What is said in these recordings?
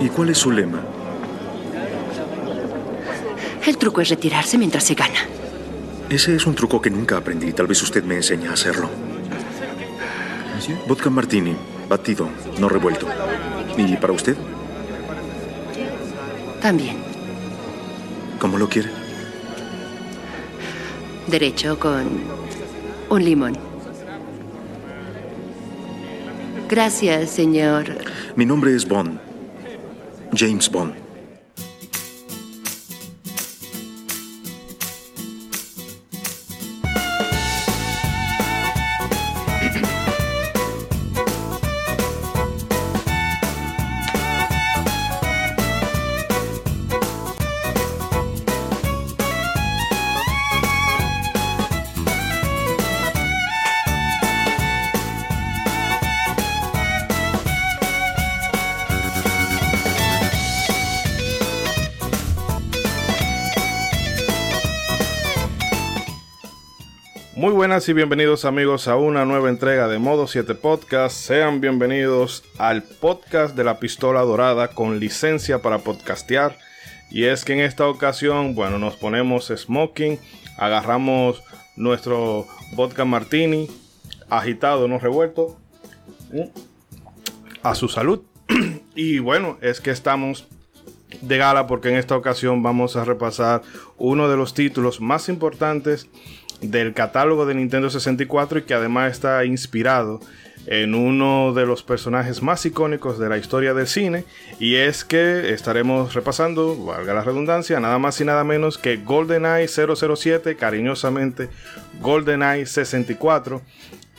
¿Y cuál es su lema? El truco es retirarse mientras se gana. Ese es un truco que nunca aprendí. Tal vez usted me enseñe a hacerlo. Vodka martini, batido, no revuelto. ¿Y para usted? También. ¿Cómo lo quiere? Derecho con un limón. Gracias, señor. Mi nombre es Bond. James Bond. Buenas y bienvenidos amigos a una nueva entrega de Modo 7 Podcast. Sean bienvenidos al podcast de la pistola dorada con licencia para podcastear. Y es que en esta ocasión, bueno, nos ponemos smoking, agarramos nuestro vodka martini, agitado, no revuelto, a su salud. y bueno, es que estamos de gala porque en esta ocasión vamos a repasar uno de los títulos más importantes del catálogo de Nintendo 64 y que además está inspirado en uno de los personajes más icónicos de la historia del cine y es que estaremos repasando, valga la redundancia, nada más y nada menos que GoldenEye 007, cariñosamente GoldenEye 64.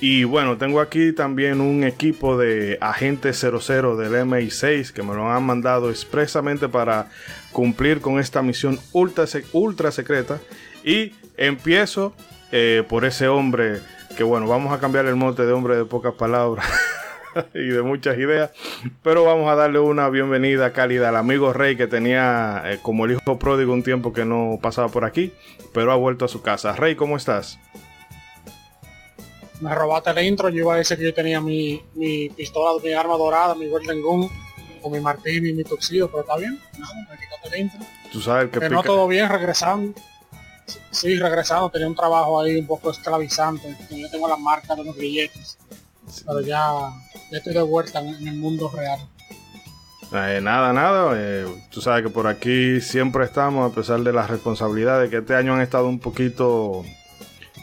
Y bueno, tengo aquí también un equipo de agentes 00 del MI6 que me lo han mandado expresamente para cumplir con esta misión ultra, ultra secreta. Y empiezo eh, por ese hombre que bueno, vamos a cambiar el mote de hombre de pocas palabras y de muchas ideas, pero vamos a darle una bienvenida cálida al amigo Rey que tenía eh, como el hijo pródigo un tiempo que no pasaba por aquí, pero ha vuelto a su casa. Rey, ¿cómo estás? Me robaste el intro, yo iba a decir que yo tenía mi, mi pistola, mi arma dorada, mi Golden Gun, con mi martín y mi tuxido, pero está bien, no, me quitaste el intro. Tú sabes que... No todo bien, regresando. Sí, regresando, tenía un trabajo ahí un poco esclavizante. Yo tengo la marca de los billetes. Pero ya, estoy de vuelta en, el mundo real. Eh, nada, nada. Eh, tú sabes que por aquí siempre estamos, a pesar de las responsabilidades que este año han estado un poquito.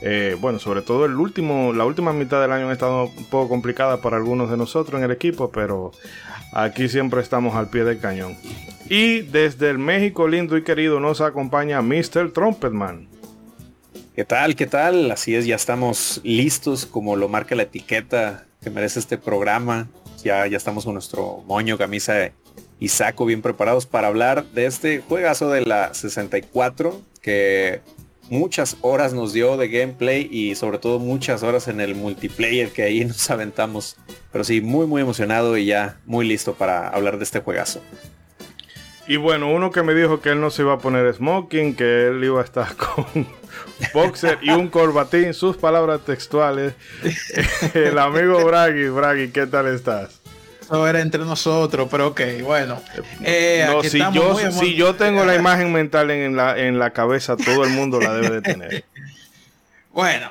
Eh, bueno, sobre todo el último, la última mitad del año ha estado un poco complicada para algunos de nosotros en el equipo, pero aquí siempre estamos al pie del cañón. Y desde el México lindo y querido nos acompaña Mr. Trumpetman. ¿Qué tal? ¿Qué tal? Así es, ya estamos listos como lo marca la etiqueta que merece este programa. Ya, ya estamos con nuestro moño, camisa y saco bien preparados para hablar de este juegazo de la 64 que muchas horas nos dio de gameplay y sobre todo muchas horas en el multiplayer que ahí nos aventamos. Pero sí, muy muy emocionado y ya muy listo para hablar de este juegazo. Y bueno, uno que me dijo que él no se iba a poner smoking, que él iba a estar con boxer y un corbatín, sus palabras textuales. El amigo Bragi, Bragi, ¿qué tal estás? Eso era entre nosotros, pero ok, bueno. Eh, no, si, yo, si yo tengo la imagen mental en la, en la cabeza, todo el mundo la debe de tener. bueno,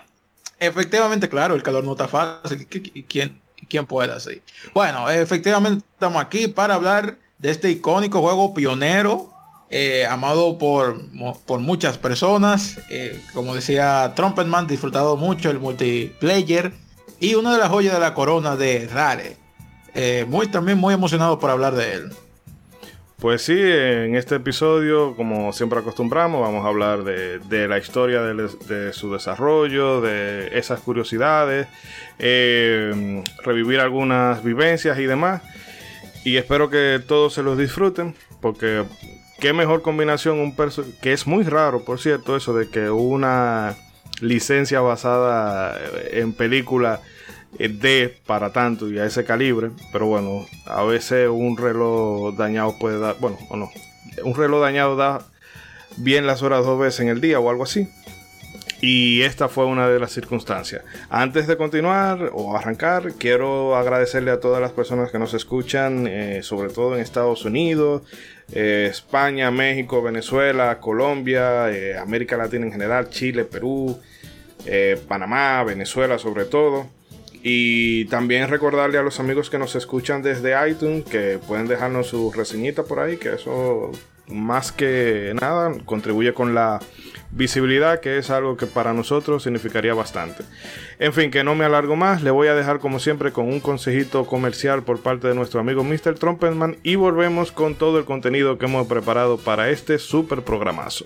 efectivamente, claro, el calor no está fácil. ¿Quién, quién puede así? Bueno, efectivamente estamos aquí para hablar de este icónico juego pionero, eh, amado por, por, muchas personas. Eh, como decía Trumpetman, disfrutado mucho el multiplayer y una de las joyas de la corona de Rare. Eh, muy, también muy emocionado por hablar de él. Pues sí, en este episodio, como siempre acostumbramos, vamos a hablar de, la historia de, su desarrollo, de esas curiosidades, revivir algunas vivencias y demás. Y espero que todos se los disfruten, porque qué mejor combinación un perso que es muy raro, por cierto, eso de que una licencia basada en película eh, dé para tanto y a ese calibre, pero bueno, a veces un reloj dañado puede dar, bueno, o no, un reloj dañado da bien las horas dos veces en el día o algo así. Y esta fue una de las circunstancias. Antes de continuar o arrancar, quiero agradecerle a todas las personas que nos escuchan, eh, sobre todo en Estados Unidos, eh, España, México, Venezuela, Colombia, eh, América Latina en general, Chile, Perú, Panamá, Venezuela sobre todo. Y también recordarle a los amigos que nos escuchan desde iTunes que pueden dejarnos su reseñita por ahí, que eso más que nada contribuye con la visibilidad, que es algo que para nosotros significaría bastante. En fin, que no me alargo más, le voy a dejar como siempre con un consejito comercial por parte de nuestro amigo Mr. Trumpetman y volvemos con todo el contenido que hemos preparado para este super programazo.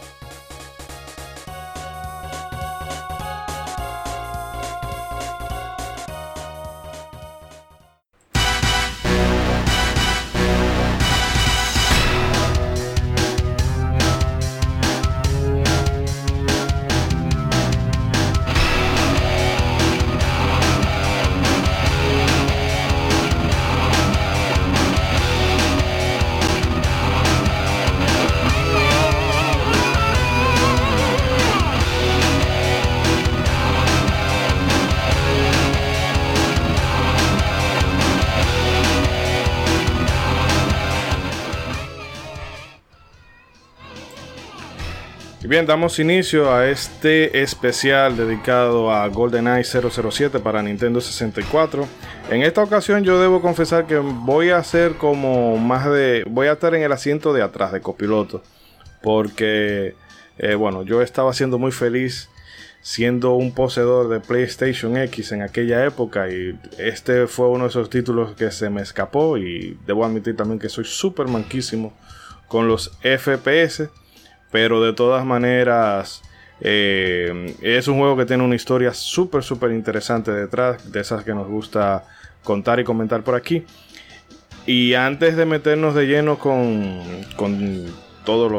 Damos inicio a este especial dedicado a GoldenEye 007 para Nintendo 64. En esta ocasión yo debo confesar que voy a hacer como más de... Voy a estar en el asiento de atrás de copiloto. Porque, eh, bueno, yo estaba siendo muy feliz siendo un poseedor de PlayStation X en aquella época y este fue uno de esos títulos que se me escapó y debo admitir también que soy súper manquísimo con los FPS pero de todas maneras, eh, es un juego que tiene una historia súper, súper interesante detrás, de esas que nos gusta contar y comentar por aquí. Y antes de meternos de lleno con, con todo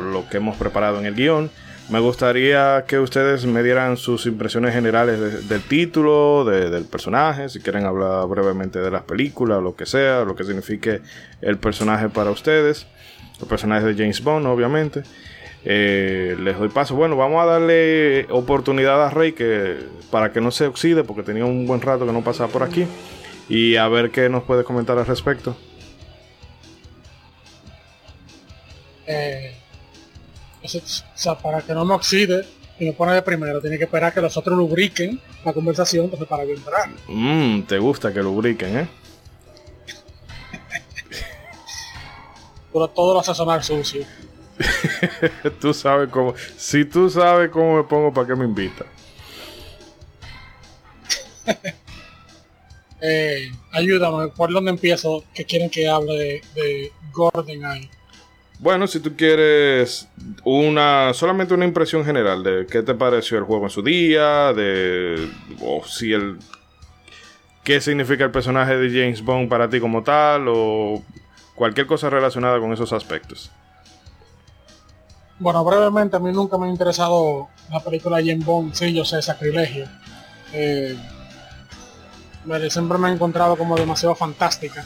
lo, que hemos preparado en el guion, me gustaría que ustedes me dieran sus impresiones generales del título, del personaje, si quieren hablar brevemente de las películas, lo que sea, lo que signifique el personaje para ustedes, el personaje de James Bond, obviamente. Eh, les doy paso. Bueno, vamos a darle oportunidad a Rey que, para que no se oxide, porque tenía un buen rato que no pasaba por aquí. Y a ver qué nos puede comentar al respecto. Eh, o sea, para que no me oxide y me pone de primero, tiene que esperar que los otros lubriquen la conversación entonces para que entrar. Mmm, te gusta que lubriquen, ¿eh? Pero todo lo hace sonar sucio. tú sabes cómo. Si tú sabes cómo me pongo, ¿para qué me invita? eh, ayúdame, ¿por dónde empiezo? Que quieren que hable de, de GoldenEye. Bueno, si tú quieres una solamente una impresión general de qué te pareció el juego en su día, de o si el qué significa el personaje de James Bond para ti como tal o cualquier cosa relacionada con esos aspectos. Bueno, brevemente, a mí nunca me ha interesado la película James Bond, sí, yo sé, sacrilegio. Eh, siempre me he encontrado como demasiado fantástica.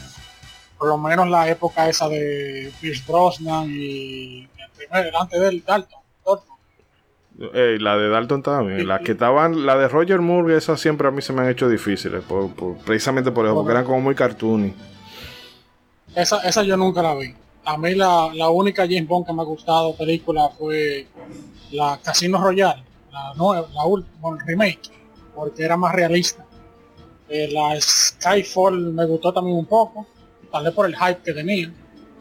Por lo menos la época esa de Pierce Brosnan y el primer, antes del Dalton. la de Dalton también. La que estaban, la de Roger Moore, esas siempre a mí se me han hecho difíciles, por, precisamente por eso, porque eran como muy cartoony. Esa, esa yo nunca la vi a mí la, única James Bond que me ha gustado película fue la Casino Royale, la nueva, la última, remake, porque era más realista. Eh, la Skyfall me gustó también un poco. tal vez por el hype que tenía,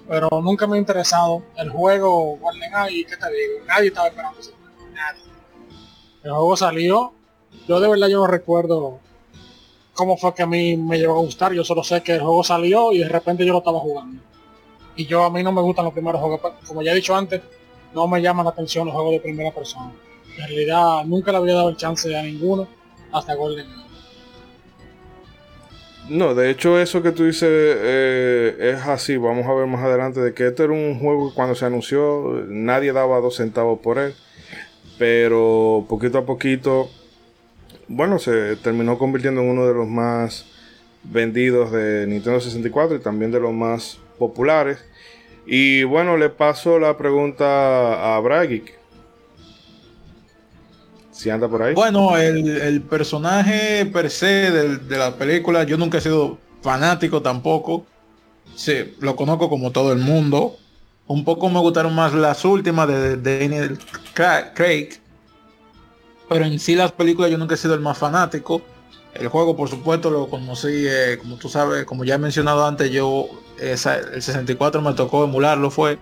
pero nunca me ha interesado el juego GoldenEye, ¿qué te digo? Nadie estaba esperando ese juego, nadie. El juego salió, yo de verdad yo no recuerdo cómo fue que a mí me llegó a gustar, yo solo sé que el juego salió y de repente yo lo estaba jugando. Y yo a mí no me gustan los primeros juegos, como ya he dicho antes, no me llaman la atención los juegos de primera persona. En realidad nunca le había dado el chance a ninguno hasta Golden. No, de hecho eso que tú dices eh, es así. Vamos a ver más adelante de que este era un juego que cuando se anunció nadie daba dos centavos por él. Pero poquito a poquito, bueno, se terminó convirtiendo en uno de los más vendidos de Nintendo 64 y también de los más populares. Y bueno, le paso la pregunta a Bragic. Si anda por ahí. Bueno, el, personaje per se de, la película, yo nunca he sido fanático tampoco. Sí, lo conozco como todo el mundo. Un poco me gustaron más las últimas de Daniel Craig. Pero en sí las películas yo nunca he sido el más fanático. El juego, por supuesto, lo conocí, eh, como tú sabes, como ya he mencionado antes, yo el 64 me tocó emularlo, fue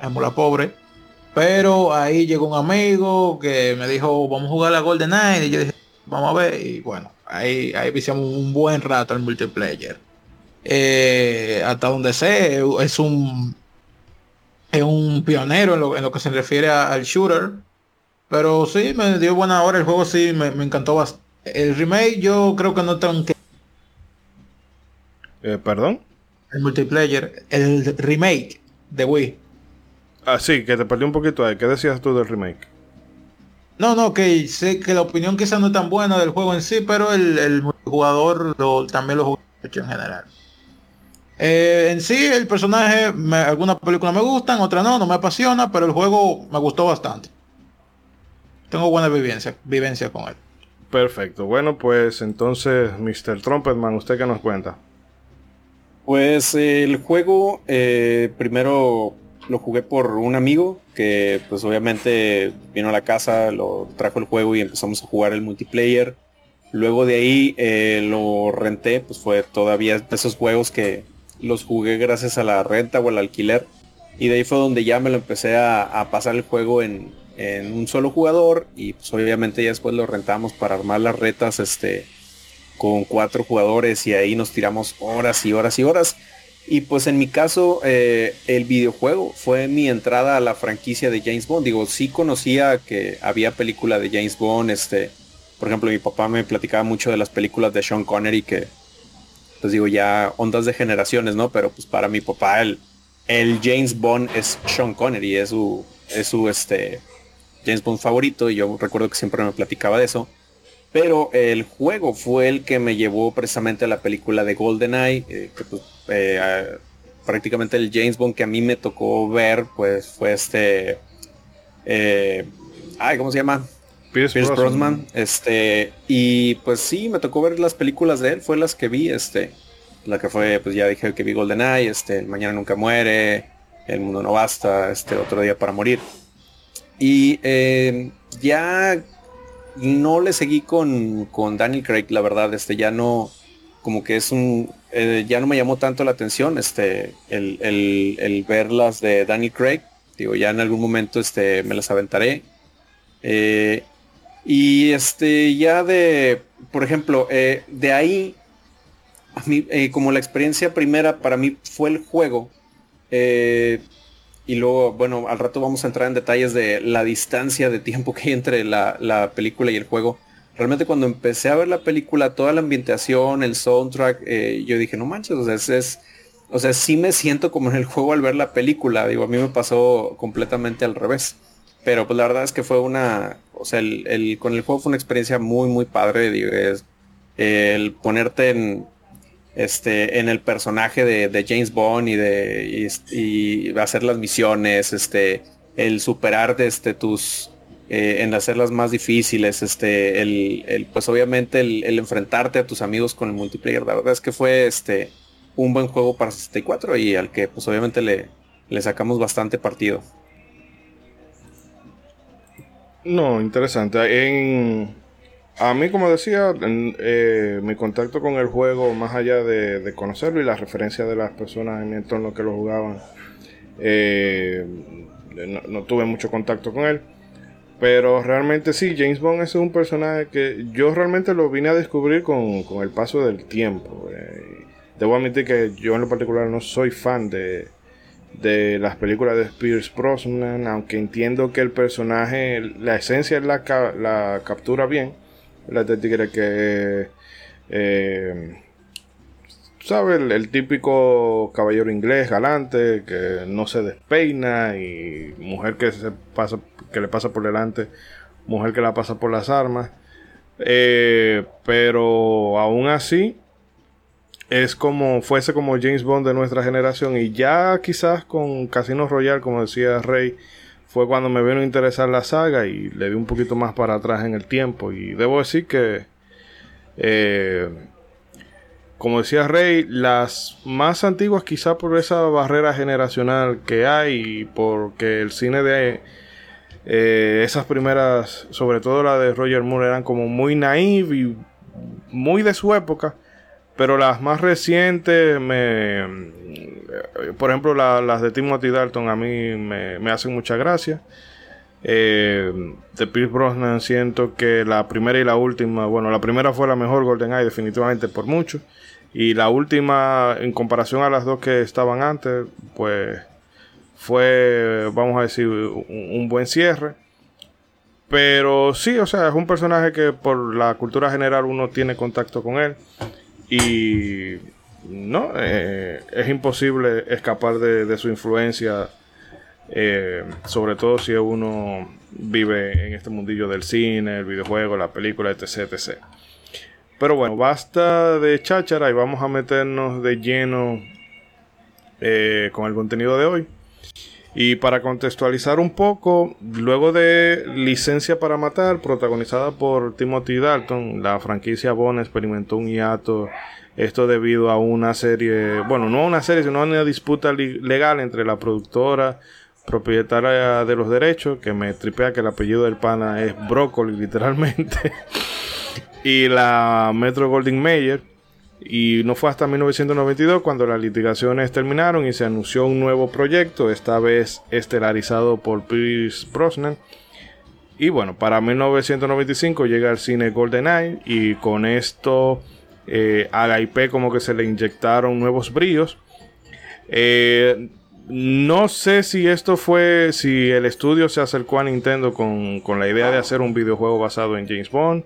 emular pobre. Pero ahí llegó un amigo que me dijo, vamos a jugar la Golden Knight. Y yo dije, vamos a ver. Y bueno, ahí, ahí viciamos un buen rato el multiplayer. Eh, hasta donde sé, es un es un pionero en lo, que se refiere al shooter. Pero sí, me dio buena hora. El juego sí me, encantó bastante. El remake yo creo que no tan que... Eh, ¿Perdón? El multiplayer. El remake de Wii. Ah, sí, que te perdí un poquito ahí. ¿Qué decías tú del remake? No, no, que sé que la opinión quizá no es tan buena del juego en sí, pero el, jugador también lo jugó en general. Eh, en sí, el personaje, algunas películas me gustan, otras no, no me apasiona, pero el juego me gustó bastante. Tengo buena vivencia, vivencia con él. Perfecto. Bueno, pues entonces, Mr. Trumpetman, ¿usted qué nos cuenta? Pues el juego, eh, primero lo jugué por un amigo que pues obviamente vino a la casa, lo trajo el juego y empezamos a jugar el multiplayer. Luego de ahí eh, lo renté, pues fue todavía de esos juegos que los jugué gracias a la renta o al alquiler. Y de ahí fue donde ya me lo empecé a, pasar el juego en, en, un solo jugador. Y pues obviamente ya después lo rentamos para armar las retas este, con cuatro jugadores y ahí nos tiramos horas y horas y horas. Y pues en mi caso, eh, el videojuego fue mi entrada a la franquicia de James Bond. Digo, sí conocía que había película de James Bond. Este, por ejemplo, mi papá me platicaba mucho de las películas de Sean Connery que, pues digo, ya ondas de generaciones, ¿no? Pero pues para mi papá el, el James Bond es Sean Connery, es su, es su este, James Bond favorito. Y yo recuerdo que siempre me platicaba de eso. Pero el juego fue el que me llevó precisamente a la película de GoldenEye, eh, que pues, eh, prácticamente el James Bond que a mí me tocó ver, pues fue este... Eh, ay, ¿cómo se llama? Pierce, Brosnan. Este, y pues sí, me tocó ver las películas de él, fue las que vi, este, la que fue, pues ya dije que vi GoldenEye, este, el Mañana Nunca Muere, El Mundo No Basta, este, Otro Día para Morir. Y ya no le seguí con, con Daniel Craig, la verdad, este ya no, como que es un, eh, ya no me llamó tanto la atención, este, el, el, ver las de Daniel Craig, digo, ya en algún momento, este, me las aventaré. Eh, y este, ya de, por ejemplo, eh, de ahí, a mí, como la experiencia primera para mí fue el juego, y luego, bueno, al rato vamos a entrar en detalles de la distancia de tiempo que hay entre la, película y el juego. Realmente cuando empecé a ver la película, toda la ambientación, el soundtrack, eh, yo dije, no manches, o sea, es, o sea, sí me siento como en el juego al ver la película. Digo, a mí me pasó completamente al revés. Pero pues la verdad es que fue una, o sea, el, con el juego fue una experiencia muy, muy padre. Digo, es, el ponerte en, este, en el personaje de, James Bond y de y, hacer las misiones, este, el superar este, tus, eh, en hacerlas más difíciles, este, el, pues obviamente el, enfrentarte a tus amigos con el multiplayer, la verdad es que fue este, un buen juego para 64 y al que pues obviamente le, le sacamos bastante partido. No, interesante. En, a mí, como decía, eh, mi contacto con el juego, más allá de, conocerlo y la referencia de las personas en mi entorno que lo jugaban, eh, no, tuve mucho contacto con él. Pero realmente sí, James Bond es un personaje que yo realmente lo vine a descubrir con, el paso del tiempo. Eh, debo admitir que yo en lo particular no soy fan de, de las películas de Pierce Brosnan, aunque entiendo que el personaje, la esencia la, la captura bien. De tigre que, eh, ¿sabes? El, típico caballero inglés galante que no se despeina y mujer que se pasa, que le pasa por delante, mujer que la pasa por las armas. Eh, pero aún así, es como fuese como James Bond de nuestra generación y ya quizás con Casino Royale, como decía Rey, fue cuando me vino a interesar la saga y le di un poquito más para atrás en el tiempo. Y debo decir que eh, como decía Rey, las más antiguas quizás por esa barrera generacional que hay porque el cine de eh, esas primeras, sobre todo la de Roger Moore, eran como muy naive y muy de su época pero las más recientes, me, por ejemplo, las de Timothy Dalton a mí me, hacen mucha gracia. Eh, de Pierce Brosnan siento que la primera y la última, bueno, la primera fue la mejor GoldenEye definitivamente por mucho. Y la última, en comparación a las dos que estaban antes, pues fue, vamos a decir, un buen cierre. Pero sí, o sea, es un personaje que por la cultura general uno tiene contacto con él. Y no, eh, es imposible escapar de, su influencia, eh, sobre todo si uno vive en este mundillo del cine, el videojuego, la película, etc. etc. Pero bueno, basta de cháchara y vamos a meternos de lleno eh, con el contenido de hoy. Y para contextualizar un poco, luego de Licencia para Matar, protagonizada por Timothy Dalton, la franquicia Bond experimentó un hiato. Esto debido a una serie, bueno, no una serie, sino a una disputa legal entre la productora propietaria de los derechos, que me tripea que el apellido del pana es Broccoli, literalmente, y la Metro Golding Mayer y no fue hasta 1992 cuando las litigaciones terminaron y se anunció un nuevo proyecto, esta vez estelarizado por Pierce Brosnan. Y bueno, para 1995 llega al cine GoldenEye y con esto eh, a la IP como que se le inyectaron nuevos brillos. Eh, no sé si esto fue, si el estudio se acercó a Nintendo con, con la idea de hacer un videojuego basado en James Bond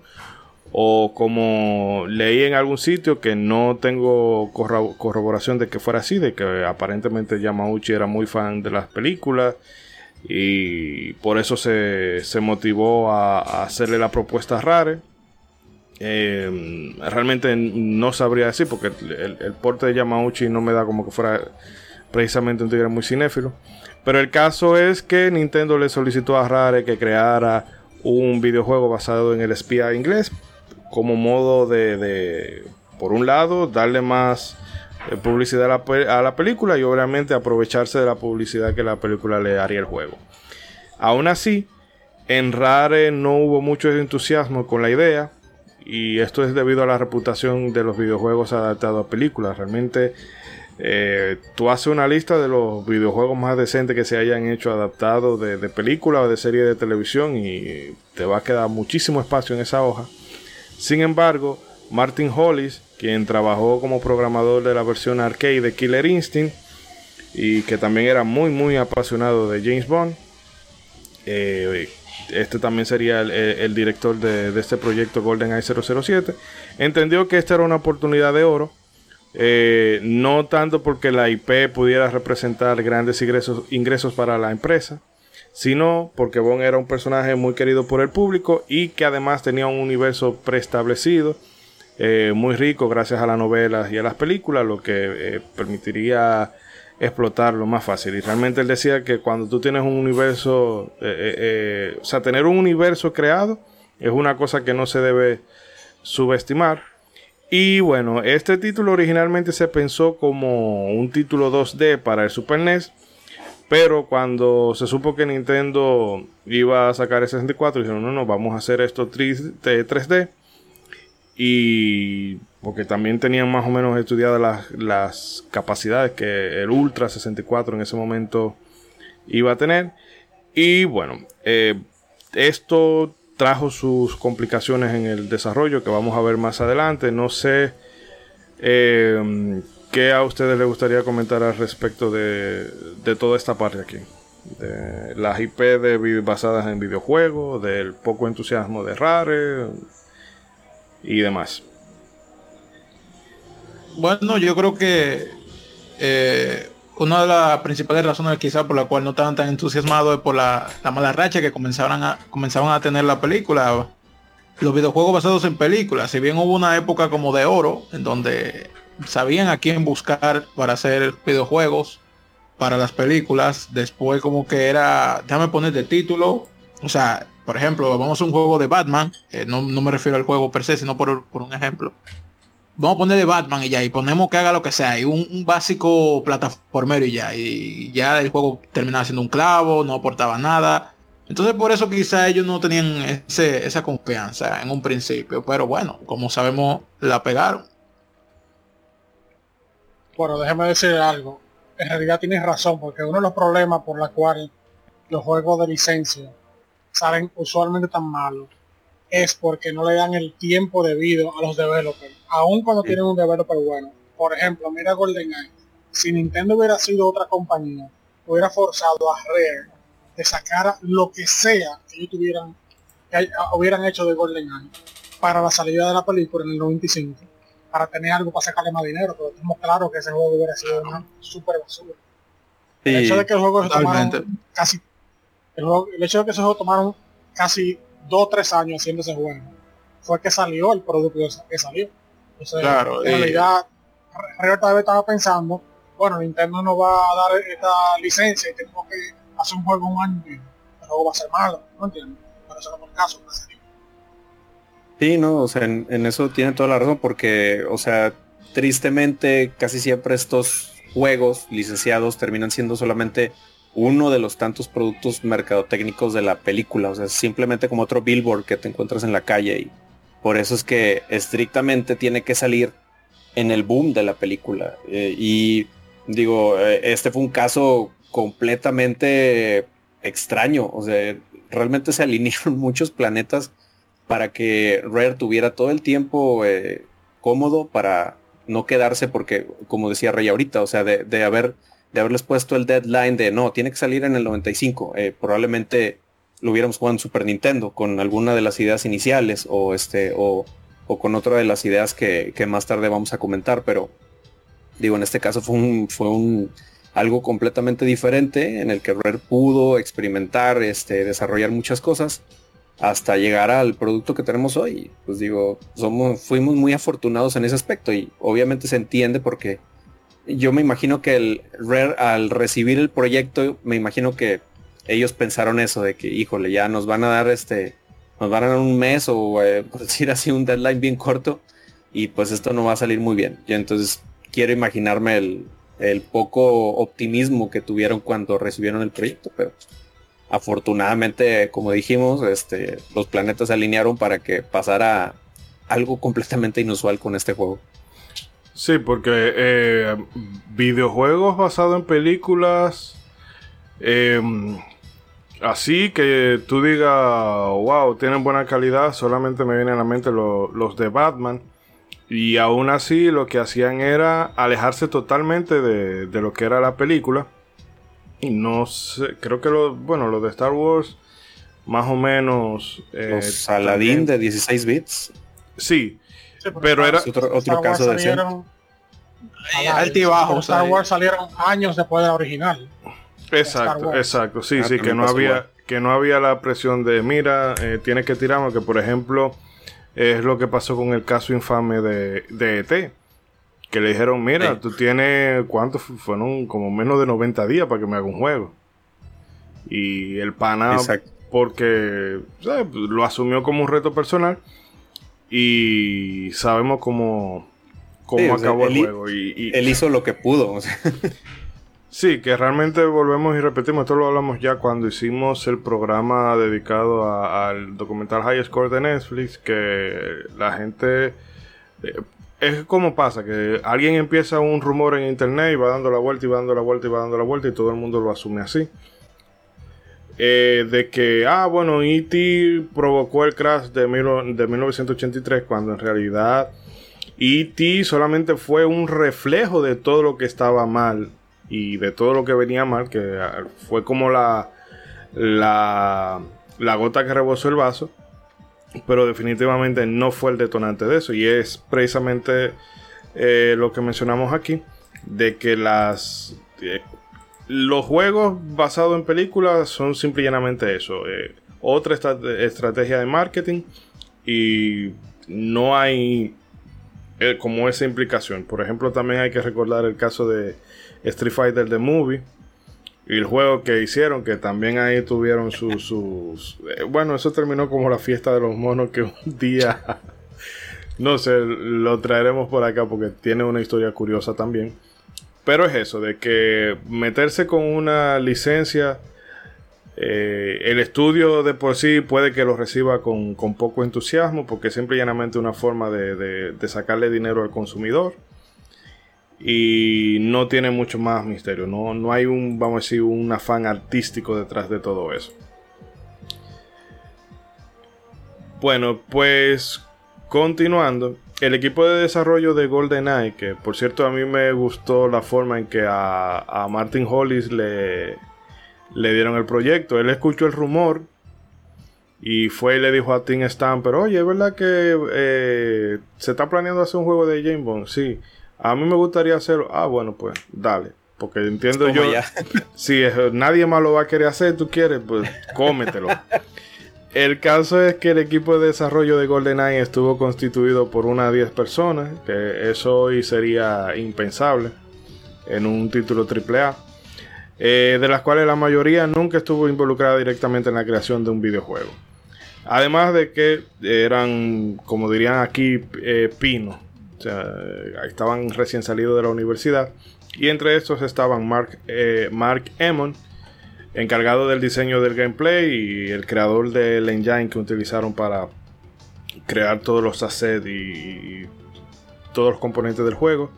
o como leí en algún sitio que no tengo corroboración de que fuera así, de que aparentemente Yamauchi era muy fan de las películas y por eso se, motivó a, hacerle la propuesta rara. Eh, realmente no sabría decir porque el, porte de Yamauchi no me da como que fuera precisamente un tigre muy cinéfilo. Pero el caso es que Nintendo le solicitó a Rare que creara un videojuego basado en el espía inglés como modo de, por un lado, darle más eh, publicidad a la, película y obviamente aprovecharse de la publicidad que la película le haría el juego. Aún así, en Rare no hubo mucho entusiasmo con la idea y esto es debido a la reputación de los videojuegos adaptados a películas. Realmente eh, tú haces una lista de los videojuegos más decentes que se hayan hecho adaptados de, de película o de serie de televisión y te va a quedar muchísimo espacio en esa hoja. Sin embargo, Martin Hollis, quien trabajó como programador de la versión arcade de Killer Instinct y que también era muy muy apasionado de James Bond, eh, este también sería el, director de, este proyecto GoldenEye 007, entendió que esta era una oportunidad de oro, eh, no tanto porque la IP pudiera representar grandes ingresos, ingresos para la empresa, sino porque Bond era un personaje muy querido por el público y que además tenía un universo preestablecido, eh, muy rico gracias a las novelas y a las películas, lo que eh, permitiría explotarlo más fácil. Y realmente él decía que cuando tú tienes un universo, eh, o sea, tener un universo creado es una cosa que no se debe subestimar. Y bueno, este título originalmente se pensó como un título 2D para el Super NES pero cuando se supo que Nintendo iba a sacar el 64, dijeron, no, no, vamos a hacer esto 3D. y porque también tenían más o menos estudiadas las, las capacidades que el Ultra 64 en ese momento iba a tener. Y bueno, eh, esto trajo sus complicaciones en el desarrollo que vamos a ver más adelante. No sé eh, qué a ustedes les gustaría comentar al respecto de, de toda esta parte aquí. De las IP basadas en videojuegos, del poco entusiasmo de Rare y demás. Bueno, yo creo que eh, una de las principales razones quizás por la cual no estaban tan entusiasmados es por la, mala racha que comenzaban a, comenzaban a tener la película. Los videojuegos basados en películas, si bien hubo una época como de oro, en donde sabían a quién buscar para hacer videojuegos, para las películas, después como que era, déjame poner de título, o sea, por ejemplo, vamos a un juego de Batman, eh, no, me refiero al juego per se, sino por, por un ejemplo vamos a ponerle Batman y ya, y ponemos que haga lo que sea, y un, básico plataformero y ya, y ya el juego terminaba siendo un clavo, no aportaba nada. Entonces por eso quizá ellos no tenían esa confianza en un principio, pero bueno, como sabemos, la pegaron. Bueno, déjeme decir algo. En realidad tienes razón, porque uno de los problemas por los cuales los juegos de licencia salen usualmente tan malos es porque no le dan el tiempo debido a los developers, aun cuando tienen un developer bueno. Por ejemplo, mira GoldenEye. Si Nintendo hubiera sido otra compañía, hubiera forzado a Rare de sacar lo que sea que ellos tuvieran, que hubieran hecho de GoldenEye para la salida de la película en el 95, para tener algo para sacarle más dinero, pero tenemos claro que ese juego hubiera sido una super basura. el hecho de que el juego tomaron casi el, el hecho de que ese juego tomaron casi dos o tres años haciendo ese juego, fue que salió el producto que salió. claro, en realidad, tal vez estaba pensando, bueno, Nintendo no va a dar esta licencia y tengo que hacer un juego un año y el juego va a ser malo, ¿no entiendes? Pero eso no es el caso. Sí, no, o sea, en, eso tiene toda la razón porque, o sea, tristemente casi siempre estos juegos licenciados terminan siendo solamente uno de los tantos productos mercadotécnicos de la película, o sea, simplemente como otro billboard que te encuentras en la calle y por eso es que estrictamente tiene que salir en el boom de la película. Eh, y digo, eh, este fue un caso completamente extraño, o sea, realmente se alinearon muchos planetas para que Rare tuviera todo el tiempo eh, cómodo para no quedarse porque, como decía Rey ahorita, o sea, de, haber de haberles puesto el deadline de no, tiene que salir en el 95. Eh, probablemente lo hubiéramos jugado en Super Nintendo con alguna de las ideas iniciales o este o, con otra de las ideas que, más tarde vamos a comentar, pero digo, en este caso fue un, fue un algo completamente diferente en el que Rare pudo experimentar, este, desarrollar muchas cosas hasta llegar al producto que tenemos hoy. Pues digo, somos, fuimos muy afortunados en ese aspecto y obviamente se entiende porque yo me imagino que el Rare al recibir el proyecto, me imagino que ellos pensaron eso de que, híjole, ya nos van a dar este, nos van a dar un mes o eh, por decir así un deadline bien corto y pues esto no va a salir muy bien. Yo entonces quiero imaginarme el, el poco optimismo que tuvieron cuando recibieron el proyecto, pero afortunadamente, como dijimos, este, los planetas se alinearon para que pasara algo completamente inusual con este juego. Sí, porque eh, videojuegos basados en películas, em, así que tú digas, wow, tienen buena calidad, solamente me vienen a la mente los de Batman. Y aún así lo que hacían era alejarse totalmente de, lo que era la película. Y no sé, creo que lo, bueno, los de Star Wars, más o menos... Eh, los Aladdin de 16 bits. Sí, pero era otro, caso de salieron, altibajos. Star Wars salieron años después de la original. Exacto, exacto. Sí, ah, sí, que no había que no había la presión de mira, eh, tienes que tirarme, que por ejemplo es lo que pasó con el caso infame de, de ET. Que le dijeron, mira, tú tienes, ¿cuánto fueron? Como menos de 90 días para que me haga un juego. Y el pana, porque lo asumió como un reto personal y sabemos cómo, cómo acabó el, juego. Y, Él hizo lo que pudo. Sí, que realmente volvemos y repetimos, esto lo hablamos ya cuando hicimos el programa dedicado a- al documental High Score de Netflix, que la gente... eh, es como pasa, que alguien empieza un rumor en internet y va dando la vuelta y va dando la vuelta y va dando la vuelta y todo el mundo lo asume así. Eh, de que, ah, bueno, E.T. provocó el crash de, mil- de 1983 cuando en realidad E.T. solamente fue un reflejo de todo lo que estaba mal y de todo lo que venía mal, que ah, fue como la, la, la gota que rebosó el vaso, pero definitivamente no fue el detonante de eso y es precisamente eh, lo que mencionamos aquí, de que las... eh, los juegos basados en películas son simple y llanamente eso. eh, otra estra- estrategia de marketing y no hay como esa implicación. Por ejemplo, también hay que recordar el caso de Street Fighter The Movie y el juego que hicieron, que también ahí tuvieron sus... sus eh, bueno, eso terminó como la fiesta de los monos que un día... no sé, lo traeremos por acá porque tiene una historia curiosa también. Pero es eso, de que meterse con una licencia, eh, el estudio de por sí puede que lo reciba con, con poco entusiasmo, porque es simple y llanamente una forma de, de- de sacarle dinero al consumidor. Y no tiene mucho más misterio, no, no hay un, vamos a decir, un afán artístico detrás de todo eso. Bueno, pues continuando, el equipo de desarrollo de GoldenEye, que por cierto a mí me gustó la forma en que a, a Martin Hollis le, le dieron el proyecto. Él escuchó el rumor y fue y le dijo a Tim Stamper, oye, ¿es verdad que eh, se está planeando hacer un juego de James Bond? Sí, a mí me gustaría hacerlo. Ah, bueno, pues dale. Porque entiendo yo, ya. si es- nadie más lo va a querer hacer, tú quieres, pues cómetelo. El caso es que el equipo de desarrollo de GoldenEye estuvo constituido por unas 10 personas, que eso hoy sería impensable en un título AAA, eh, de las cuales la mayoría nunca estuvo involucrada directamente en la creación de un videojuego. Además de que eran, como dirían aquí, eh, pinos. Estaban recién salidos de la universidad. Y entre estos estaban Mark, eh, Mark Emmon, encargado del diseño del gameplay y el creador del engine que utilizaron para crear todos los assets y, todos los componentes del juego.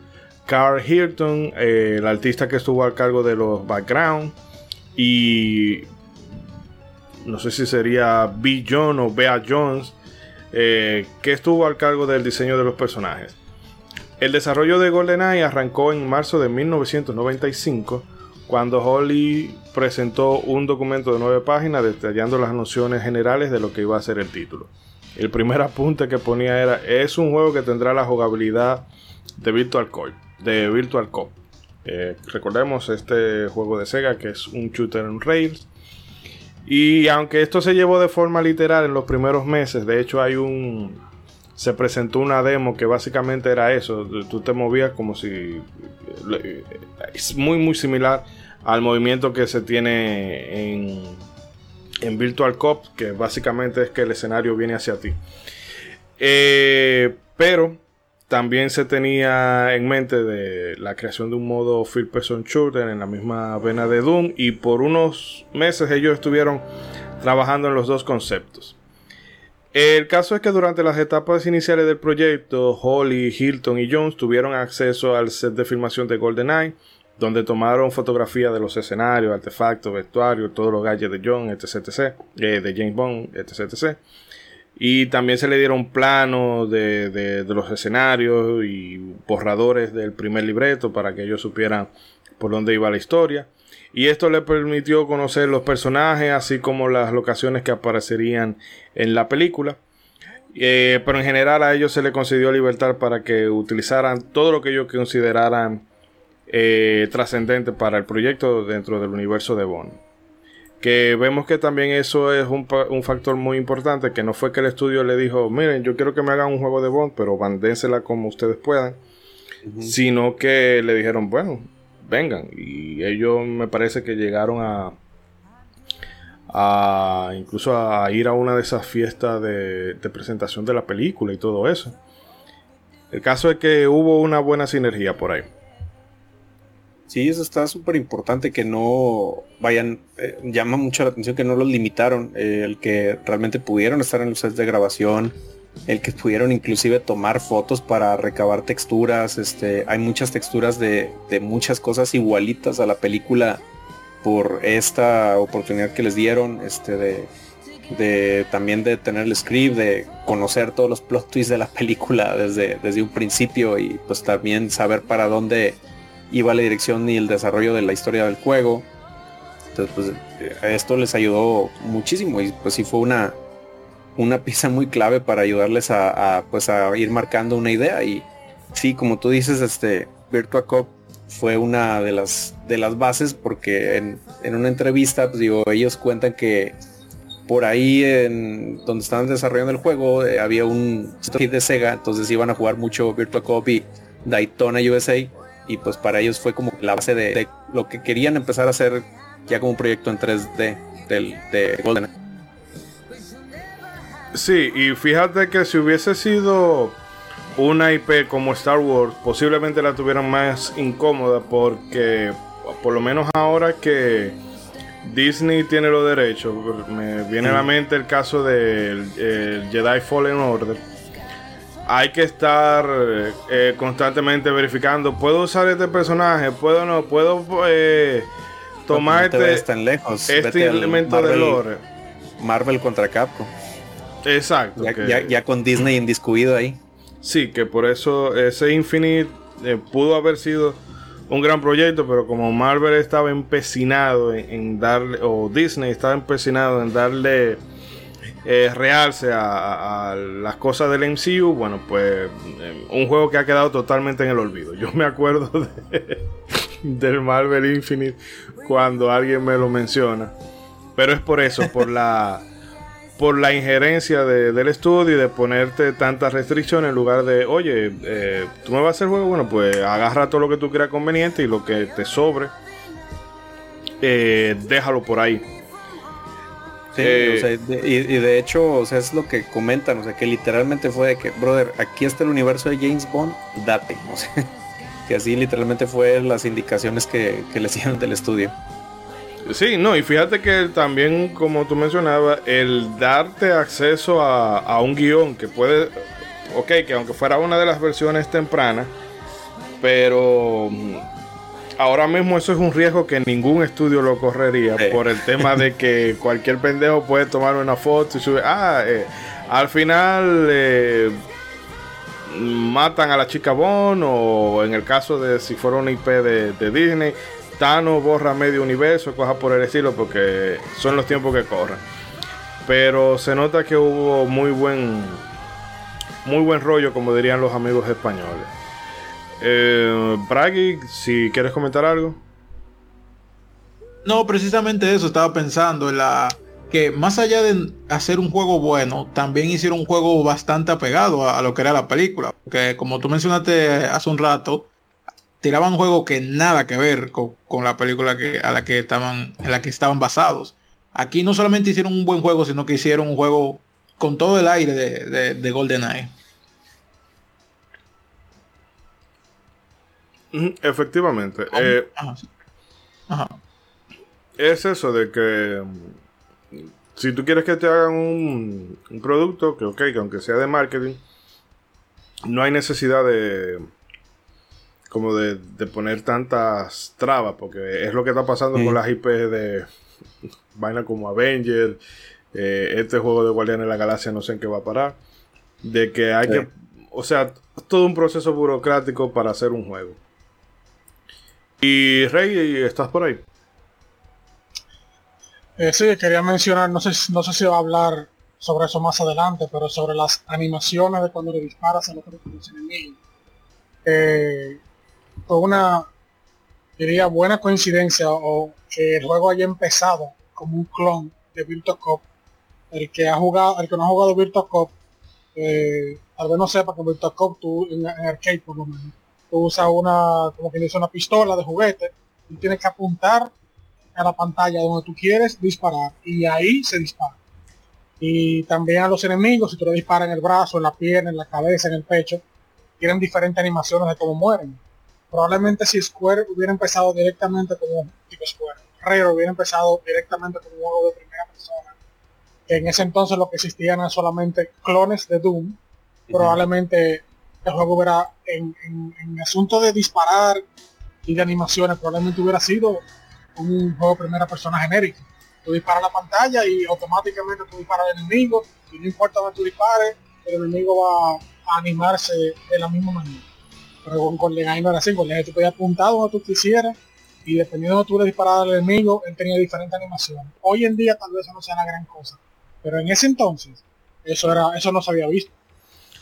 Carl Hilton, eh, el artista que estuvo al cargo de los background y no sé si sería B. John o Bea Jones, eh, que estuvo al cargo del diseño de los personajes. El desarrollo de GoldenEye arrancó en marzo de 1995 cuando Holly presentó un documento de nueve páginas detallando las nociones generales de lo que iba a ser el título. El primer apunte que ponía era, es un juego que tendrá la jugabilidad de Virtual Cop. De Virtual Cop. Eh, recordemos este juego de Sega que es un shooter en Rails. Y aunque esto se llevó de forma literal en los primeros meses, de hecho hay un... Se presentó una demo que básicamente era eso. Tú te movías como si... Es muy muy similar al movimiento que se tiene en, en Virtual Cop, que básicamente es que el escenario viene hacia ti. Eh, pero también se tenía en mente la creación de un modo First Person Shooter en la misma vena de Doom y por unos meses ellos estuvieron trabajando en los dos conceptos. El caso es que durante las etapas iniciales del proyecto, Holly, Hilton y Jones tuvieron acceso al set de filmación de GoldenEye, donde tomaron fotografías de los escenarios, artefactos, vestuario, todos los gadgets de John, etc, eh, de James Bond, etc. Y también se le dieron planos de, de- de los escenarios y borradores del primer libreto para que ellos supieran por dónde iba la historia. Y esto le permitió conocer los personajes, así como las locaciones que aparecerían en la película. Eh, pero en general a ellos se les concedió libertad para que utilizaran todo lo que ellos consideraran eh, trascendente para el proyecto dentro del universo de Bond. Que vemos que también eso es un, un factor muy importante, que no fue que el estudio le dijo, miren, yo quiero que me hagan un juego de Bond, pero bandénsela como ustedes puedan, sino que le dijeron, bueno, vengan. Y ellos me parece que llegaron a, incluso a ir a una de esas fiestas de, de presentación de la película y todo eso. El caso es que hubo una buena sinergia por ahí. Sí, eso está súper importante que no vayan, eh, llama mucho la atención que no los limitaron, eh, el que realmente pudieron estar en los sets de grabación, el que pudieron inclusive tomar fotos para recabar texturas, este, hay muchas texturas de, de muchas cosas igualitas a la película por esta oportunidad que les dieron, este, de, de también de tener el script, de conocer todos los plot twists de la película desde, desde un principio y pues también saber para dónde iba la dirección y el desarrollo de la historia del juego. Entonces, pues esto les ayudó muchísimo y pues sí fue una, una pieza muy clave para ayudarles a, pues a ir marcando una idea y sí, como tú dices, este Virtua Cop fue una de las de las bases porque en, en una entrevista, pues digo, ellos cuentan que por ahí en donde estaban desarrollando el juego eh, había un hit de Sega, entonces iban a jugar mucho Virtua Cop y Daytona USA y pues para ellos fue como la base de, lo que querían empezar a hacer ya como un proyecto en 3D del, de Golden. Sí, y fíjate que si hubiese sido una IP como Star Wars, posiblemente la tuvieran más incómoda porque por lo menos ahora que Disney tiene los derechos, me viene a la mente el caso del Jedi Fallen Order hay que estar eh, constantemente verificando. ¿Puedo usar este personaje? ¿Puedo no? ¿Puedo eh, tomar este, lejos. este elemento de lore? Marvel contra Capcom. Exacto. Ya, con Disney indiscuido ahí. Sí, que por eso ese Infinite eh, pudo haber sido un gran proyecto, pero como Marvel estaba empecinado en darle, o Disney estaba empecinado en darle eh, realce a, las cosas del MCU, bueno, pues eh, un juego que ha quedado totalmente en el olvido. Yo me acuerdo del Marvel Infinite cuando alguien me lo menciona. Pero es por eso, por la por la injerencia del estudio y de ponerte tantas restricciones en lugar de, oye, eh, tú me vas a hacer juego, bueno, pues agarra todo lo que tú creas conveniente y lo que te sobre, déjalo por ahí. Eh, y, de hecho, o sea, es lo que comentan, o sea, que literalmente fue de que, brother, aquí está el universo de James Bond, date, o sea, que así literalmente fue las indicaciones que, que le hicieron del estudio. Sí, no, y fíjate que también, como tú mencionabas, el darte acceso a, a un guion que puede, ok, que aunque fuera una de las versiones tempranas, pero ahora mismo eso es un riesgo que ningún estudio lo correría por el tema de que cualquier pendejo puede tomar una foto y subir. Ah, eh, al final eh, matan a la chica Bond o en el caso de si fuera una IP de, Disney, Thanos borra medio universo, cosas por el estilo porque son los tiempos que corren. Pero se nota que hubo muy buen muy buen rollo, como dirían los amigos españoles. Eh, Bragi, si quieres comentar algo. No, precisamente eso estaba pensando en la que más allá de hacer un juego bueno, también hicieron un juego bastante apegado a, lo que era la película. Porque como tú mencionaste hace un rato, tiraban juegos que nada que ver con, la película que, a la que estaban, en la que estaban basados. Aquí no solamente hicieron un buen juego, sino que hicieron un juego con todo el aire de, de, de GoldenEye. Efectivamente. Eh, es eso de que mm, si tú quieres que te hagan un, producto, que ok, que aunque sea de marketing, no hay necesidad de como de, poner tantas trabas, porque es lo que está pasando con las IP de vaina como Avenger, eh, este juego de Guardianes de la Galaxia no sé en qué va a parar, de que hay que, o sea, todo un proceso burocrático para hacer un juego. Y Rey, ¿estás por ahí? Eh, sí, quería mencionar, no sé, no sé si va a hablar sobre eso más adelante, pero sobre las animaciones de cuando le disparas a los, enemigos. Eh, fue una, diría, buena coincidencia o que el juego haya empezado como un clon de Virtua Cop. El que ha jugado, el que no ha jugado Virtua Cop, eh, tal vez no sepa que Virtua Cop tú en arcade por lo menos tú usas una, como que dice, una pistola de juguete, y tienes que apuntar a la pantalla donde tú quieres disparar, y ahí se dispara. Y también a los enemigos, si tú le disparas en el brazo, en la pierna, en la cabeza, en el pecho, tienen diferentes animaciones de cómo mueren. Probablemente si Square hubiera empezado directamente como tipo Square, Rare hubiera empezado directamente como un juego de primera persona, que en ese entonces lo que existían eran solamente clones de Doom, probablemente el juego hubiera, en, en, en asunto de disparar y de animaciones, probablemente hubiera sido un juego de primera persona genérico. Tú disparas la pantalla y automáticamente tú disparas al enemigo y no importa dónde tú dispares, el enemigo va a animarse de la misma manera. Pero con, con Legai no era así, con tú podías apuntar donde tú quisieras y dependiendo de donde tú le disparas al enemigo, él tenía diferentes animaciones. Hoy en día tal vez eso no sea la gran cosa, pero en ese entonces eso era eso no se había visto.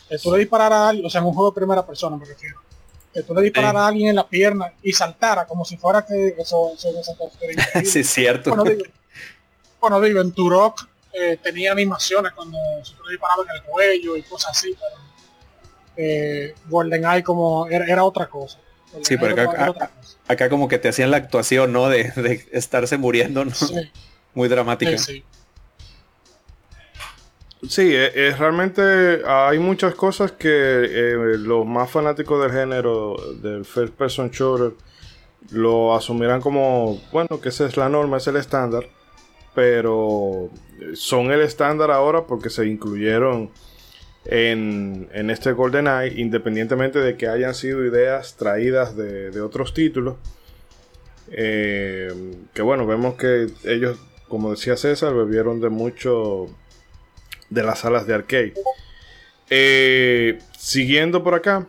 Que tú le disparara a alguien, o sea, en un juego de primera persona me refiero, que tú le disparara a alguien en la pierna y saltara como si fuera que eso, eso, eso, eso sí, es cierto. Bueno, digo, bueno, digo en Turok eh, tenía animaciones cuando se le disparaba en el cuello y cosas así, pero eh, GoldenEye como era, era otra cosa. Sí, pero acá, otra acá, acá como que te hacían la actuación, ¿no? De, de estarse muriendo, ¿no? Sí, Muy dramática. sí, sí. Sí, eh, eh, realmente hay muchas cosas que eh, los más fanáticos del género del first person shooter lo asumirán como, bueno, que esa es la norma, es el estándar, pero son el estándar ahora porque se incluyeron en, en este GoldenEye, independientemente de que hayan sido ideas traídas de, de otros títulos. Eh, que bueno, vemos que ellos, como decía César, bebieron de mucho de las salas de arcade. Eh, siguiendo por acá.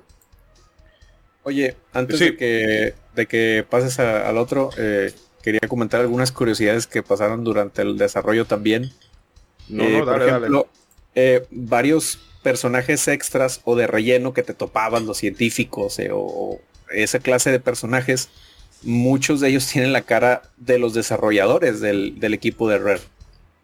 Oye, antes Sí. de, que, de que pases a- al otro, eh, quería comentar algunas curiosidades que pasaron durante el desarrollo también. No, no, por dale, ejemplo, eh, varios personajes extras o de relleno que te topaban los científicos eh, o, esa clase de personajes, muchos de ellos tienen la cara de los desarrolladores del, del equipo de Rare.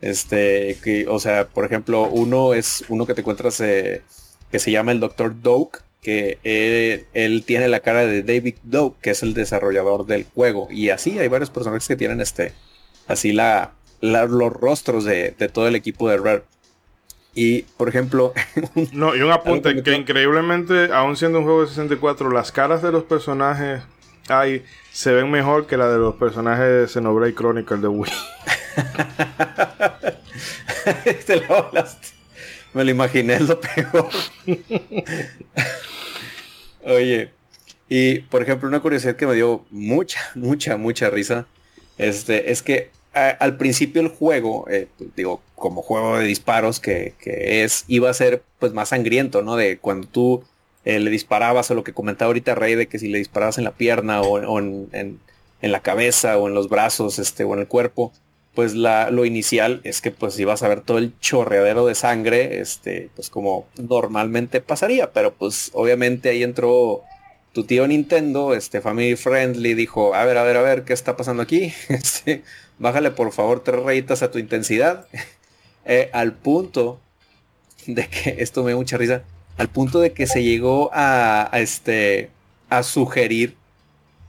Este, que, o sea, por ejemplo, uno es uno que te encuentras eh, que se llama el Dr. Doak, que él, él tiene la cara de David Doak, que es el desarrollador del juego. Y así hay varios personajes que tienen este, así la, la- los rostros de, de todo el equipo de Rare. Y, por ejemplo, No, y un apunte que que me- increíblemente, aún siendo un juego de 64, las caras de los personajes ahí se ven mejor que la de los personajes de Xenoblade Chronicle de Wii. te lo hablaste. Me lo imaginé, lo peor. Oye, y por ejemplo, una curiosidad que me dio mucha, mucha, mucha risa, este, es que al principio el juego, eh, digo, como juego de disparos que, que es, iba a ser pues más sangriento, ¿no? De cuando tú eh, le disparabas o lo que comentaba ahorita Rey, de que si le disparabas en la pierna o, en- en la cabeza o en los brazos, este, o en el cuerpo, pues la, lo inicial es que pues ibas a ver todo el chorreadero de sangre, este, pues como normalmente pasaría, pero pues obviamente ahí entró tu tío Nintendo, este Family Friendly, dijo, a ver, a ver, a ver, ¿qué está pasando aquí? Este, bájale por favor tres rayitas a tu intensidad, Eh, al punto de que, esto me da mucha risa, al punto de que se llegó a, a, este, a sugerir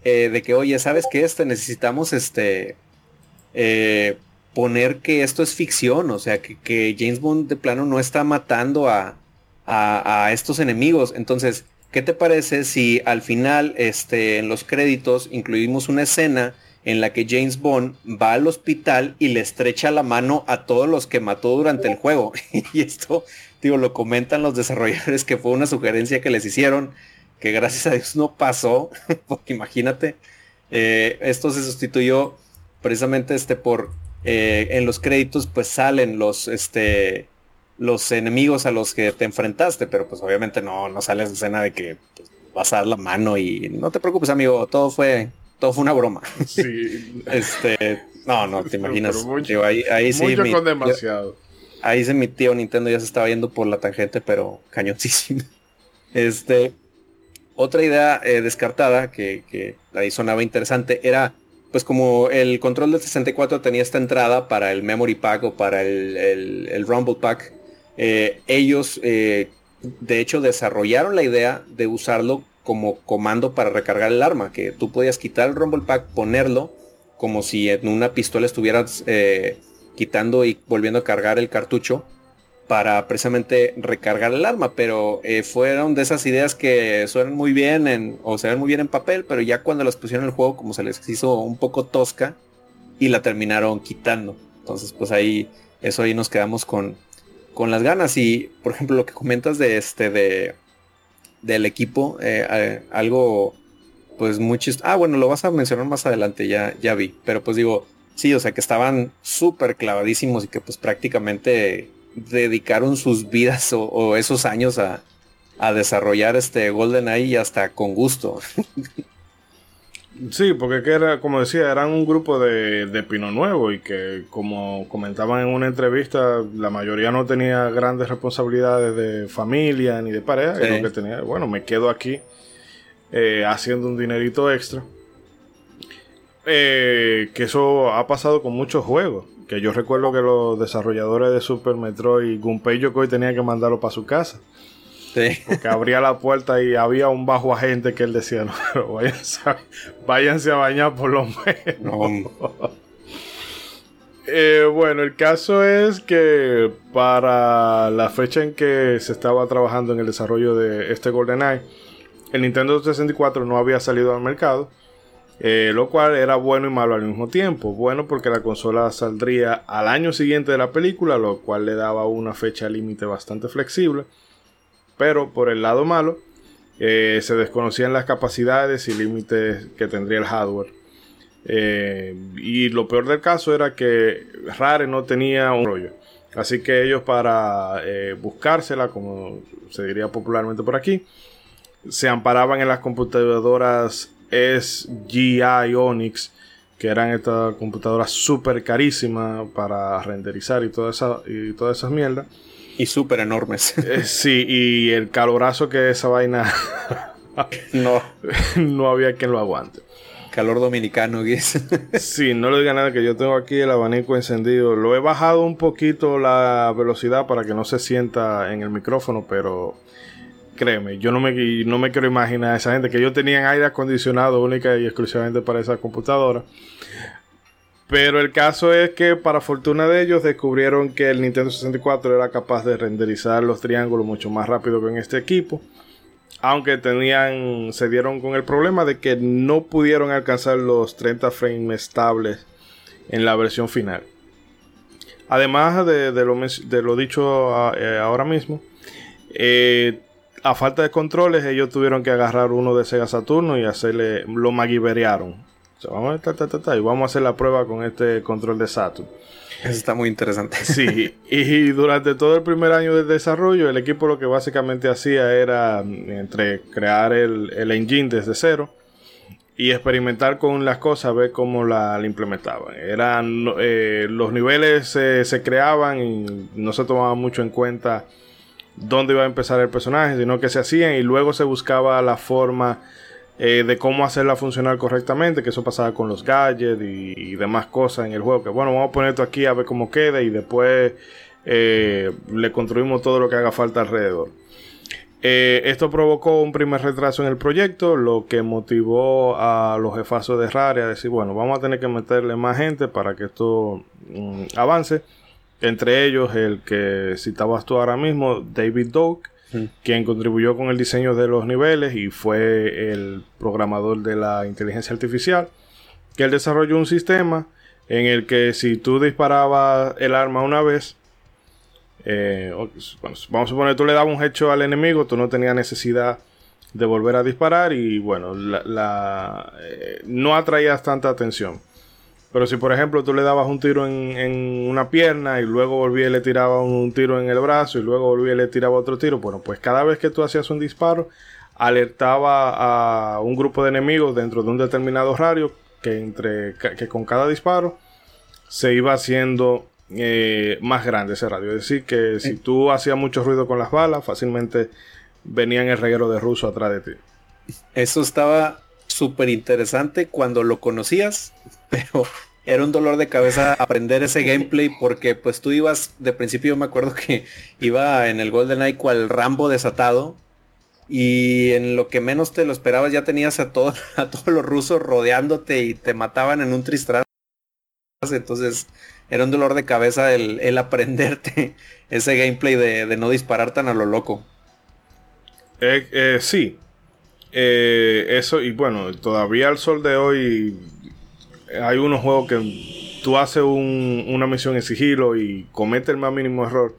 eh, de que, oye, ¿sabes qué? Este, necesitamos este, eh, poner que esto es ficción, o sea, que, que James Bond de plano no está matando a, a, a estos enemigos. Entonces, ¿qué te parece si al final, este, en los créditos, incluimos una escena en la que James Bond va al hospital y le estrecha la mano a todos los que mató durante el juego? y esto, digo, lo comentan los desarrolladores que fue una sugerencia que les hicieron, que gracias a Dios no pasó, porque imagínate, eh, esto se sustituyó precisamente este por eh, en los créditos pues salen los este los enemigos a los que te enfrentaste pero pues obviamente no no sale esa escena de que pues, vas a dar la mano y no te preocupes amigo todo fue todo fue una broma Sí, este no no te imaginas mucho- Digo, ahí ahí sí mucho mi- con demasiado. ahí sí mi tío Nintendo ya se estaba yendo por la tangente, pero cañoncísimo. Este, otra idea eh, descartada que, que ahí sonaba interesante era, pues como el control del 64 tenía esta entrada para el Memory Pack o para el, el- el Rumble Pack, eh, ellos eh, de hecho desarrollaron la idea de usarlo como comando para recargar el arma, que tú podías quitar el Rumble Pack, ponerlo como si en una pistola estuvieras eh, quitando y volviendo a cargar el cartucho para precisamente recargar el arma, pero eh, fueron de esas ideas que suenan muy bien en, o se ven muy bien en papel, pero ya cuando las pusieron en el juego como se les hizo un poco tosca y la terminaron quitando. Entonces pues ahí, eso ahí nos quedamos con, con las ganas y por ejemplo lo que comentas de este, de, del equipo, eh, algo pues muy chistoso. Ah, bueno, lo vas a mencionar más adelante, ya, ya vi, pero pues digo, sí, o sea que estaban súper clavadísimos y que pues prácticamente dedicaron sus vidas o, esos años a, desarrollar este GoldenEye y hasta con gusto. Sí, porque que era, como decía, eran un grupo de, de Pino Nuevo y que, como comentaban en una entrevista, la mayoría no tenía grandes responsabilidades de familia ni de pareja. lo que tenía, bueno, me quedo aquí eh, haciendo un dinerito extra. Eh, que eso ha pasado con muchos juegos. Que yo recuerdo que los desarrolladores de Super Metroid, Gunpei Yokoi tenía que mandarlo para su casa. Sí. Porque abría la puerta y había un bajo agente que él decía, no, pero váyanse, a bañar por lo menos. Eh, bueno, el caso es que para la fecha en que se estaba trabajando en el desarrollo de este GoldenEye, el Nintendo 64 no había salido al mercado eh, lo cual era bueno y malo al mismo tiempo. Bueno porque la consola saldría al año siguiente de la película, lo cual le daba una fecha límite bastante flexible. Pero por el lado malo, eh, se desconocían las capacidades y límites que tendría el hardware. Eh, y lo peor del caso era que Rare no tenía un rollo. Así que ellos para buscársela, como se diría popularmente por aquí, se amparaban en las computadoras es GI Onyx, que eran estas computadoras súper carísimas para renderizar y toda esa, y todas esas mierdas. Y súper enormes. Eh, sí, y el calorazo que esa vaina. no. no había quien lo aguante. Calor dominicano, Guis. sí, no le diga nada que yo tengo aquí el abanico encendido. Lo he bajado un poquito la velocidad para que no se sienta en el micrófono, pero créeme, yo no me, no me quiero imaginar a esa gente que ellos tenían aire acondicionado única y exclusivamente para esa computadora. Pero el caso es que para fortuna de ellos descubrieron que el Nintendo 64 era capaz de renderizar los triángulos mucho más rápido que en este equipo. Aunque tenían, se dieron con el problema de que no pudieron alcanzar los 30 frames estables en la versión final. Además de, lo, dicho ah, eh, ahora mismo, eh, a falta de controles, ellos tuvieron que agarrar uno de Sega Saturno y hacerle. Lo vamos, a, y vamos a hacer la prueba con este control de Saturn. Eso está muy interesante. Sí, y durante todo el primer año de desarrollo, el equipo lo que básicamente hacía era entre crear el, engine desde cero y experimentar con las cosas, ver cómo la, implementaban. Eran, eh, los niveles se creaban y no se tomaba mucho en cuenta dónde iba a empezar el personaje, sino que se hacían y luego se buscaba la forma eh, de cómo hacerla funcionar correctamente, que eso pasaba con los gadgets y, demás cosas en el juego, que bueno, vamos a poner esto aquí a ver cómo queda y después eh, le construimos todo lo que haga falta alrededor. Eh, esto provocó un primer retraso en el proyecto, lo que motivó a los jefazos de Rare a decir, bueno, vamos a tener que meterle más gente para que esto mm, avance. Entre ellos, el que citabas tú ahora mismo, David Doak, quien contribuyó con el diseño de los niveles y fue el programador de la inteligencia artificial, que él desarrolló un sistema en el que si tú disparabas el arma una vez, eh, vamos a suponer tú le dabas un hecho al enemigo, tú no tenías necesidad de volver a disparar y bueno, la, eh, no atraías tanta atención. Pero si por ejemplo tú le dabas un tiro en, una pierna y luego volvía y le tiraba un tiro en el brazo y luego volvía y le tiraba otro tiro, bueno, pues cada vez que tú hacías un disparo, alertaba a un grupo de enemigos dentro de un determinado radio que, entre, que con cada disparo se iba haciendo eh, más grande ese radio. Es decir, que si tú hacías mucho ruido con las balas, fácilmente venían el reguero de ruso atrás de ti. Eso estaba súper interesante cuando lo conocías, pero era un dolor de cabeza aprender ese gameplay porque pues tú ibas, de principio me acuerdo que iba en el Golden Eye cual Rambo desatado y en lo que menos te lo esperabas ya tenías a, a todos los rusos rodeándote y te mataban en un tristán entonces era un dolor de cabeza el, el aprenderte ese gameplay de, de, no disparar tan a lo loco. Eh, eh, sí, eh, eso y bueno, todavía al sol de hoy hay unos juegos que tú haces un, una misión en sigilo y cometes el más mínimo error.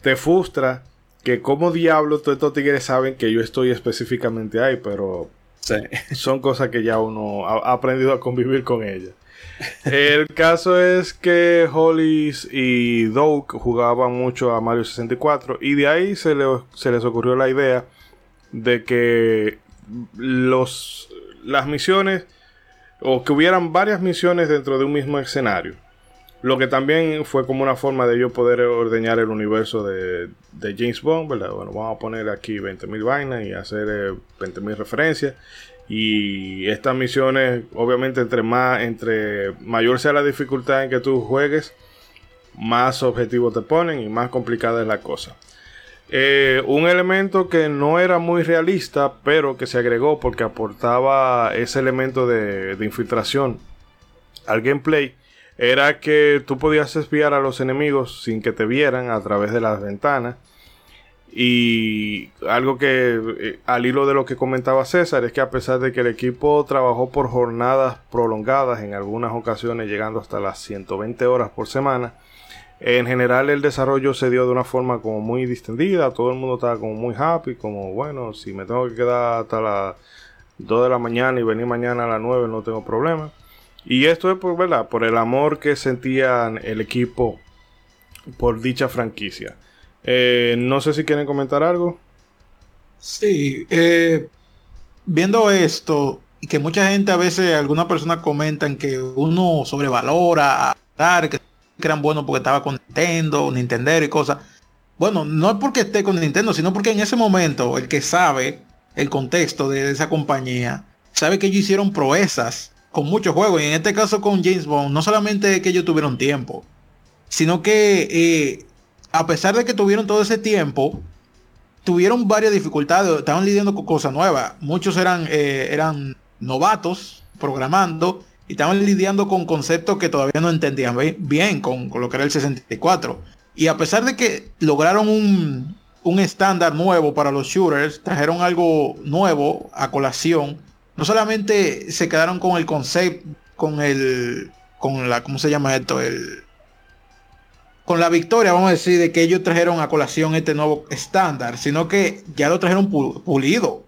Te frustra que como diablo todos estos tigres saben que yo estoy específicamente ahí, pero sí. son cosas que ya uno ha, aprendido a convivir con ellas. El caso es que Hollis y Doug jugaban mucho a Mario 64 y de ahí se, le, se les ocurrió la idea de que los, las misiones o que hubieran varias misiones dentro de un mismo escenario. Lo que también fue como una forma de yo poder ordeñar el universo de, James Bond, ¿verdad? Bueno, vamos a poner aquí 20.000 vainas y hacer eh, 20.000 referencias. Y estas misiones, obviamente, entre más, entre mayor sea la dificultad en que tú juegues, más objetivos te ponen y más complicada es la cosa. Eh, un elemento que no era muy realista, pero que se agregó porque aportaba ese elemento de, infiltración al gameplay, era que tú podías espiar a los enemigos sin que te vieran a través de las ventanas. Y algo que eh, al hilo de lo que comentaba César es que a pesar de que el equipo trabajó por jornadas prolongadas, en algunas ocasiones llegando hasta las 120 horas por semana, en general el desarrollo se dio de una forma como muy distendida, todo el mundo estaba como muy happy, como bueno, si me tengo que quedar hasta las 2 de la mañana y venir mañana a las 9 no tengo problema. Y esto es por, ¿verdad? por el amor que sentían el equipo por dicha franquicia. Eh, no sé si quieren comentar algo. Sí, eh, viendo esto, y que mucha gente a veces, algunas personas comentan que uno sobrevalora a que eran buenos porque estaba con Nintendo, Nintendo y cosas. Bueno, no es porque esté con Nintendo, sino porque en ese momento el que sabe el contexto de esa compañía, sabe que ellos hicieron proezas con muchos juegos. Y en este caso con James Bond, no solamente que ellos tuvieron tiempo, sino que eh, a pesar de que tuvieron todo ese tiempo, tuvieron varias dificultades, estaban lidiando con cosas nuevas. Muchos eran, eh, eran novatos programando y estaban lidiando con conceptos que todavía no entendían bien con, con, lo que era el 64. Y a pesar de que lograron un, un estándar nuevo para los shooters, trajeron algo nuevo a colación. No solamente se quedaron con el concepto, con el, con la, ¿cómo se llama esto? El, con la victoria, vamos a decir, de que ellos trajeron a colación este nuevo estándar, sino que ya lo trajeron pulido.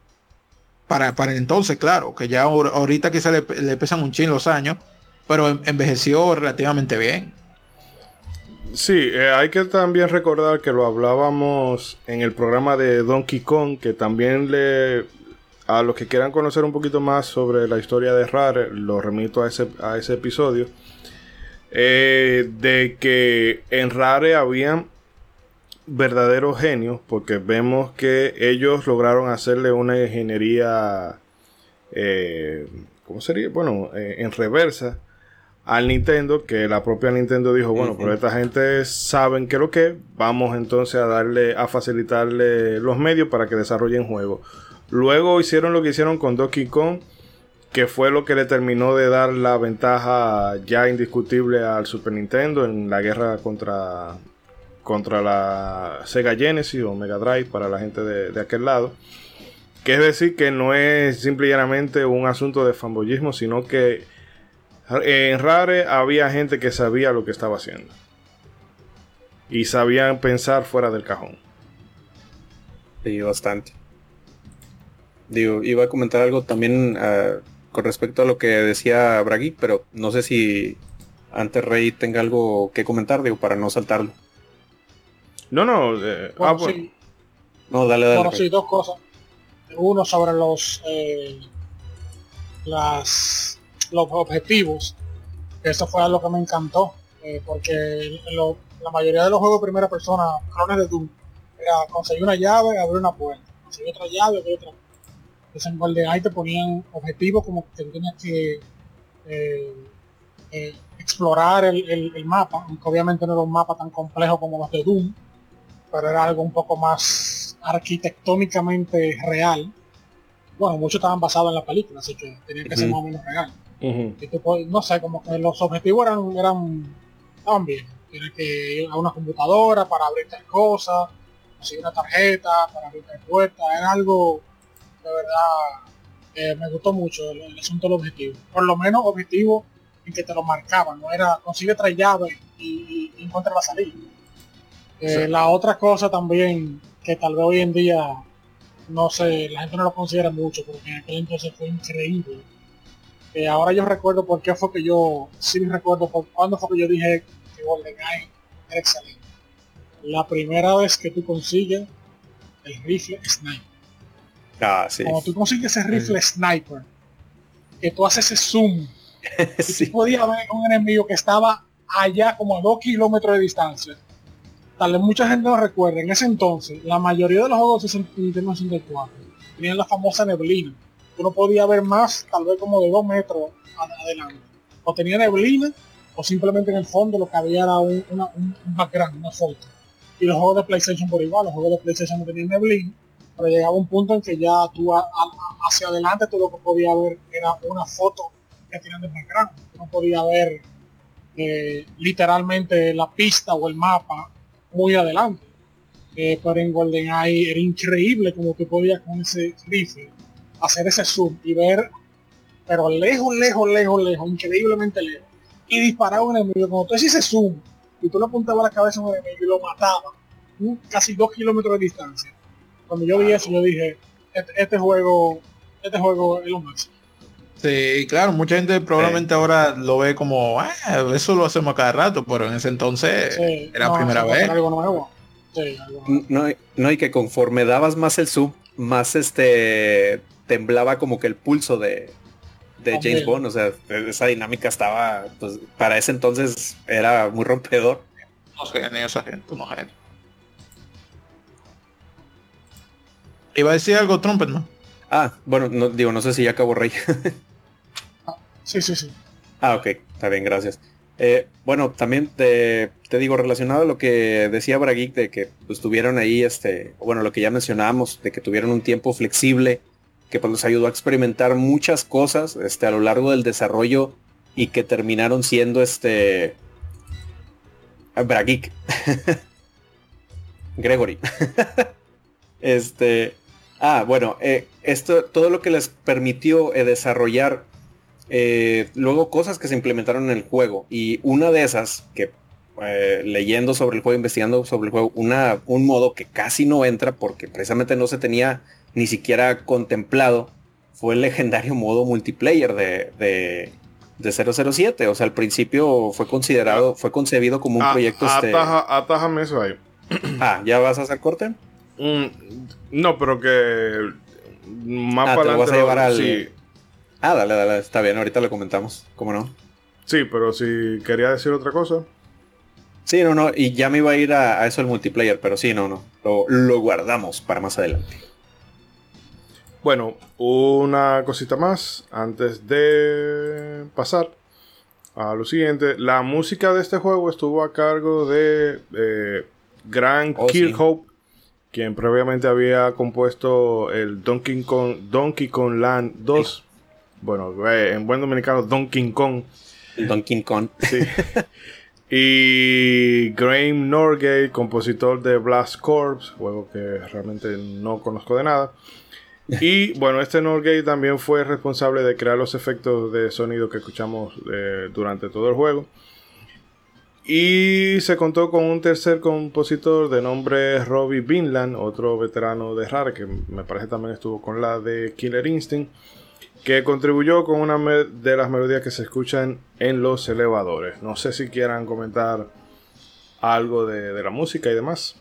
Para, para entonces, claro, que ya ahorita quizá le, le pesan un chin los años, pero envejeció relativamente bien. Sí, eh, hay que también recordar que lo hablábamos en el programa de Donkey Kong, que también le a los que quieran conocer un poquito más sobre la historia de Rare, lo remito a ese, a ese episodio. Eh, de que en Rare habían verdaderos genios, porque vemos que ellos lograron hacerle una ingeniería, eh, ¿cómo sería? Bueno, eh, en reversa al Nintendo, que la propia Nintendo dijo, bueno, uh -huh. pero esta gente saben que lo que, vamos entonces a darle, a facilitarle los medios para que desarrollen juegos. Luego hicieron lo que hicieron con Donkey Kong, que fue lo que le terminó de dar la ventaja ya indiscutible al Super Nintendo en la guerra contra, contra la Sega Genesis o Mega Drive para la gente de, de aquel lado. Que es decir, que no es simplemente un asunto de fanboyismo, sino que en Rare había gente que sabía lo que estaba haciendo. Y sabían pensar fuera del cajón. Sí, bastante. Digo, iba a comentar algo también uh, con respecto a lo que decía Bragui, pero no sé si antes Rey tenga algo que comentar, digo, para no saltarlo. No, no. Eh, bueno, ah, bueno. sí. No, dale, dale. Bueno, sí, dos cosas. Uno sobre los eh, las los objetivos. Eso fue algo que me encantó. Eh, porque lo, la mayoría de los juegos de primera persona, clones de Doom, era conseguir una llave, abrir una puerta. Conseguir otra llave, abrir otra Entonces en GoldenEye te ponían objetivos como que tenías que eh, eh, explorar el, el, el, mapa, aunque obviamente no era un mapa tan complejo como los de Doom, pero era algo un poco más arquitectónicamente real. Bueno, muchos estaban basados en la película, así que tenía que uh -huh. ser más o menos real. Ujú. Y tú puedes- no sé, como que los objetivos eran, eran estaban bien. Tienes que ir a una computadora para abrir tal cosa, conseguir una tarjeta para abrir tal puerta, era algo de verdad eh, me gustó mucho el, el asunto del objetivo. Por lo menos objetivo en que te lo marcaban, no era consigue tres llaves y, y- y encuentra la salida. Eh, La otra cosa también que tal vez hoy en día no sé, la gente no lo considera mucho, porque en aquel entonces fue increíble. Eh, ahora yo recuerdo por qué fue que yo, sí recuerdo por cuándo fue que yo dije que GoldenEye era excelente. La primera vez que tú consigues el rifle sniper. Ah, sí. Cuando tú consigues ese rifle sniper, que tú haces ese zoom, y sí. tú podías ver un enemigo que estaba allá como a dos kilómetros de distancia. Tal vez mucha gente no recuerda, en ese entonces, la mayoría de los juegos de 60 Nintendo 64 tenían la famosa neblina. Tú no podías ver más, tal vez como de dos metros adelante. O tenía neblina, o simplemente en el fondo lo que había era un, una- un- un background, una foto. Y los juegos de PlayStation por igual, los juegos de PlayStation no tenían neblina, pero llegaba un punto en que ya tú hacia adelante tú lo que podías ver era una foto que tenían de background. No podías ver eh, literalmente la pista o el mapa muy adelante. Eh, pero en GoldenEye era increíble como tú podías con ese rifle hacer ese zoom y ver, pero lejos, lejos, lejos, lejos, increíblemente lejos. Y disparar a un enemigo. Cuando tú haces ese zoom y tú le apuntabas la cabeza a un enemigo y lo mataba, ¿no? casi dos kilómetros de distancia. Cuando yo vi eso, yo dije, este, este juego, este juego es lo máximo. Sí, claro, mucha gente probablemente ahora lo ve como, "Ah, eso lo hacemos cada rato, pero en ese entonces Sí, era no, primera vez. ser algo nuevo. Sí, algo nuevo. No, no, y que conforme dabas más el zoom, más este temblaba como que el pulso de, de. James Bond. O sea, esa dinámica estaba, pues, para ese entonces era muy rompedor. No sé, ni esa gente, no gente. Iba a decir algo Trumpetman. Ah, bueno, no, digo, no sé si ya acabó Rey. Sí, sí, sí. Ah, ok, está bien, gracias. Eh, bueno, también te, te digo, relacionado a lo que decía Brageek de que pues tuvieron ahí, este, bueno, lo que ya mencionábamos, de que tuvieron un tiempo flexible, que pues los ayudó a experimentar muchas cosas este, a lo largo del desarrollo y que terminaron siendo este... ah, Brageek. Gregory. este... Ah, bueno, eh, esto, todo lo que les permitió eh, desarrollar eh, luego cosas que se implementaron en el juego y una de esas que leyendo sobre el juego, investigando sobre el juego, una, un modo que casi no entra porque precisamente no se tenía ni siquiera contemplado fue el legendario modo multiplayer de, de, de 007. O sea, al principio fue considerado, fue concebido como un Ah, proyecto este... atájame eso ahí. Ah, ¿ya vas a hacer corte? Mm, no, pero que más Ah, para te lo vas a adelante. llevar al- Sí, Ah, dale, dale, está bien, ahorita lo comentamos, ¿cómo no? sí, pero si quería decir otra cosa. Sí, no, no, y ya me iba a ir a, a eso el multiplayer, pero sí, no, no, lo, lo guardamos para más adelante. Bueno, una cosita más antes de pasar a lo siguiente. La música de este juego estuvo a cargo de eh, Grant Oh, sí. Quien previamente había compuesto el Donkey Kong, Donkey Kong Land 2. Bueno, eh, en buen dominicano, Donkey Kong. Donkey Kong. Sí. y Graham Norgate, compositor de Blast Corps, juego que realmente no conozco de nada. Y bueno, este Norgate también fue responsable de crear los efectos de sonido que escuchamos eh, durante todo el juego. Y se contó con un tercer compositor de nombre Robbie Vinland, otro veterano de Rare, que me parece también estuvo con la de Killer Instinct, que contribuyó con una de las melodías que se escuchan en los elevadores. No sé si quieran comentar algo de, de la música y demás.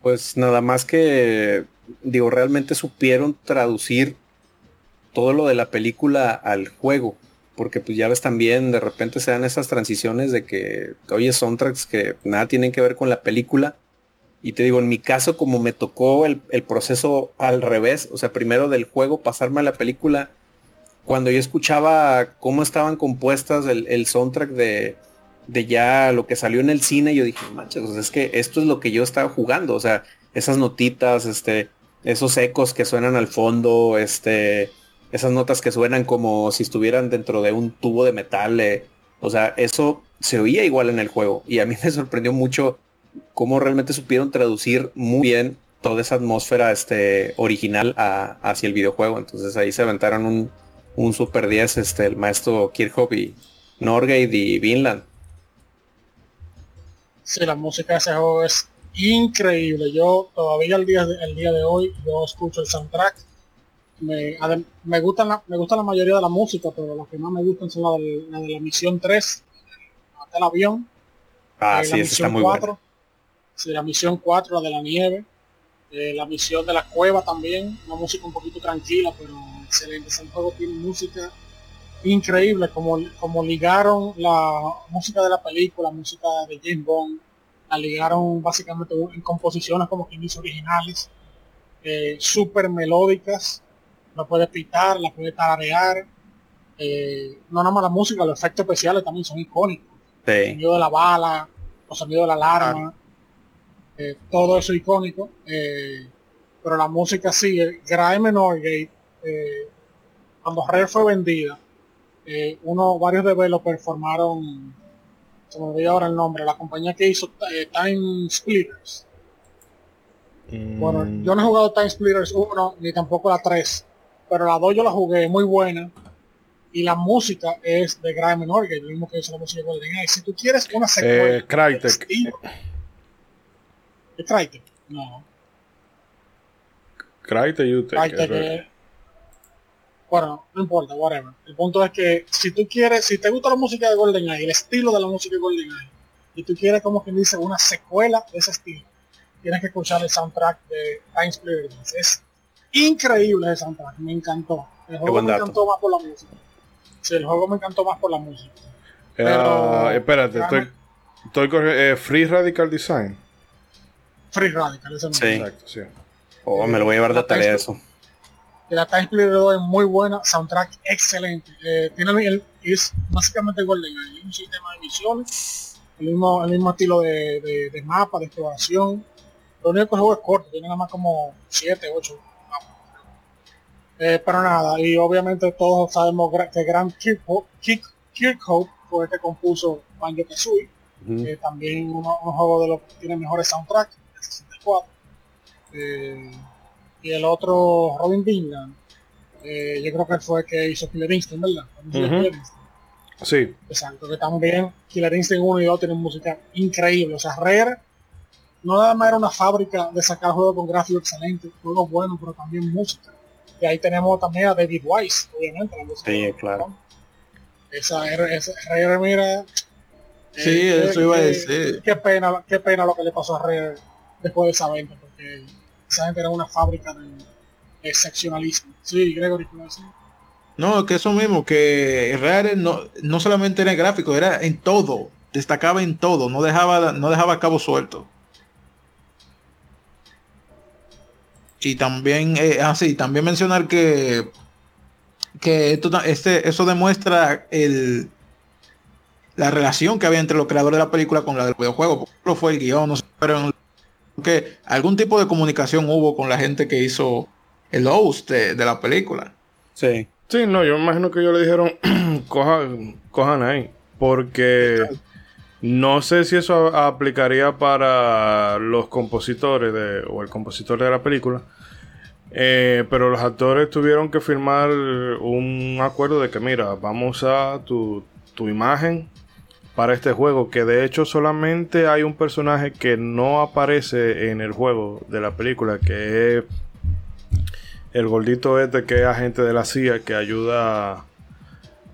Pues nada más que, digo, realmente supieron traducir todo lo de la película al juego. Porque pues ya ves también, de repente se dan esas transiciones de que, oye, soundtracks que nada tienen que ver con la película. Y te digo, en mi caso, como me tocó el, el proceso al revés, o sea, primero del juego pasarme a la película, cuando yo escuchaba cómo estaban compuestas el, el soundtrack de, de ya lo que salió en el cine, yo dije, manches, sea, es que esto es lo que yo estaba jugando, o sea, esas notitas, este, esos ecos que suenan al fondo, este, esas notas que suenan como si estuvieran dentro de un tubo de metal. eh, o sea, eso se oía igual en el juego. Y a mí me sorprendió mucho cómo realmente supieron traducir muy bien toda esa atmósfera este, original hacia el videojuego. Entonces ahí se aventaron un, un Super 10, este, el maestro Kirchhoff y Norgate y Vinland. Sí, la música de ese es increíble. Yo todavía el día de, el día de hoy yo escucho el soundtrack. Me, me gustan la, me gusta la mayoría de la música, pero las que más me gustan son la, de la misión 3, la del avión, Ah, eh, sí, la esa está misión muy 4, buena. sí, la misión 4, la de la nieve, eh, la misión de la cueva también, una música un poquito tranquila, pero excelente. Ese juego tiene música increíble, como, como ligaron la música de la película, música de James Bond, la ligaron básicamente en composiciones como que dice originales, eh, súper melódicas, la puedes pitar, la puedes tararear, eh, no nada más la música, los efectos especiales también son icónicos. El sonido de la bala, los sonidos de la alarma, eh, todo eso icónico. eh, pero la música sí, Grime Norgate, eh, cuando Rare fue vendida, uno, varios developers formaron, se me olvidó ahora el nombre, la compañía que hizo Time Splitters. Bueno, Mm, yo no he jugado Time Splitters 1 ni tampoco la 3, pero la 2 yo la jugué, muy buena. Y la música es de Grime Norgate, el mismo que hizo la música de GoldenEye. Si tú quieres una secuela... Eh, Crytek. ¿Es Crytek? No. Crytek y Utec, Crytek eso es. es- Bueno, no importa, whatever. El punto es que si tú quieres, si te gusta la música de GoldenEye, el estilo de la música de GoldenEye, y tú quieres como quien dice una secuela de ese estilo, tienes que escuchar el soundtrack de Time. Es increíble ese soundtrack, me encantó. El juego me encantó más por la música. Sí, el juego me encantó más por la música. Eh, Pero- espérate, estoy, estoy corri- eh, Free Radical Design. Free Radical, ese Sí. Exacto, sí. Oh, me lo voy a llevar de tarea eso. La Time Splitter 2 es muy buena, soundtrack excelente. Eh, tiene el, es básicamente GoldenEye, un sistema de misiones, el mismo, el mismo estilo de, de, de mapa, de exploración. Lo único que el juego es corto, tiene nada más como 7, 8 mapas. Eh, pero nada, y obviamente todos sabemos que Grant Kirkhope, Kirk, Kirkhope fue el que compuso Banjo Kazooie, Ujú. que también uno, un juego de los que tiene mejores soundtracks, de 64. Eh, y el otro, Robin Vinland, eh, yo creo que fue el que hizo Killer Instinct, ¿verdad? Killer Instinct. Sí, Exacto, que también Killer Instinct 1 y 2 tienen música increíble. O sea, Rare no nada más era una fábrica de sacar juegos con gráficos excelentes, juegos buenos, pero también música. Y ahí tenemos también a David Wise, obviamente. La música Sí, claro. Esa, era- esa Rare, mira. Sí, eh, eso iba a qué- decir. Qué pena, qué pena lo que le pasó a Rare después de esa venta, porque esa gente era una fábrica de, de excepcionalismo. Sí, Gregory. No, que eso mismo, que Rare no, no solamente era en gráfico, era en todo, destacaba en todo, no dejaba, no dejaba cabo suelto. Y también, eh, ah, sí, también mencionar que, que esto, este, eso demuestra el, la relación que había entre los creadores de la película con la del videojuego. Por ejemplo, fue el guion, no sé, pero en- que algún tipo de comunicación hubo con la gente que hizo el host de- de la película. Sí. Sí, no, yo me imagino que ellos le dijeron, Coja, cojan ahí, porque no sé si eso aplicaría para los compositores o el compositor de la película, eh, pero los actores tuvieron que firmar un acuerdo de que, mira, vamos a tu, tu imagen para este juego, que de hecho solamente hay un personaje que no aparece en el juego de la película, que es el gordito este que es agente de la CIA que ayuda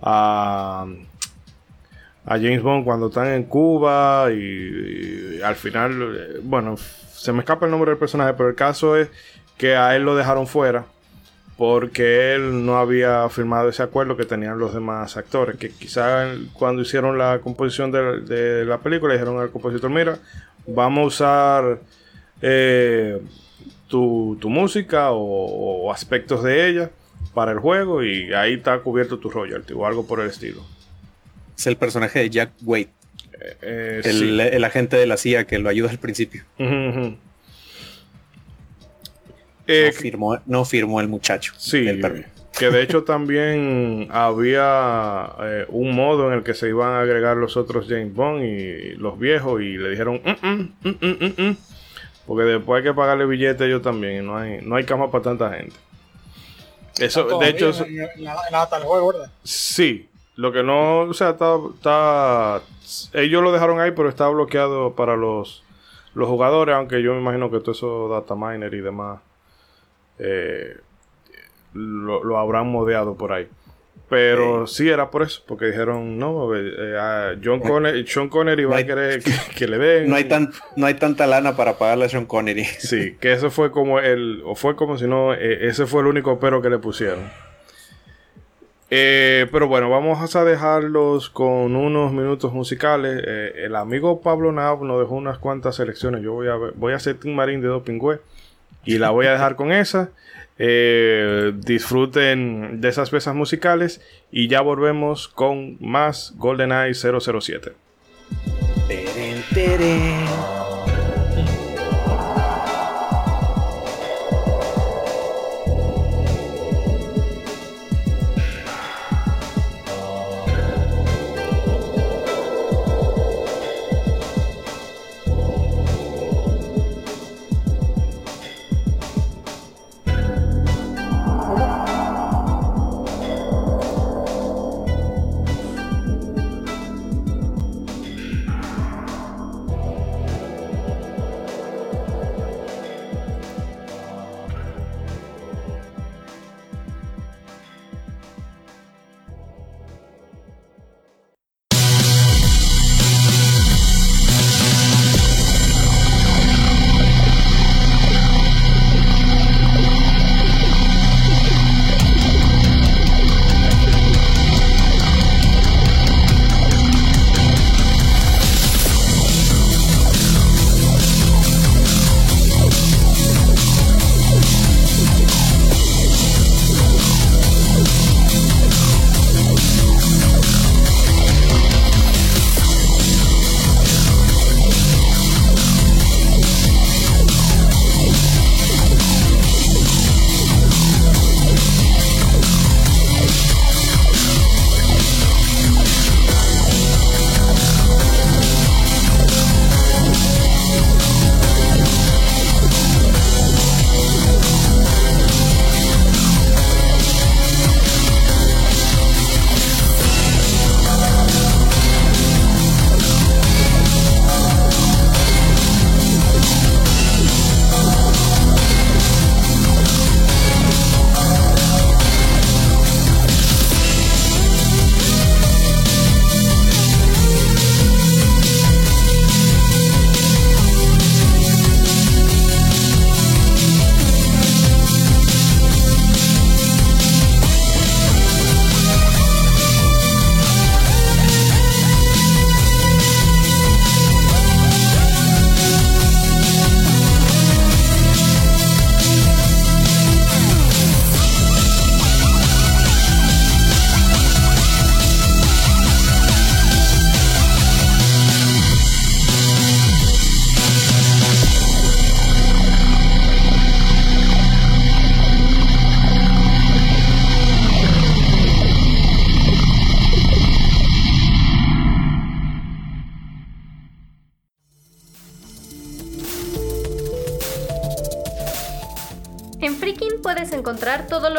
a, a James Bond cuando están en Cuba y, al final, eh, bueno, se me escapa el nombre del personaje, pero el caso es que a él lo dejaron fuera porque él no había firmado ese acuerdo que tenían los demás actores, que quizá cuando hicieron la composición de, de la película dijeron al compositor, mira, vamos a usar eh, tu, tu música o, o aspectos de ella para el juego y ahí está cubierto tu royalty o algo por el estilo. Es el personaje de Jack Wade, Eh, el, sí. el agente de la CIA que lo ayuda al principio. Eh, no, firmó, no firmó el muchacho. sí, del Que de hecho también había eh, un modo en el que se iban a agregar los otros James Bond y los viejos y le dijeron, "Mm, mm, mm, mm, mm, mm", porque después hay que pagarle billetes ellos también y no hay, no hay cama para tanta gente. Eso, de hecho, en, en la, en la data del juego, ¿verdad? Sí, lo que no, o sea, está, está- ellos lo dejaron ahí, pero está bloqueado para los, los jugadores, aunque yo me imagino que todo eso data miner y demás eh, lo, lo habrán modeado por ahí. Pero sí era por eso, porque dijeron, no, eh, a John Connery, Sean Connery va a querer que, que le den. No hay, tan, no hay tanta lana para pagarle a Sean Connery. Sí, que eso fue como el, o fue como si no, eh, ese fue el único pero que le pusieron. Eh, pero bueno, vamos a dejarlos con unos minutos musicales. Eh, el amigo Pablo Nab nos dejó unas cuantas selecciones. Yo voy a voy a hacer Team Marín de Dopingüe y la voy a dejar con esa. Eh, disfruten de esas piezas musicales y ya volvemos con más GoldenEye 007. Teren, teren.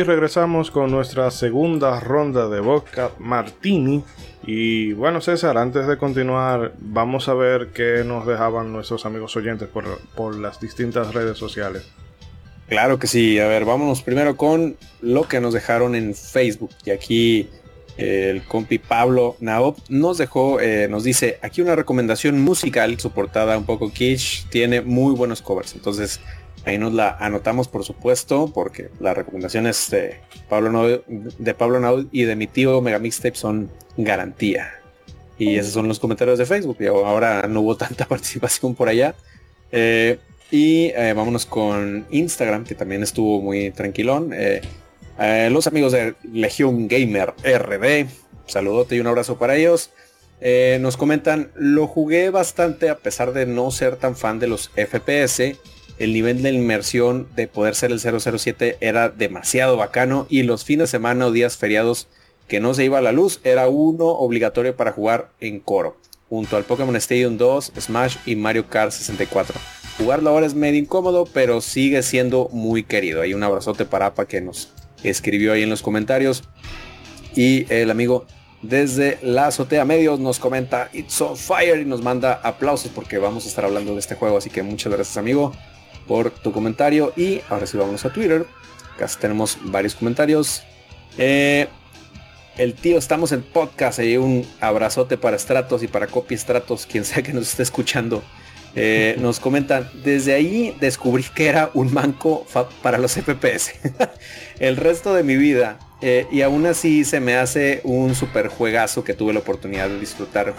Y regresamos con nuestra segunda ronda de vodka martini. Y bueno, César, antes de continuar, vamos a ver qué nos dejaban nuestros amigos oyentes por, por las distintas redes sociales. Claro que sí. A ver, vámonos primero con lo que nos dejaron en Facebook. Y aquí eh, el compi Pablo Naop nos dejó, eh, nos dice, aquí una recomendación musical soportada un poco kitsch, tiene muy buenos covers. Entonces ahí nos la anotamos por supuesto, porque las recomendaciones de Pablo Naop, de Pablo y de mi tío Megamixtape son garantía. Y esos son los comentarios de Facebook. Y ahora no hubo tanta participación por allá. Eh, y vámonos con Instagram, que también estuvo muy tranquilón. Eh, los amigos de Legion Gamer RD, saludote y un abrazo para ellos. Eh, nos comentan, lo jugué bastante a pesar de no ser tan fan de los FPS. El nivel de inmersión de poder ser el 007 era demasiado bacano y los fines de semana o días feriados que no se iba a la luz era uno obligatorio para jugar en coro, junto al Pokémon Stadium 2, Smash y Mario Kart 64. Jugarlo ahora es medio incómodo, pero sigue siendo muy querido. Hay un abrazote para APA que nos escribió ahí en los comentarios. Y el amigo desde la azotea medios nos comenta It's on fire y nos manda aplausos porque vamos a estar hablando de este juego. Así que muchas gracias amigo por tu comentario. Y ahora sí vamos a Twitter. Casi tenemos varios comentarios. Eh, el tío, estamos en podcast. Y un abrazote para Stratos y para Copy Stratos, quien sea que nos esté escuchando. Eh, nos comentan, desde ahí descubrí que era un manco para los FPS. el resto de mi vida. Eh, y aún así se me hace un super juegazo que tuve la oportunidad de disfrutar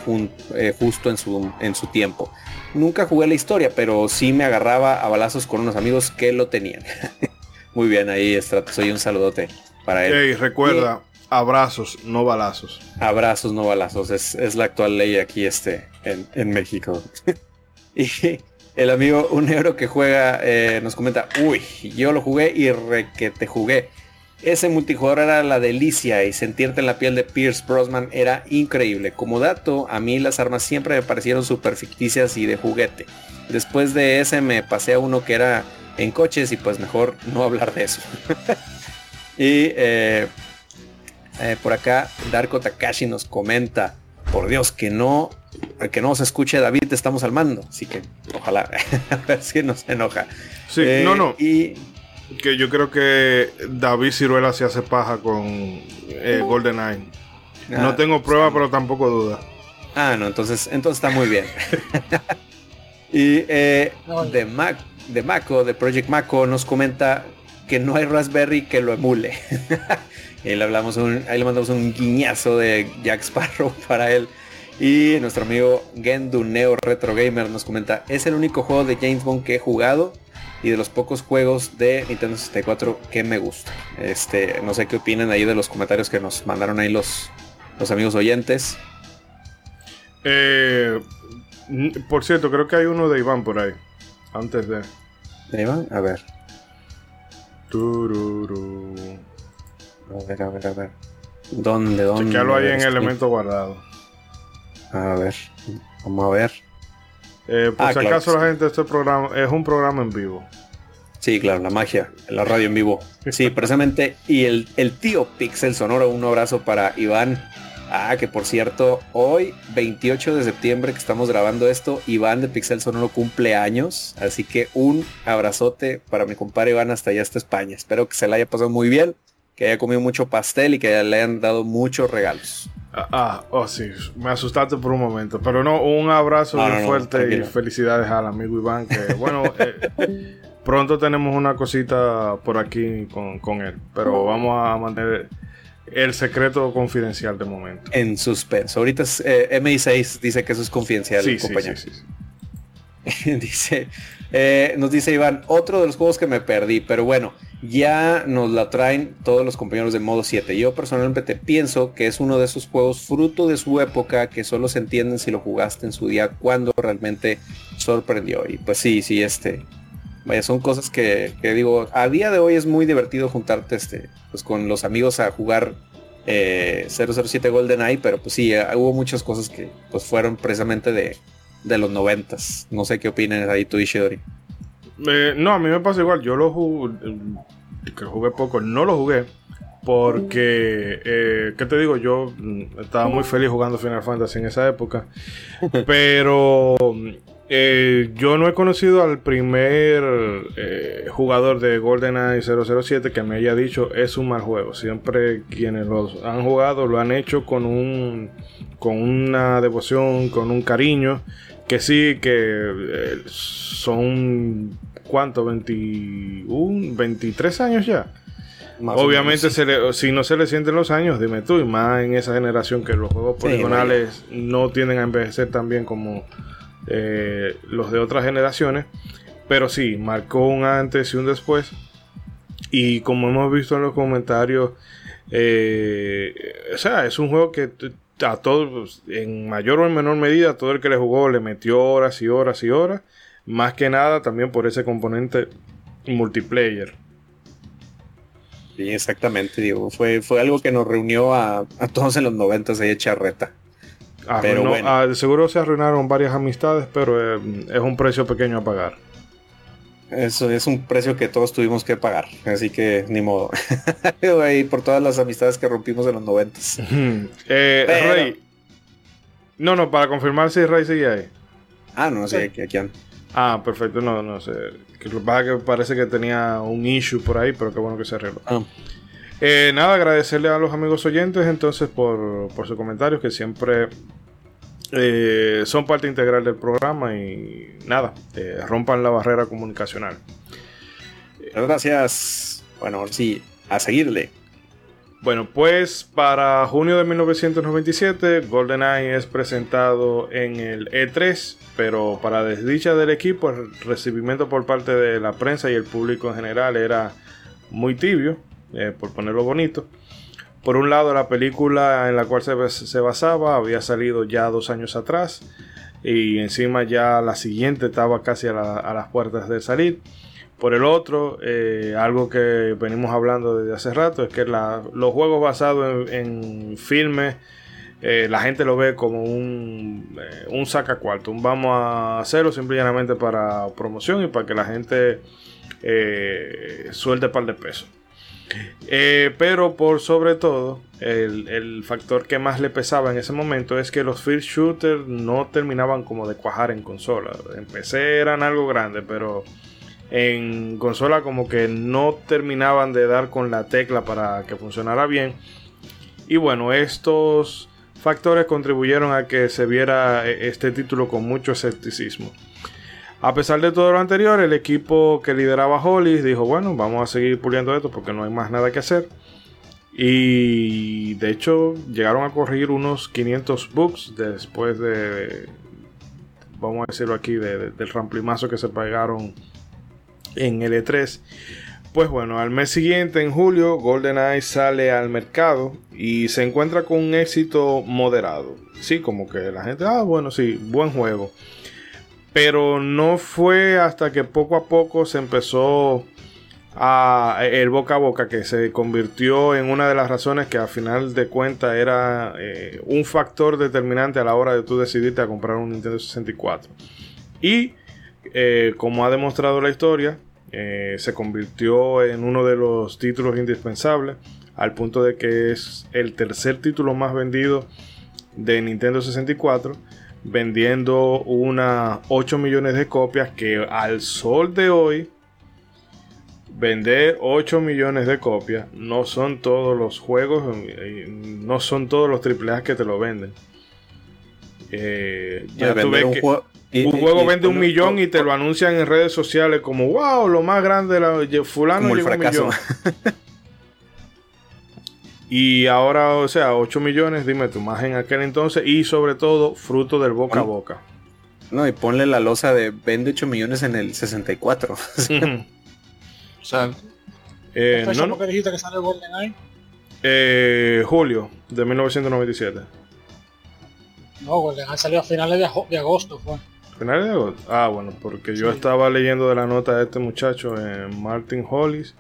eh, justo en su, en su tiempo. Nunca jugué la historia, pero sí me agarraba a balazos con unos amigos que lo tenían. Muy bien, ahí Stratos, soy un saludote para él. Hey, recuerda, abrazos, no balazos. Abrazos, no balazos. Es, la actual ley aquí este, en, en México. Y el amigo, un euro que juega, eh, nos comenta, uy, yo lo jugué y re que te jugué. Ese multijugador era la delicia y sentirte en la piel de Pierce Brosnan era increíble. Como dato, a mí las armas siempre me parecieron súper ficticias y de juguete. Después de ese me pasé a uno que era en coches y pues mejor no hablar de eso. y eh, eh, por acá Darko Takashi nos comenta, por Dios, que no que no se escuche David, te estamos al mando. Así que ojalá, a ver si nos enoja. Sí, Eh, no, no. Y Que yo creo que David Ciruela se hace paja con eh, GoldenEye. No Ah, tengo prueba, pero tampoco duda. Ah, no, entonces, entonces está muy bien. y eh, de, Mac, de Mako, de Project Mako, nos comenta que no hay Raspberry que lo emule. y le hablamos un, ahí le mandamos un guiñazo de Jack Sparrow para él. Y nuestro amigo Gendu Neo Retro Gamer nos comenta, es el único juego de James Bond que he jugado y de los pocos juegos de Nintendo 64 que me gusta. Este, no sé qué opinan ahí de los comentarios que nos mandaron ahí los, los amigos oyentes. Eh, por cierto, creo que hay uno de Iván por ahí. Antes de. ¿Ahí van? A ver. Tururú. A ver, a ver, a ver. ¿Dónde, dónde? Chequealo ahí en Este, elemento guardado. A ver, vamos a ver. Eh, por Ah, si claro acaso la gente, este programa es un programa en vivo. Sí, claro, la magia, la radio en vivo. Sí, precisamente. Y el, el tío Pixel Sonoro, un abrazo para Iván. Ah, que por cierto, hoy, 28 de septiembre que estamos grabando esto, Iván de Pixel Sonoro cumple años. Así que un abrazote para mi compadre Iván hasta allá hasta España. Espero que se la haya pasado muy bien, que haya comido mucho pastel y que le hayan dado muchos regalos. Ah, ah, oh sí, me asustaste por un momento. Pero no, un abrazo No, bien no, no, fuerte y felicidades al amigo Iván. Que bueno, eh, pronto tenemos una cosita por aquí con, con él. Pero vamos a mantener el secreto confidencial de momento. En suspenso. Ahorita es, eh, MI6 dice que eso es confidencial, Sí, sí, compañero. sí, sí. dice, eh, nos dice Iván, otro de los juegos que me perdí, pero bueno, ya nos la traen todos los compañeros de modo 7. Yo personalmente pienso que es uno de esos juegos fruto de su época que solo se entienden si lo jugaste en su día cuando realmente sorprendió. Y pues sí, sí, este. Vaya, son cosas que, que digo, a día de hoy es muy divertido juntarte este, pues con los amigos a jugar eh, 007 GoldenEye, pero pues sí, eh, hubo muchas cosas que pues fueron precisamente de, de los noventas. No sé qué opinan ahí tú, Ishidori. Eh, no, a mí me pasa igual. Yo lo jugué. que lo jugué poco, no lo jugué porque, eh, ¿qué te digo? Yo mm, estaba muy feliz jugando Final Fantasy en esa época, pero eh, yo no he conocido al primer eh, jugador de GoldenEye 007 que me haya dicho es un mal juego. Siempre quienes los han jugado lo han hecho con un con una devoción, con un cariño, que sí, que eh, son ¿cuánto? 21, 23 años ya. Más Obviamente, menos. se le- si no se le sienten los años, dime tú, y más en esa generación que los juegos Sí, poligonales no tienden a envejecer tan bien como eh, los de otras generaciones. Pero sí, marcó un antes y un después. Y como hemos visto en los comentarios, eh, o sea, es un juego que a todos, en mayor o en menor medida, todo el que le jugó le metió horas y horas y horas. Más que nada también por ese componente multiplayer. Sí, exactamente, digo, fue, fue algo que nos reunió a, a todos en los noventas ahí a echar reta. Pero Arruinó- bueno. ah, seguro se arruinaron varias amistades, pero eh, es un precio pequeño a pagar. Eso es un precio que todos tuvimos que pagar, así que ni modo. Ahí por todas las amistades que rompimos en los noventas. Eh, Pero- Rey. No, no, para confirmar si Rey sigue ahí. Ah, no, sí, aquí, aquí ando. Ah, perfecto, no, no sé. Que lo que pasa es que parece que tenía un issue por ahí, pero qué bueno que se arregló. Ah. Eh, nada, agradecerle a los amigos oyentes entonces por, por sus comentarios, que siempre eh, son parte integral del programa y nada, eh, rompan la barrera comunicacional. Gracias. Bueno, ahora sí, a seguirle. Bueno, pues para junio de 1997, GoldenEye es presentado en el E3, pero para desdicha del equipo, el recibimiento por parte de la prensa y el público en general era muy tibio, eh, por ponerlo bonito. Por un lado, la película en la cual se, se basaba había salido ya dos años atrás, y encima ya la siguiente estaba casi a, a las puertas de salir. Por el otro, eh, algo que venimos hablando desde hace rato es que los juegos basados en, filmes, eh, la gente lo ve como un, eh, un sacacuarto. Vamos a hacerlo simplemente para promoción y para que la gente suelte par de pesos. Eh, pero por sobre todo, el, factor que más le pesaba en ese momento es que los first shooters no terminaban como de cuajar en consola. En eran algo grande, pero en consola como que no terminaban de dar con la tecla para que funcionara bien. Y bueno, estos factores contribuyeron a que se viera eh, este título con mucho escepticismo. A pesar de todo lo anterior, el equipo que lideraba Hollis dijo, bueno, vamos a seguir puliendo esto porque no hay más nada que hacer. Y de hecho llegaron a corregir unos 500 bugs después de, vamos a decirlo aquí, de- de- del ramplimazo que se pegaron en el E3. Pues bueno, al mes siguiente, en julio, GoldenEye sale al mercado y se encuentra con un éxito moderado. Sí, como que la gente, ah, bueno, sí, buen juego. Pero no fue hasta que poco a poco se empezó a el boca a boca que se convirtió en una de las razones que al final de cuentas era eh, un factor determinante a la hora de tú decidirte a comprar un Nintendo 64. Y eh, como ha demostrado la historia, eh, se convirtió en uno de los títulos indispensables, al punto de que es el tercer título más vendido de Nintendo 64, vendiendo unas 8 millones de copias que al sol de hoy, vender 8 millones de copias no son todos los juegos, eh, no son todos los AAA que te lo venden. Eh, ya tú ves un que- juego- y- un juego y- vende un millón y te lo anuncian en redes sociales como wow, lo más grande de la fulano Como el llegó un millón. y ahora, o sea, 8 millones, dime tú, más en aquel entonces y sobre todo fruto del boca a boca. No, y ponle la losa de vende 8 millones en el 64. Ujú. O sea, Eh, no, no, que dijiste que sale GoldenEye? eh, julio de 1997. No, GoldenEye salió a finales de, agosto, fue. ¿Finales de agosto? Ah, bueno, porque yo Sí. estaba leyendo de la nota de este muchacho en Martin Hollis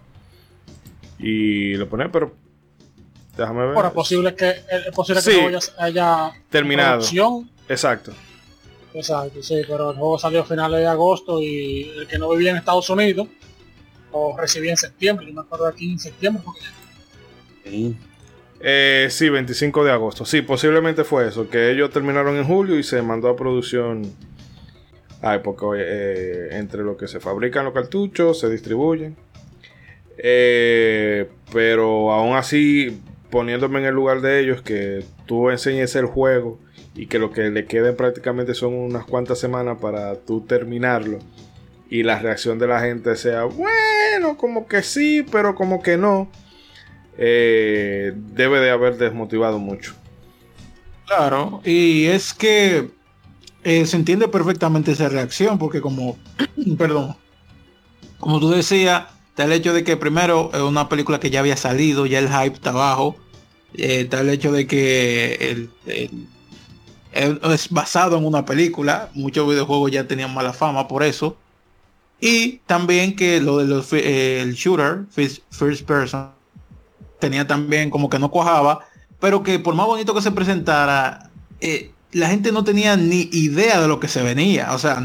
y lo pone, pero déjame ver. Ahora, es posible que, es posible que Sí. el juego ya haya Terminado. producción. Exacto. Exacto, sí, pero el juego salió a finales de agosto y el que no vivía en Estados Unidos lo recibí en septiembre. Yo me acuerdo aquí en septiembre porque Sí. Eh, sí, 25 de agosto. Sí, posiblemente fue eso, que ellos terminaron en julio y se mandó a producción. Ay, porque eh, entre lo que se fabrican los cartuchos, se distribuyen. Eh, pero aún así, poniéndome en el lugar de ellos, que tú enseñes el juego y que lo que le queden prácticamente son unas cuantas semanas para tú terminarlo. Y la reacción de la gente sea, bueno, como que sí, pero como que no eh, debe de haber desmotivado mucho. Claro, y es que eh, se entiende perfectamente esa reacción, porque como, perdón, como tú decías, está el hecho de que primero es una película que ya había salido, ya el hype está bajo, eh, está el hecho de que es basado en una película, muchos videojuegos ya tenían mala fama por eso, y también que lo de los fi- eh, shooter, first, person, tenía también como que no cuajaba, pero que por más bonito que se presentara, eh, la gente no tenía ni idea de lo que se venía. O sea,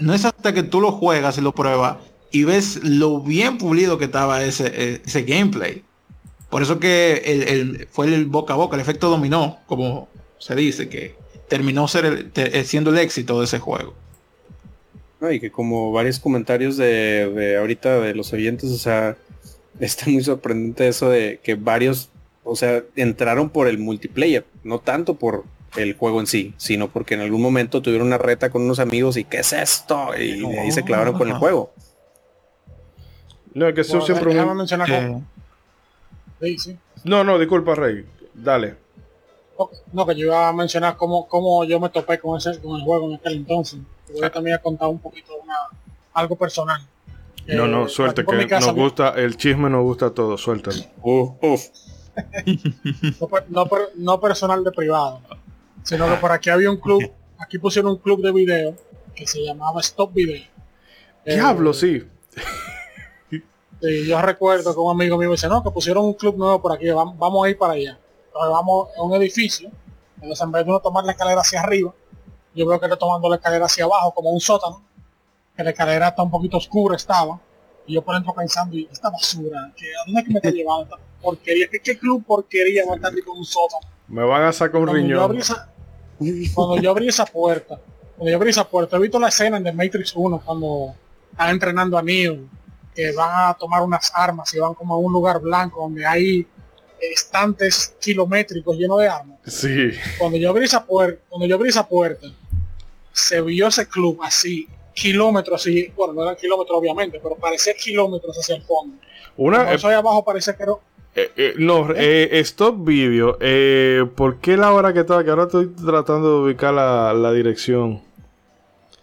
no es hasta que tú lo juegas y lo pruebas y ves lo bien pulido que estaba ese, eh, ese gameplay. Por eso que el, el- fue el boca a boca, el efecto dominó, como se dice, que terminó ser el- te- eh, siendo el éxito de ese juego. No, y que como varios comentarios de, de ahorita de los oyentes, o sea, está muy sorprendente eso de que varios, o sea, entraron por el multiplayer, no tanto por el juego en sí, sino porque en algún momento tuvieron una reta con unos amigos y ¿qué es esto? Y ahí se clavaron con el juego. No, es que eso Bueno, siempre déjame un- mencionar Eh, cómo- Sí, sí. No, no, disculpa, Rey. Dale. No, que yo iba a mencionar cómo, cómo yo me topé con ese con el juego en aquel entonces. Voy a también contar un poquito una, algo personal. No, Eh, no, suerte, por mi que casa nos gusta, el chisme nos gusta a todos, suéltalo. Uf, uf. no, no no personal de privado, sino que por aquí había un club, aquí pusieron un club de video que se llamaba Stop Video. Eh, Diablo, sí. Sí, yo recuerdo que un amigo mío dice, no, que pusieron un club nuevo por aquí, vam- vamos, a ir para allá. Entonces vamos a un edificio, entonces en vez de uno tomar la escalera hacia arriba, yo veo que está tomando la escalera hacia abajo, como un sótano, que la escalera está un poquito oscura estaba, y yo por dentro pensando, y esta basura, que ¿a dónde es que me está llevando esta porquería? ¿Qué, qué club porquería va a estar aquí con un sótano? Me van a sacar un Cuando yo, riñón. esa, cuando yo abrí esa puerta, cuando yo abrí esa puerta, he visto la escena en The Matrix 1 cuando están entrenando a Neo, que van a tomar unas armas y van como a un lugar blanco donde hay estantes kilométricos llenos de armas. Sí. Cuando yo abrí esa puerta, cuando yo abrí esa puerta, se vio ese club así, kilómetros así, bueno, no eran kilómetros obviamente, pero parecía kilómetros hacia el fondo. Una, eh, eso ahí abajo parece que era eh, eh, no, eh, stop video. Eh, ¿Por qué la hora que estaba? Que ahora estoy tratando de ubicar la, la dirección.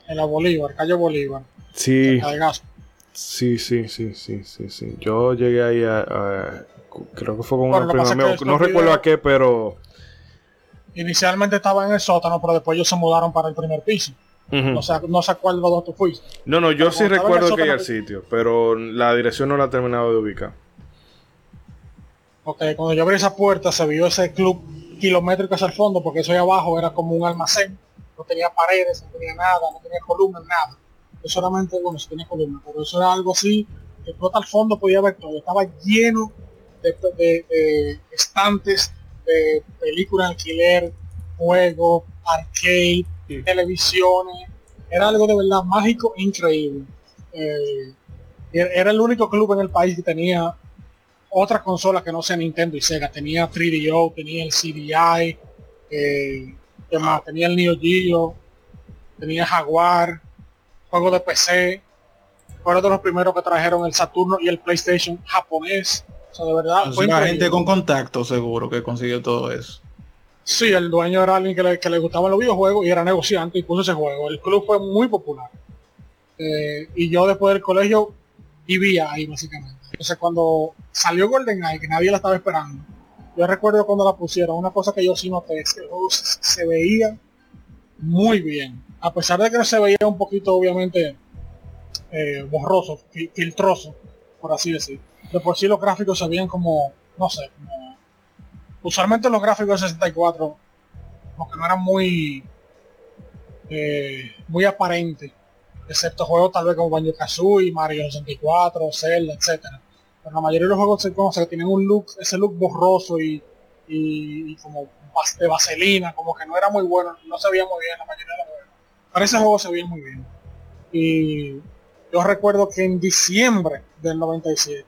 en la Bolívar, calle Bolívar, Sí. Sí, sí, sí, sí, sí, sí. Yo llegué ahí a, a- creo que fue con Bueno, una prima No recuerdo a qué, pero Inicialmente estaba en el sótano, pero después ellos se mudaron para el primer piso. Ujú. No sé, no sé cuál de los dos tú fuiste. No, no, yo Pero sí el recuerdo que al sótano- sitio, pero la dirección no la he terminado de ubicar. Ok, cuando yo abrí esa puerta se vio ese club kilométrico hacia el fondo, porque eso ahí abajo era como un almacén. No tenía paredes, no tenía nada, no tenía columnas, nada. Yo solamente, bueno, sí tenía columnas, pero eso era algo así, que hasta el fondo podía ver todo. Estaba lleno de, de- de estantes de películas de alquiler, juegos, arcade, televisiones. Era algo de verdad mágico e increíble. Eh, era el único club en el país que tenía otras consolas que no sea Nintendo y Sega. Tenía 3DO, tenía el CDI, eh, ¿qué más? tenía el Neo Geo, tenía Jaguar, juegos de PC. Fueron de los primeros que trajeron el Saturno y el PlayStation japonés. O sea, de verdad, o fue increíble. gente con contacto seguro que consiguió todo eso. Sí, el dueño era alguien que le, que le gustaban los videojuegos y era negociante y puso ese juego. El club fue muy popular. Eh, y yo después del colegio vivía ahí básicamente. Entonces cuando salió GoldenEye, que nadie la estaba esperando, yo recuerdo cuando la pusieron, una cosa que yo sí noté es que el juego se, se veía muy bien. A pesar de que se veía un poquito obviamente eh, borroso, fil- filtroso, por así decir. De por sí los gráficos se veían como, no sé, usualmente los gráficos de 64 como que no eran muy eh, muy aparentes excepto juegos tal vez como Banjo Kazooie, Mario 64, Zelda, etcétera. Pero la mayoría de los juegos se conoce que tienen un look, ese look borroso y, como de vaselina, como que no era muy bueno, no se veía muy bien la mayoría de los juegos. Pero ese juego se veía muy bien. Y yo recuerdo que en diciembre del 97,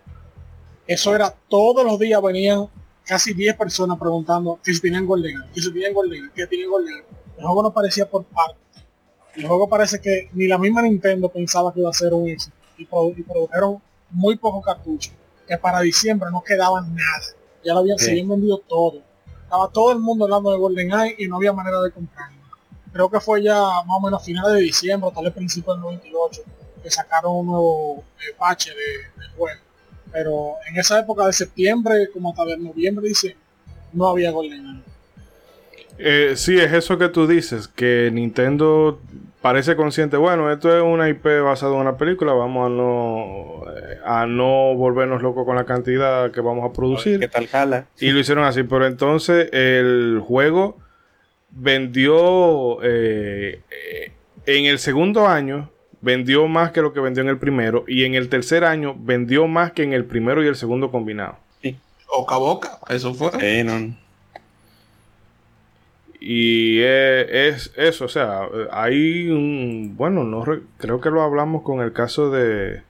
eso era todos los días venían casi 10 personas preguntando que si tenían Golden Eye, que si tenían Golden Eye, que tenían Eye. El juego no parecía por parte. El juego parece que ni la misma Nintendo pensaba que iba a ser un éxito. Y, produ- y produjeron muy pocos cartuchos. Que para diciembre no quedaban nada. Ya lo habían, Sí. vendido todo. Estaba todo el mundo hablando de Golden Eye y no había manera de comprarlo. Creo que fue ya más o menos a finales de diciembre, tal vez principios del 98, que sacaron un nuevo eh, parche de- del juego. Pero en esa época de septiembre, como hasta de noviembre, diciembre, no había Golden Eye. Eh, sí, es eso que tú dices, que Nintendo parece consciente, bueno, esto es una IP basada en una película, vamos a no, eh, a no volvernos locos con la cantidad que vamos a ¿Qué producir. tal jala? Y lo hicieron así, pero entonces el juego vendió eh, en el segundo año vendió más que lo que vendió en el primero y en el tercer año vendió más que en el primero y el segundo combinado. Boca a boca, eso fue. Sí, no. Y eh, es eso, o sea, hay un, bueno, no re- creo que lo hablamos con el caso de,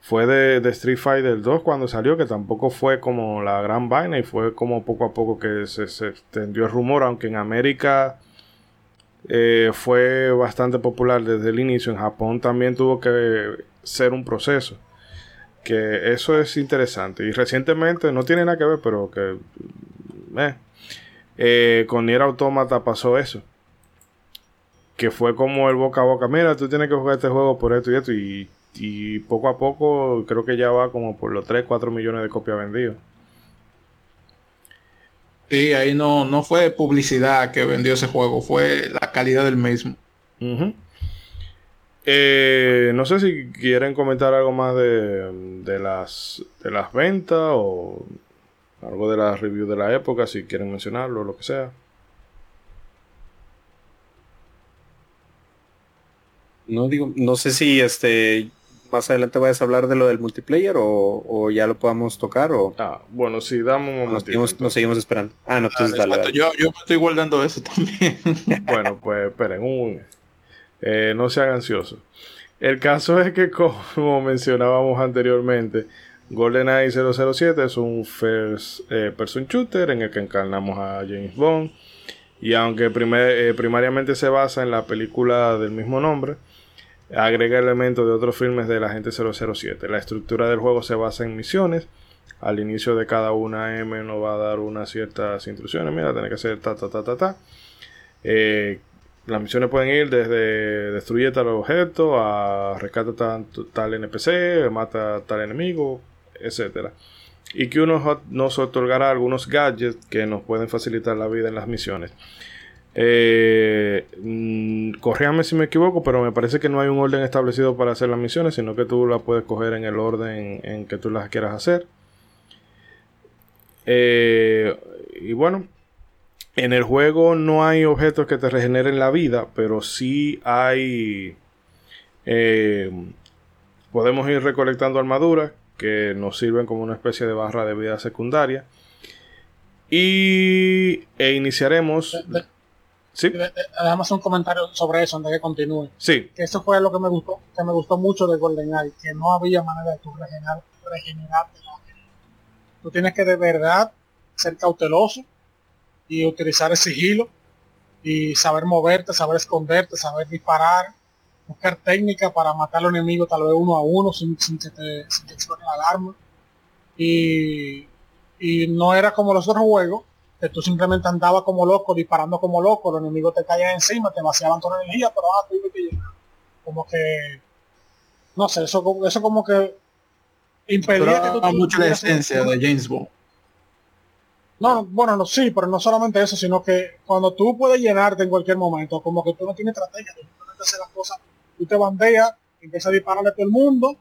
fue de, Street Fighter 2 cuando salió, que tampoco fue como la gran vaina y fue como poco a poco que se, se extendió el rumor, aunque en América eh, fue bastante popular desde el inicio, en Japón también tuvo que ser un proceso. Que eso es interesante. Y recientemente, no tiene nada que ver, pero que... eh, eh, con Nier Automata pasó eso. Que fue como el boca a boca. Mira, tú tienes que jugar este juego por esto y esto. Y, y poco a poco creo que ya va como por los 3, 4 millones de copias vendidas. Sí, ahí no, no fue publicidad que vendió ese juego, fue la calidad del mismo. Eh, no sé si quieren comentar algo más de, de las, de las ventas o algo de las reviews de la época, si quieren mencionarlo o lo que sea. No digo, no sé si este más adelante vayas a hablar de lo del multiplayer o, o ya lo podamos tocar o Ah, bueno, sí, dame un nos seguimos, nos seguimos esperando. Ah, no, entonces Ah, dale, dale. Yo, yo me estoy guardando eso también. Bueno, pues esperen, un, eh, no sean ansiosos. El caso es que, como mencionábamos anteriormente, GoldenEye 007 es un first eh, person shooter en el que encarnamos a James Bond. Y aunque primer- eh, primariamente se basa en la película del mismo nombre, agrega elementos de otros filmes del agente 007. La estructura del juego se basa en misiones. Al inicio de cada una M nos va a dar unas ciertas instrucciones. Mira, tiene que hacer ta ta ta ta ta. Eh, las misiones pueden ir desde destruye tal objeto a rescata tal, NPC, mata tal enemigo, etcétera. Y que uno nos otorgará algunos gadgets que nos pueden facilitar la vida en las misiones. Eh, mm, si me equivoco, pero me parece que no hay un orden establecido para hacer las misiones, sino que tú las puedes coger en el orden en que tú las quieras hacer. Eh, y bueno, en el juego no hay objetos que te regeneren la vida, pero sí hay... eh, podemos ir recolectando armaduras que nos sirven como una especie de barra de vida secundaria. Y e iniciaremos... Sí, Déjame hacer un comentario sobre eso antes de que continúe. sí, Que eso fue lo que me gustó, que me gustó mucho de GoldenEye, que no había manera de tú regenerar, regenerarte. Tú tienes que de verdad ser cauteloso y utilizar el sigilo y saber moverte, saber esconderte, saber disparar, buscar técnica para matar al enemigo tal vez uno a uno sin, sin que te, sin que te suene la alarma. Y, y no era como los otros juegos, que tú simplemente andabas como loco, disparando como loco, los enemigos te caían encima, te vaciaban toda la energía, pero ah, tú llenaban. Como que, no sé, eso, como- eso como que impedía que tú mucho la esencia de James Bond. no, bueno, no, sí, pero no solamente eso, sino que cuando tú puedes llenarte en cualquier momento, como que tú no tienes estrategia, tú simplemente haces las cosas, tú te bandeas, empiezas a dispararle a todo el mundo,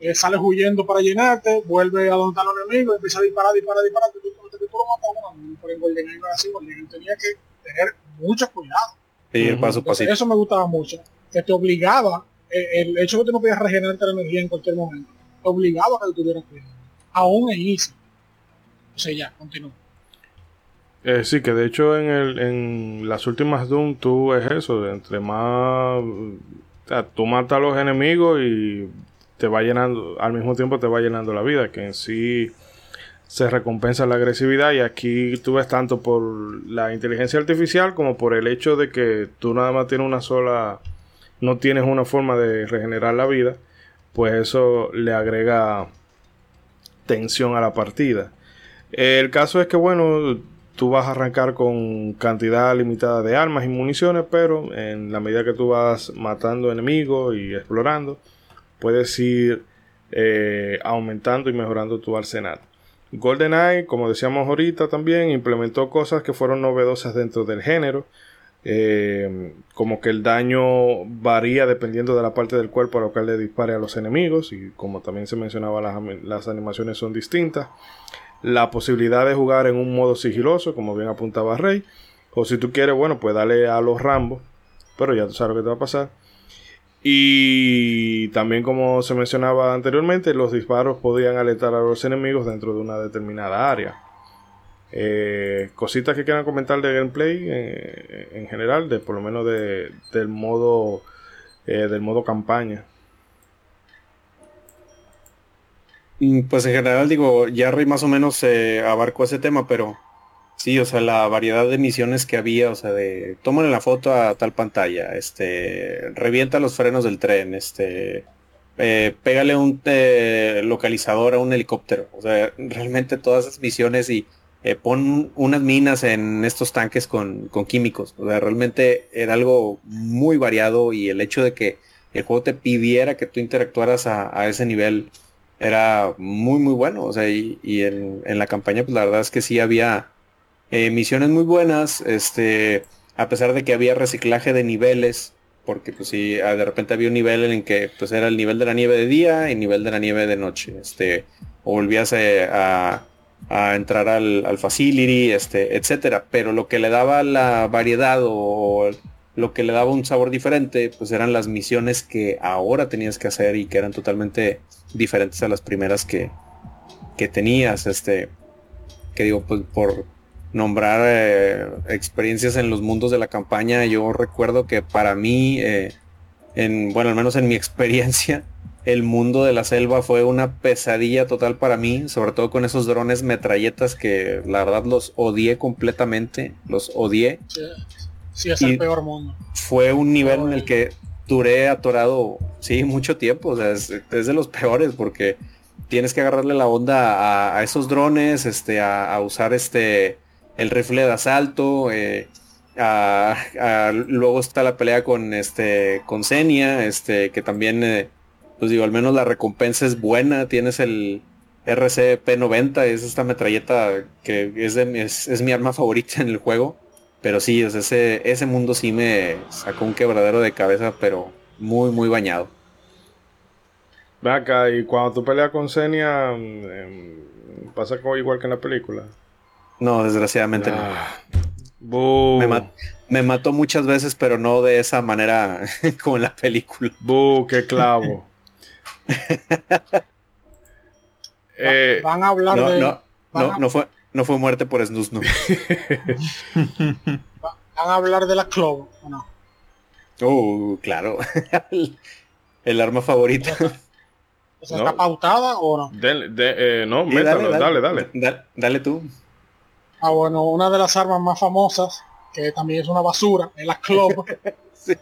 eh, sales huyendo para llenarte, vuelve a donde están los enemigos, empieza a disparar, disparar, disparar, tú, tú, tú, lo matas a uno, pero en GoldenEye no era así, GoldenEye tenía que tener mucho cuidado, Sí, ir Ujú. paso Entonces, eso me gustaba mucho, que te obligaba, eh, el hecho de que tú no podías regenerarte la energía en cualquier momento, te obligaba a que tuvieras cuidado, aún en easy. O sea, ya, continúa. Eh, sí, que de hecho en, el, en las últimas Doom tú es eso, entre más... O sea, tú matas a los enemigos y te va llenando, al mismo tiempo te va llenando la vida, que en sí se recompensa la agresividad y aquí tú ves tanto por la inteligencia artificial como por el hecho de que tú nada más tienes una sola, no tienes una forma de regenerar la vida, pues eso le agrega tensión a la partida. El caso es que, bueno, tú vas a arrancar con cantidad limitada de armas y municiones, pero en la medida que tú vas matando enemigos y explorando, puedes ir eh, aumentando y mejorando tu arsenal. GoldenEye, como decíamos ahorita también, implementó cosas que fueron novedosas dentro del género. eh, como que el daño varía dependiendo de la parte del cuerpo a lo que le dispare a los enemigos y como también se mencionaba las, las animaciones son distintas la posibilidad de jugar en un modo sigiloso, como bien apuntaba Rey. O si tú quieres, bueno, pues dale a los Rambo. Pero ya tú sabes lo que te va a pasar. Y también, como se mencionaba anteriormente, los disparos podían alertar a los enemigos dentro de una determinada área. Eh, cositas que quieran comentar de gameplay eh, en general, de por lo menos de, del modo eh, del modo campaña. Mm, Pues en general digo, Rey más o menos abarcó ese tema, pero sí, o sea, la variedad de misiones que había, o sea, de tómale la foto a tal pantalla, este, revienta los frenos del tren, este, eh, pégale un eh, localizador a un helicóptero, o sea, realmente todas esas misiones y eh, pon unas minas en estos tanques con, con químicos, o sea, realmente era algo muy variado y el hecho de que el juego te pidiera que tú interactuaras a, ese nivel era muy muy bueno. O sea, y, y en la campaña, pues la verdad es que sí había eh, misiones muy buenas. Este, a pesar de que había reciclaje de niveles. Porque pues sí, ah, de repente había un nivel en el que pues era el nivel de la nieve de día y el nivel de la nieve de noche. Este, o volvías eh, a, entrar al, al facility, este, etcétera. Pero lo que le daba la variedad o lo que le daba un sabor diferente, pues eran las misiones que ahora tenías que hacer y que eran totalmente diferentes a las primeras que, que tenías. Este, que digo, pues por nombrar eh, experiencias en los mundos de la campaña, yo recuerdo que para mí, eh, en, bueno, al menos en mi experiencia, el mundo de la selva fue una pesadilla total para mí, sobre todo con esos drones metralletas que la verdad los odié completamente, los odié. Sí, sí, es Y- el peor mundo. Fue un nivel en el que duré atorado, sí, mucho tiempo, o sea, es, es de los peores porque tienes que agarrarle la onda a, a esos drones, este, a, a usar este, el rifle de asalto, eh, luego está la pelea con este, con Xenia, este, que también, eh, pues digo, al menos la recompensa es buena, tienes el RCP-90, es esta metralleta que es, es, es mi arma favorita en el juego. Pero sí, ese, ese mundo sí me sacó un quebradero de cabeza, pero muy, muy bañado. Ven acá, y cuando tú peleas con Xenia, mm, em, pasa como igual que en la película. No, desgraciadamente Ah, no. Me, ma- me mató muchas veces, pero no de esa manera como en la película. bu, qué clavo. Eh, Van a hablar No, de... no, no, a- no fue, no fue muerte por snus, no. Van a hablar de la Clover, ¿o no? Uh, claro. el, el arma favorita. O sea, No. ¿Está pautada o no? de- de- eh, no, métalo, dale, dale. Da- dale tú. Ah, bueno, una de las armas más famosas, que también es una basura, es la. Sí.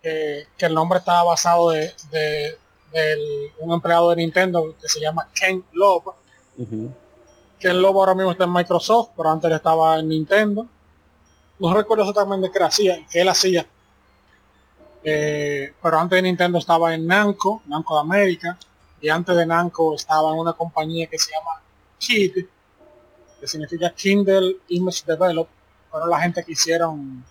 que, que el nombre estaba basado de, un empleado de Nintendo que se llama Ken Love. Ujú. Ken Love ahora mismo está en Microsoft, pero antes estaba en Nintendo. No recuerdo exactamente qué hacía, qué él hacía. Eh, pero antes de Nintendo estaba en Namco, Namco de América, y antes de Namco estaba en una compañía que se llama KID, que significa Kindle Image Develop, fueron la gente que hicieron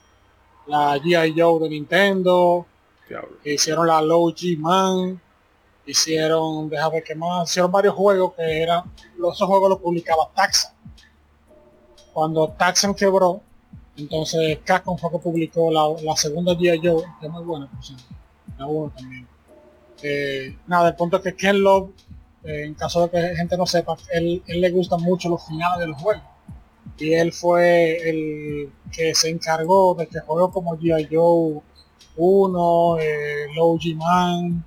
la G.I. Joe de Nintendo, Diablo. que hicieron la Low G Man, hicieron, déjame ver qué más, hicieron varios juegos que eran, los esos juegos los publicaba Taxan. Cuando Taxan quebró, Entonces Capcom fue que publicó la, la segunda G.I. Joe, que es muy buena, por cierto. La 1 también. Eh, nada, el punto es que Ken Love, en caso de que gente no sepa, él, le gustan mucho los finales de los juegos. Y él fue el que se encargó de que juegos como G.I. Joe 1, eh, Low G-Man,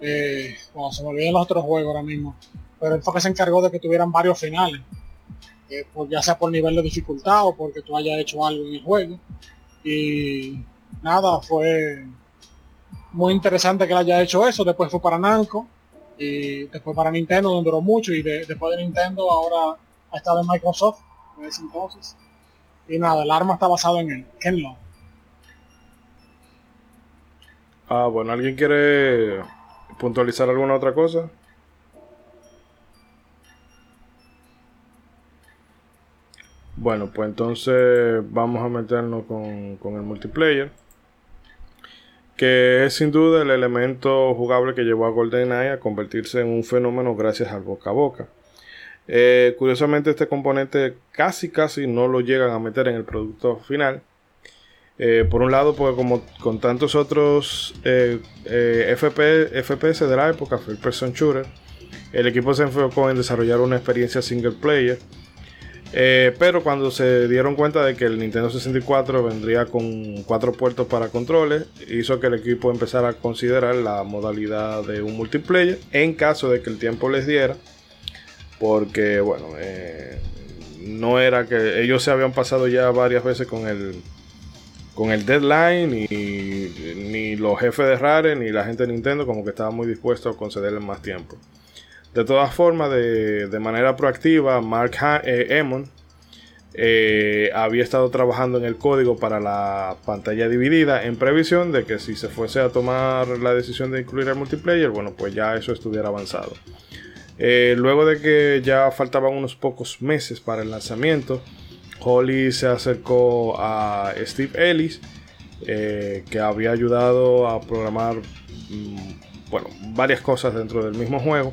eh, bueno, se me olvidan los otros juegos ahora mismo. Pero él fue que se encargó de que tuvieran varios finales. eh, por- ya sea por nivel de dificultad o porque tú hayas hecho algo en el juego. Y nada, fue muy interesante que él haya hecho eso. Después fue para Namco y después para Nintendo, donde duró mucho. Y de- después de Nintendo ahora ha estado en Microsoft en ese entonces. Y nada, el arma está basado en él, Ken. Ah, bueno, ¿alguien quiere puntualizar alguna otra cosa? Bueno, pues entonces vamos a meternos con, con el multiplayer. Que es sin duda el elemento jugable que llevó a GoldenEye a convertirse en un fenómeno gracias al boca a boca. Eh, curiosamente este componente casi casi no lo llegan a meter en el producto final. Eh, por un lado, pues como con tantos otros eh, FP, FPS de la época, First Person Shooter, el equipo se enfocó en desarrollar una experiencia single player. Eh, pero cuando se dieron cuenta de que el Nintendo 64 vendría con cuatro puertos para controles, hizo que el equipo empezara a considerar la modalidad de un multiplayer en caso de que el tiempo les diera. Porque, bueno, eh, no era que ellos se habían pasado ya varias veces con el, con el deadline y ni los jefes de Rare ni la gente de Nintendo como que estaban muy dispuestos a concederle más tiempo. De todas formas, de, de manera proactiva, Mark ha eh, eh, había estado trabajando en el código para la pantalla dividida en previsión de que si se fuese a tomar la decisión de incluir el multiplayer, bueno, pues ya eso estuviera avanzado. Eh, luego de que ya faltaban unos pocos meses para el lanzamiento, Holly se acercó a Steve Ellis, que había ayudado a programar mm, bueno, varias cosas dentro del mismo juego.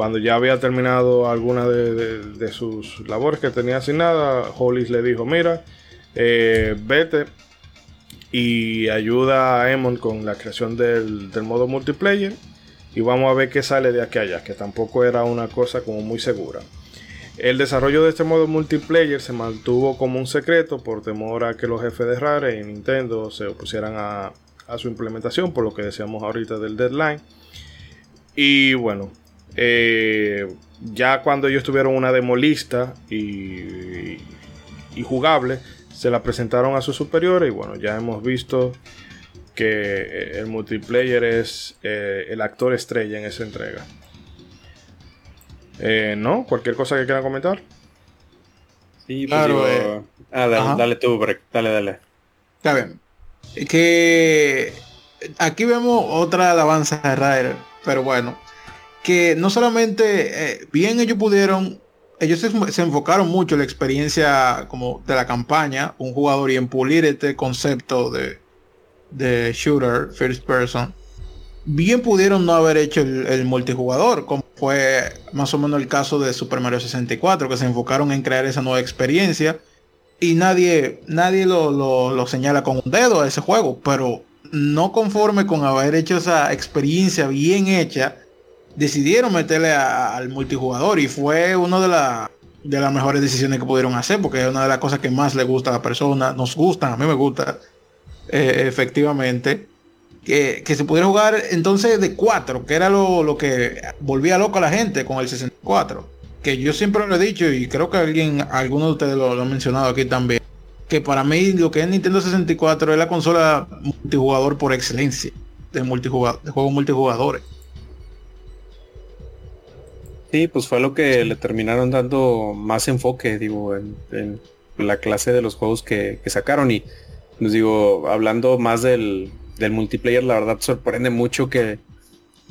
Cuando ya había terminado alguna de, de- de sus labores que tenía asignada, Hollis le dijo, mira, eh, vete y ayuda a Emon con la creación del, del modo multiplayer y vamos a ver qué sale de aquí allá, que tampoco era una cosa como muy segura. El desarrollo de este modo multiplayer se mantuvo como un secreto por temor a que los jefes de Rare y Nintendo se opusieran a, a su implementación, por lo que decíamos ahorita del deadline. Y bueno, eh, ya cuando ellos tuvieron una demo lista y, y jugable, se la presentaron a sus superiores y bueno, ya hemos visto que el multiplayer es eh, el actor estrella en esa entrega. Eh, ¿No? ¿Cualquier cosa que quieran comentar? Sí, pues Claro, digo, eh. ah, dale, dale tú, Breck, dale, dale. Está bien. Que aquí vemos otra alabanza de Ryder, pero bueno, que no solamente, eh, bien ellos pudieron, ellos se, enfocaron mucho en la experiencia como de la campaña, un jugador y en pulir este concepto de, de shooter, first person. Bien pudieron no haber hecho el, el multijugador, como fue más o menos el caso de Super Mario 64, que se enfocaron en crear esa nueva experiencia y nadie, nadie lo, lo- lo señala con un dedo a ese juego, pero no conforme con haber hecho esa experiencia bien hecha, decidieron meterle al multijugador y fue una de, de las mejores decisiones que pudieron hacer, porque es una de las cosas que más le gusta a la persona, nos gustan, a mí me gusta, eh, efectivamente, que, se pudiera jugar entonces de 4, que era lo, lo que volvía loco a la gente con el 64 que yo siempre lo he dicho y creo que alguien, alguno de ustedes lo, lo ha mencionado aquí también, que para mí lo que es Nintendo 64 es la consola multijugador por excelencia de, multijugador, de juegos multijugadores. Sí, pues fue lo que le terminaron dando más enfoque, digo, en, en la clase de los juegos que, que sacaron. Y les digo, hablando más del, del multiplayer, la verdad sorprende mucho que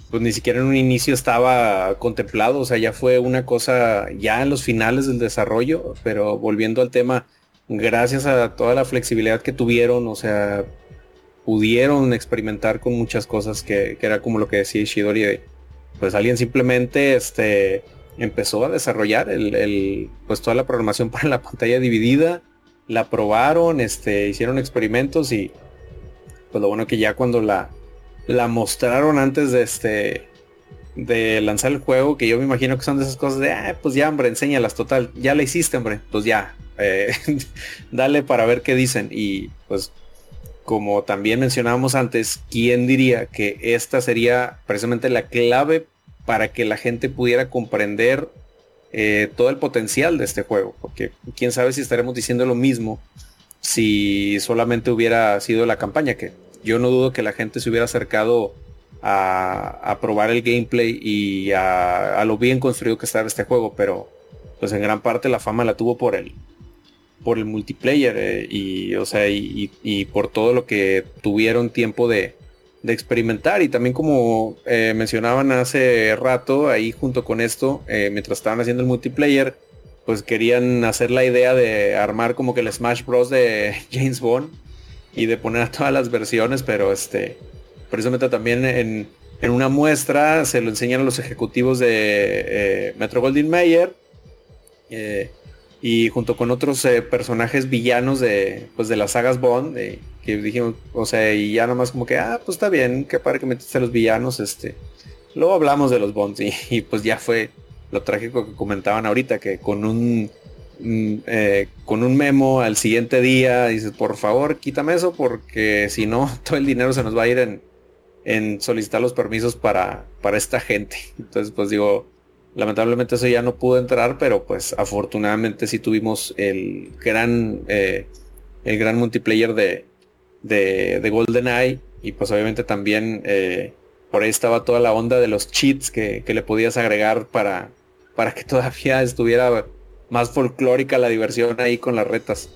pues ni siquiera en un inicio estaba contemplado, o sea, ya fue una cosa ya en los finales del desarrollo, pero volviendo al tema, gracias a toda la flexibilidad que tuvieron, o sea, pudieron experimentar con muchas cosas que, que era como lo que decía Ishidori, de, pues alguien simplemente este, empezó a desarrollar el, el, pues toda la programación para la pantalla dividida la probaron, este, hicieron experimentos y pues lo bueno que ya cuando la, la mostraron antes de este de lanzar el juego, que yo me imagino que son de esas cosas de, ah, pues ya, hombre, enséñalas, total, ya la hiciste, hombre, pues ya, eh, dale para ver qué dicen. Y pues, como también mencionábamos antes, ¿quién diría que esta sería precisamente la clave para que la gente pudiera comprender eh, todo el potencial de este juego? Porque quién sabe si estaremos diciendo lo mismo si solamente hubiera sido la campaña, que yo no dudo que la gente se hubiera acercado a, probar el gameplay y a, lo bien construido que estaba este juego, pero pues en gran parte la fama la tuvo por el por el multiplayer eh, y o sea y, por todo lo que tuvieron tiempo de, experimentar. Y también como eh, mencionaban hace rato ahí junto con esto eh, mientras estaban haciendo el multiplayer pues querían hacer la idea de armar como que el Smash Bros. de James Bond y de poner a todas las versiones pero este precisamente también en, una muestra se lo enseñan a los ejecutivos de Metro Goldwyn Mayer eh, y junto con otros eh, personajes villanos de, pues, de las sagas Bond, que dijimos, o sea, y ya nomás como que, ah, pues está bien, que para que metiste a los villanos, este, luego hablamos de los Bonds y, pues ya fue lo trágico que comentaban ahorita, que con un mm, con un memo al siguiente día dices, por favor, quítame eso porque si no, todo el dinero se nos va a ir en, en solicitar los permisos para, para esta gente. Entonces, pues digo, lamentablemente eso ya no pudo entrar, pero pues afortunadamente sí tuvimos el gran, eh, el gran multiplayer de, de, de GoldenEye y pues obviamente también eh, por ahí estaba toda la onda de los cheats que, que, le podías agregar para, para que todavía estuviera más folclórica la diversión ahí con las retas.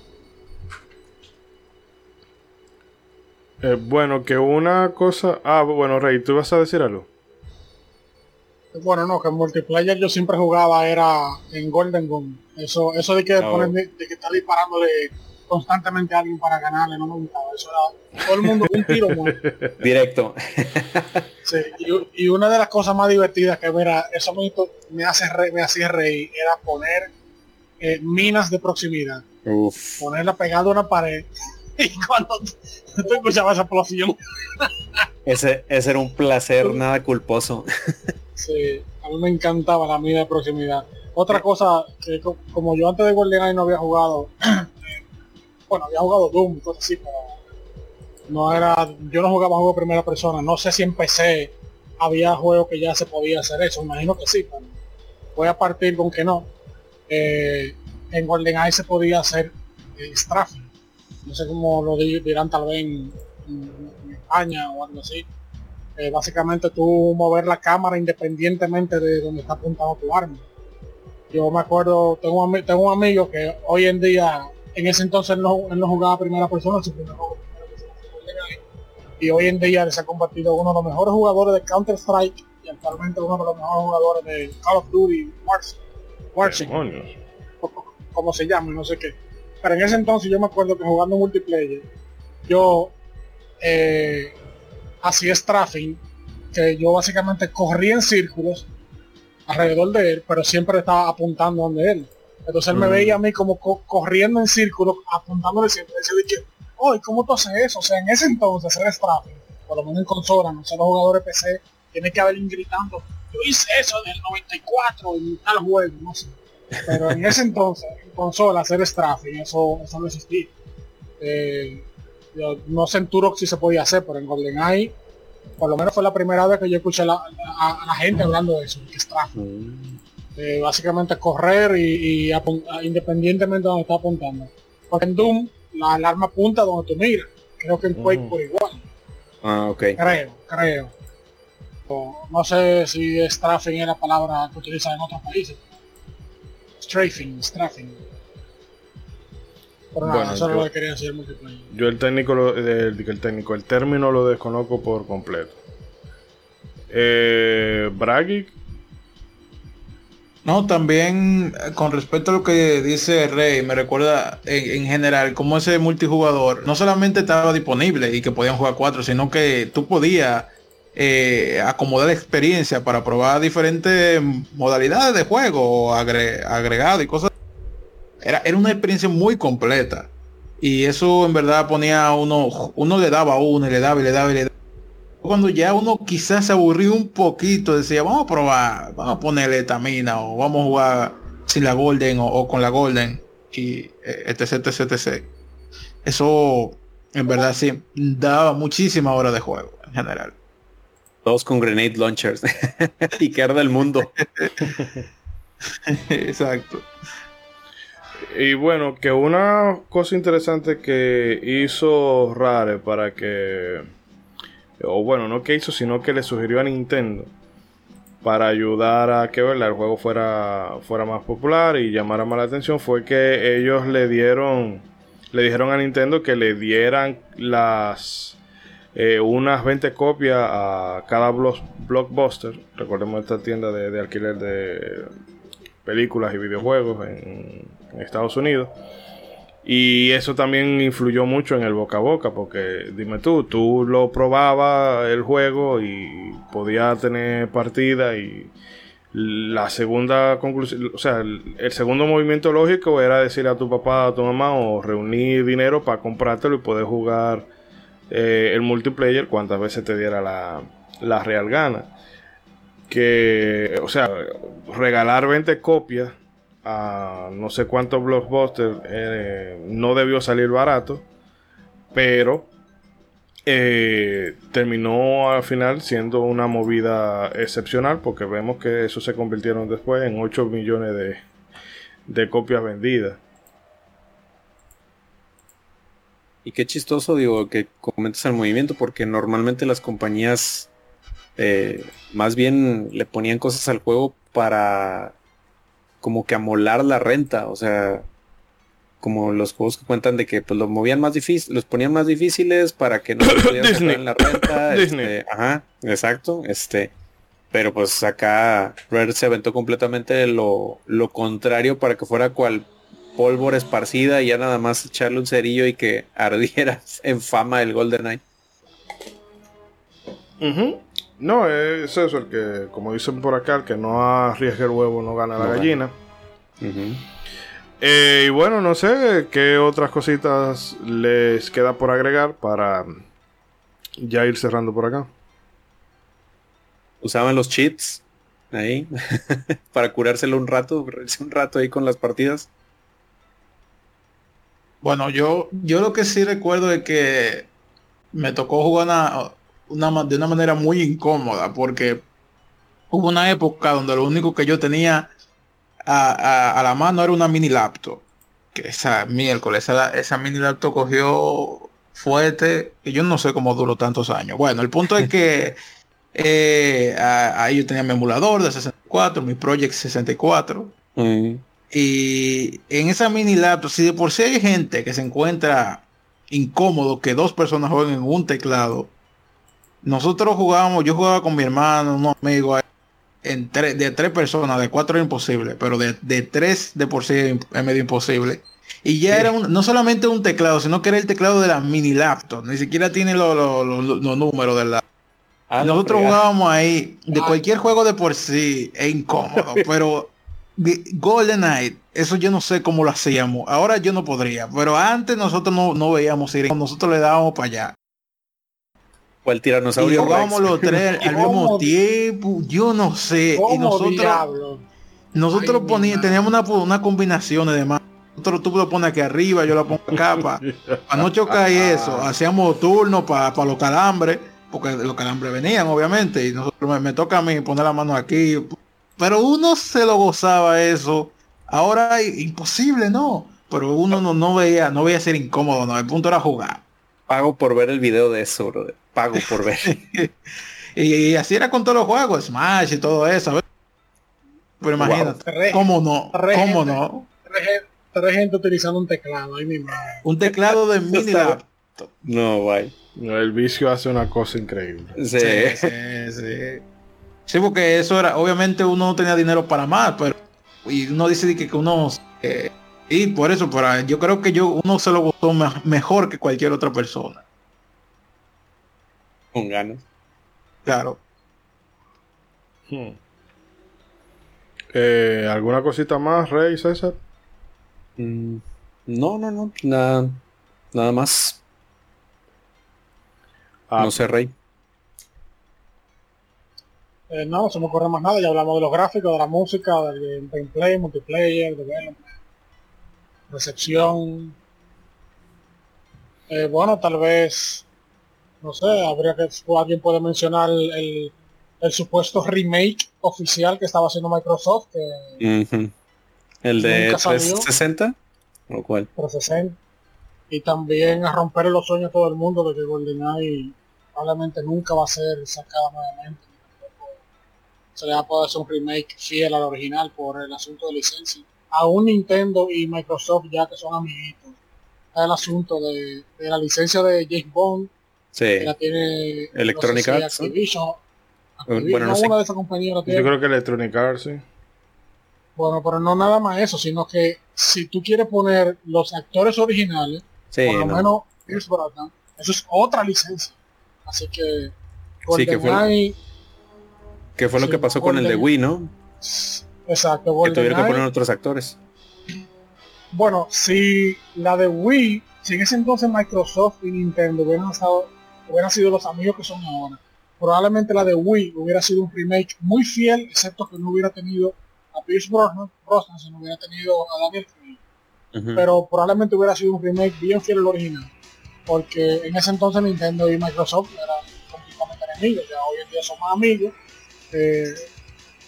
Eh, bueno, que una cosa. Ah, bueno, Rey, ¿tú vas a decir algo? Bueno, no, que en multiplayer yo siempre jugaba era en Golden Gun. Eso, eso de que, de que estar disparándole constantemente a alguien para ganarle, no me gustaba. Eso era todo el mundo un tiro. Directo. sí, y, una de las cosas más divertidas que mira, eso me, hace me hacía reír era poner eh, minas de proximidad. Uf. Ponerla pegada a una pared y cuando tú escuchabas esa explosión. ese, ese era un placer nada culposo. Sí, a mí me encantaba la mina de proximidad. Otra cosa que como yo antes de GoldenEye no había jugado, bueno, había jugado Doom, cosas así, pero no era, yo no jugaba juego de primera persona. No sé si en PC había juegos que ya se podía hacer eso, imagino que sí, pero voy a partir con que no. Eh, en GoldenEye se podía hacer eh, no sé cómo lo dirán tal vez en, España o algo así. Eh, básicamente tú mover la cámara independientemente de donde está apuntado tu arma. Yo me acuerdo, tengo un, tengo un amigo que hoy en día, en ese entonces no, él no jugaba primera persona, y hoy en día se ha convertido uno de los mejores jugadores de Counter Strike y actualmente uno de los mejores jugadores de Call of Duty Warzone. Como se llama, no sé qué. Pero en ese entonces yo me acuerdo que jugando multiplayer, yo eh, hacía strafing, que yo básicamente corría en círculos alrededor de él, pero siempre estaba apuntando donde él. Entonces él me mm. veía a mí como corriendo en círculos, apuntándole siempre. Decía que, oh, ¿cómo tú haces eso? O sea, en ese entonces hacer strafing, por lo menos en consola, no sé, los jugadores PC, tiene que haber gritando, yo hice eso en el 94 en tal juego, no sé. Pero en ese entonces, en consola, hacer strafing, eso, eso no existía. Eh, yo no sé en Turok si se podía hacer, pero en GoldenEye, por lo menos fue la primera vez que yo escuché a, la gente hablando de eso, que strafing. Mm. Eh, básicamente correr y, independientemente de donde está apuntando. Porque en Doom la alarma apunta donde tú miras. Creo que en Quake mm. por igual. Ah, ok. Creo, creo. no sé si strafing es la palabra que utilizan en otros países. Strafing, strafing. Bueno, eso yo, lo quería multiplayer. Yo el técnico, lo, el, el, técnico, el término lo desconozco por completo. Eh, Bragic. No, también con respecto a lo que dice Rey, me recuerda en, general cómo ese multijugador no solamente estaba disponible y que podían jugar cuatro, sino que tú podías eh, acomodar experiencia para probar diferentes modalidades de juego, agregado y cosas. Era, era una experiencia muy completa. Y eso en verdad ponía a uno, uno le daba uno y le daba y le daba y le daba. Cuando ya uno quizás se aburrió un poquito, decía, vamos a probar, vamos a ponerle tamina o vamos a jugar sin la Golden o, o con la Golden y eh, etc, etc, etc. Eso en verdad sí daba muchísima hora de juego en general. Todos con grenade launchers y que arda el mundo. Exacto. Y bueno, que una cosa interesante que hizo Rare para que, o bueno, no que hizo, sino que le sugirió a Nintendo para ayudar a que ¿verdad? el juego fuera, fuera más popular y llamara más la atención, fue que ellos le dieron, le dijeron a Nintendo que le dieran las eh, unas 20 copias a cada blo- blockbuster. Recordemos esta tienda de, de alquiler de películas y videojuegos en, Estados Unidos. Y eso también influyó mucho en el boca a boca, porque dime tú, tú lo probabas el juego y podía tener partida y la segunda conclusión, o sea, el, segundo movimiento lógico era decir a tu papá, a tu mamá o reunir dinero para comprártelo y poder jugar eh, el multiplayer cuantas veces te diera la, la real gana. Que, o sea, regalar 20 copias a no sé cuántos blockbusters eh, no debió salir barato, pero eh, terminó al final siendo una movida excepcional porque vemos que eso se convirtieron después en 8 millones de, de copias vendidas. Y qué chistoso, digo, que comentes el movimiento, porque normalmente las compañías eh, más bien le ponían cosas al juego para como que amolar la renta, o sea, como los juegos que cuentan de que pues los movían más difícil, los ponían más difíciles para que no se pudieran en la renta. Disney. este, ajá, exacto. Este, pero pues acá Rare se aventó completamente lo, lo contrario para que fuera cual pólvora esparcida y ya nada más echarle un cerillo y que ardiera en fama el GoldenEye. Ujú. No, es eso, el que, como dicen por acá, el que no arriesga el huevo no gana la gana. gallina. Eh, y bueno, no sé qué otras cositas les queda por agregar para ya ir cerrando por acá. Usaban los cheats ahí para curárselo un rato, un rato ahí con las partidas. Bueno, yo, yo lo que sí recuerdo es que me tocó jugar una, una de una manera muy incómoda porque hubo una época donde lo único que yo tenía a, a- a la mano era una mini laptop. Que esa miércoles, esa, esa mini laptop cogió fuerte y yo no sé cómo duró tantos años. Bueno, el punto es que eh, a- ahí yo tenía mi emulador de 64, mi Project 64. Mm. Y en esa mini laptop, si de por sí hay gente que se encuentra incómodo que dos personas jueguen en un teclado, nosotros jugábamos, yo jugaba con mi hermano, unos amigos, en tres, de tres personas, de cuatro era imposible, pero de, de tres de por sí es medio imposible. Y ya era un- no solamente un teclado, sino que era el teclado de la mini laptop, ni siquiera tiene los los números de la, Ah, nosotros jugábamos ahí de cualquier juego de por sí es incómodo, pero de- GoldenEye, eso yo no sé cómo lo hacíamos. Ahora yo no podría, pero antes nosotros no, no veíamos ir, nosotros le dábamos para allá. O el Y tiranosaurio jugábamos Rex. los tres al mismo tiempo, yo no sé. Y ¿Cómo nosotros, diablo? nosotros Ay, poníamos, teníamos una, una combinación de demás. Nosotros tú lo pones aquí arriba, yo la pongo acá para no chocar y eso. Hacíamos turnos para los calambres, porque los calambres venían obviamente, y nosotros me, me toca a mí poner la mano aquí. Pero uno se lo gozaba eso. Ahora imposible, ¿no? Pero uno no, no veía, no veía ser incómodo, no. El punto era jugar. Pago por ver el video de eso, brother. Pago por ver. Y, y así era con todos los juegos, Smash y todo eso. ¿ves? Pero imagínate, ¿cómo no? ¿Cómo no? Tres, gen- tres gente utilizando un teclado, ay mi madre. Un teclado de mini laptop. no, bye. El vicio hace una cosa increíble. Sí. Sí, sí, sí. Sí, porque eso era, obviamente uno no tenía dinero para más, pero y uno dice que, que uno eh, y por eso, para yo creo que yo uno se lo gustó me- mejor que cualquier otra persona. Con ganas. Claro. Hmm. Eh, ¿Alguna cosita más, Rey César? Mm, No, no, no. Nada. Nada más. Ah, No sé, Rey. Eh, no, no se me ocurre más nada, ya hablamos de los gráficos, de la música, del gameplay, multiplayer, development, recepción. Eh, bueno, tal vez, no sé, habría que, alguien puede mencionar el, el- el supuesto remake oficial que estaba haciendo Microsoft, que Ujú. El de Nunca salió. 360. ¿O cuál? 360, y también a romper los sueños a todo el mundo de que GoldenEye probablemente nunca va a ser sacada nuevamente. Se le va a poder hacer un remake fiel al original por el asunto de licencia. Aún Nintendo y Microsoft ya que son amiguitos. Está el asunto de, de la licencia de James Bond, Sí. que la tiene Electronic no sé si Arts, ¿no? Activision. Bueno, no sé. una de esas compañías la Yo creo que Electronic Arts, sí. Bueno, pero no nada más eso, sino que si tú quieres poner los actores originales, Sí, por lo no. menos Pierce Brosnan, eso es otra licencia. Así que Sí, que fue- GoldenEye, ¿Qué fue lo sí, que pasó con el de Golden- Wii, no? exacto, Que tuvieron que poner otros actores. bueno, si la de Wii, si en ese entonces Microsoft y Nintendo hubieran, estado, hubieran sido los amigos que son ahora, probablemente la de Wii hubiera sido un remake muy fiel, excepto que no hubiera tenido a Pierce Brosnan, Brosnan sino hubiera tenido a Daniel Craig. Pero probablemente hubiera sido un remake bien fiel al original. Porque en ese entonces Nintendo y Microsoft eran completamente enemigos, ya hoy en día son más amigos. Eh,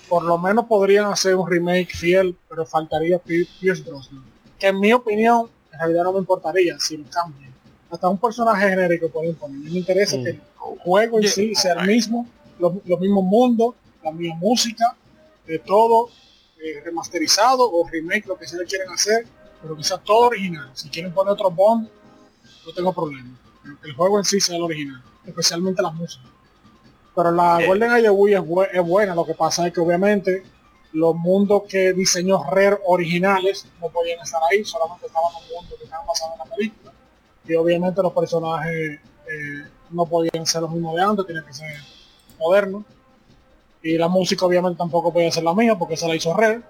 por lo menos podrían hacer un remake fiel, pero faltaría Pi- Pierce Brosnan. Que en mi opinión, en realidad no me importaría si lo cambian. Hasta un personaje genérico pueden poner. Me interesa que el juego en sí sea el mismo, los, los mismos mundos, la misma música, de todo eh, remasterizado o remake, lo que sea que quieren hacer, pero que sea todo original. Si quieren poner otro Bond, no tengo problema. Pero que el juego en sí sea el original, especialmente la música. Pero la GoldenEye de Wii es, bue- es buena, lo que pasa es que obviamente los mundos que diseñó Rare originales no podían estar ahí, solamente estaban los mundos que estaban basados en la película. Y obviamente los personajes eh, no podían ser los mismos de antes, tenían que ser modernos. Y la música obviamente tampoco podía ser la mía porque esa la hizo Rare.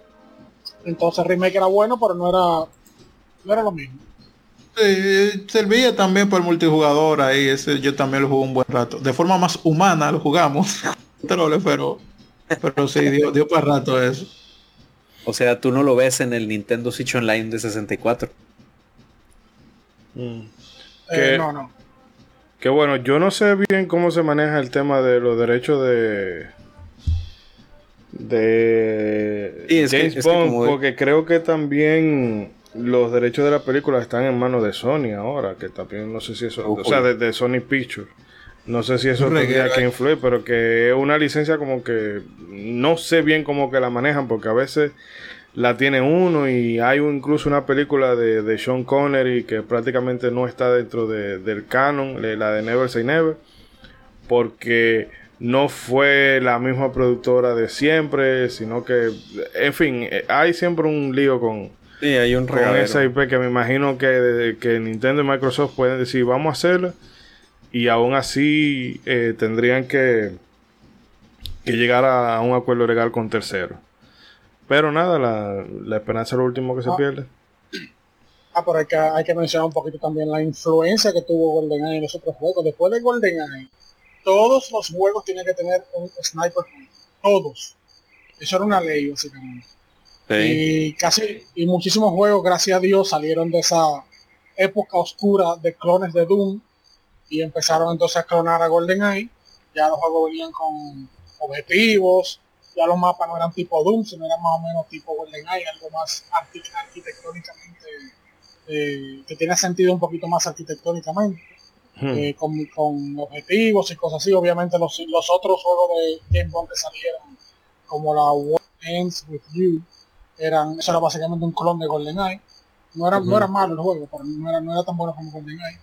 Entonces el remake era bueno, pero no era, no era lo mismo. Eh, servía también para el multijugador ahí, ese yo también lo jugué un buen rato. De forma más humana lo jugamos. Troles, pero, pero sí, dio, dio para rato eso. O sea, tú no lo ves en el Nintendo Switch Online de 64. Mm. Eh, Que- no, no. Que bueno, yo no sé bien cómo se maneja el tema de los derechos de de Sí, es que- James es que Bond, porque creo que también los derechos de la película están en manos de Sony ahora, que también no sé si eso, o sea, de, de Sony Pictures. No sé si eso tendría que influir, pero que es una licencia como que no sé bien cómo que la manejan, porque a veces la tiene uno y hay un- incluso una película de, de Sean Connery que prácticamente no está dentro de- del canon, la de Never Say Never, porque no fue la misma productora de siempre, sino que, en fin, eh, hay siempre un lío con, Sí, hay un con esa IP que me imagino que, que Nintendo y Microsoft pueden decir vamos a hacerla y aún así eh, tendrían que, que llegar a, a un acuerdo legal con terceros. Pero nada, la, la esperanza es lo último que se Ah. pierde. Ah, pero hay que, hay que mencionar un poquito también la influencia que tuvo GoldenEye en los otros juegos. Después de GoldenEye, todos los juegos tienen que tener un sniper. Todos. Eso era una ley, básicamente. Sí. Y casi, y muchísimos juegos, gracias a Dios, salieron de esa época oscura de clones de Doom y empezaron entonces a clonar a GoldenEye. Ya los juegos venían con objetivos, ya los mapas no eran tipo Doom, sino eran más o menos tipo GoldenEye, algo más arqui- arquitectónicamente, eh, que tiene sentido un poquito más arquitectónicamente Hmm. eh, con, con objetivos y cosas así. Obviamente los, los otros juegos de Game Bond que salieron, como la What Ends With You, eran, eso era básicamente un clon de GoldenEye. No era, no era malo el juego, pero no era, no era tan bueno como GoldenEye.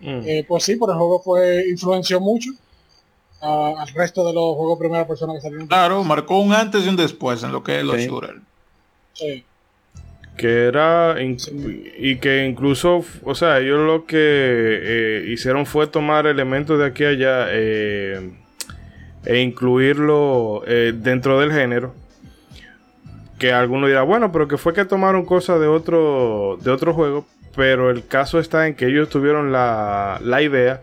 Mm. Eh, pues sí, pero el juego fue influenció mucho al resto de los juegos primera persona que salieron. Claro, marcó un antes y un después en lo que es los Sí. shooters. Sí. que era y que incluso o sea ellos lo que eh, hicieron fue tomar elementos de aquí a allá eh, e incluirlo eh, dentro del género que alguno dirá bueno pero que fue que tomaron cosas de otro de otro juego pero el caso está en que ellos tuvieron la, la idea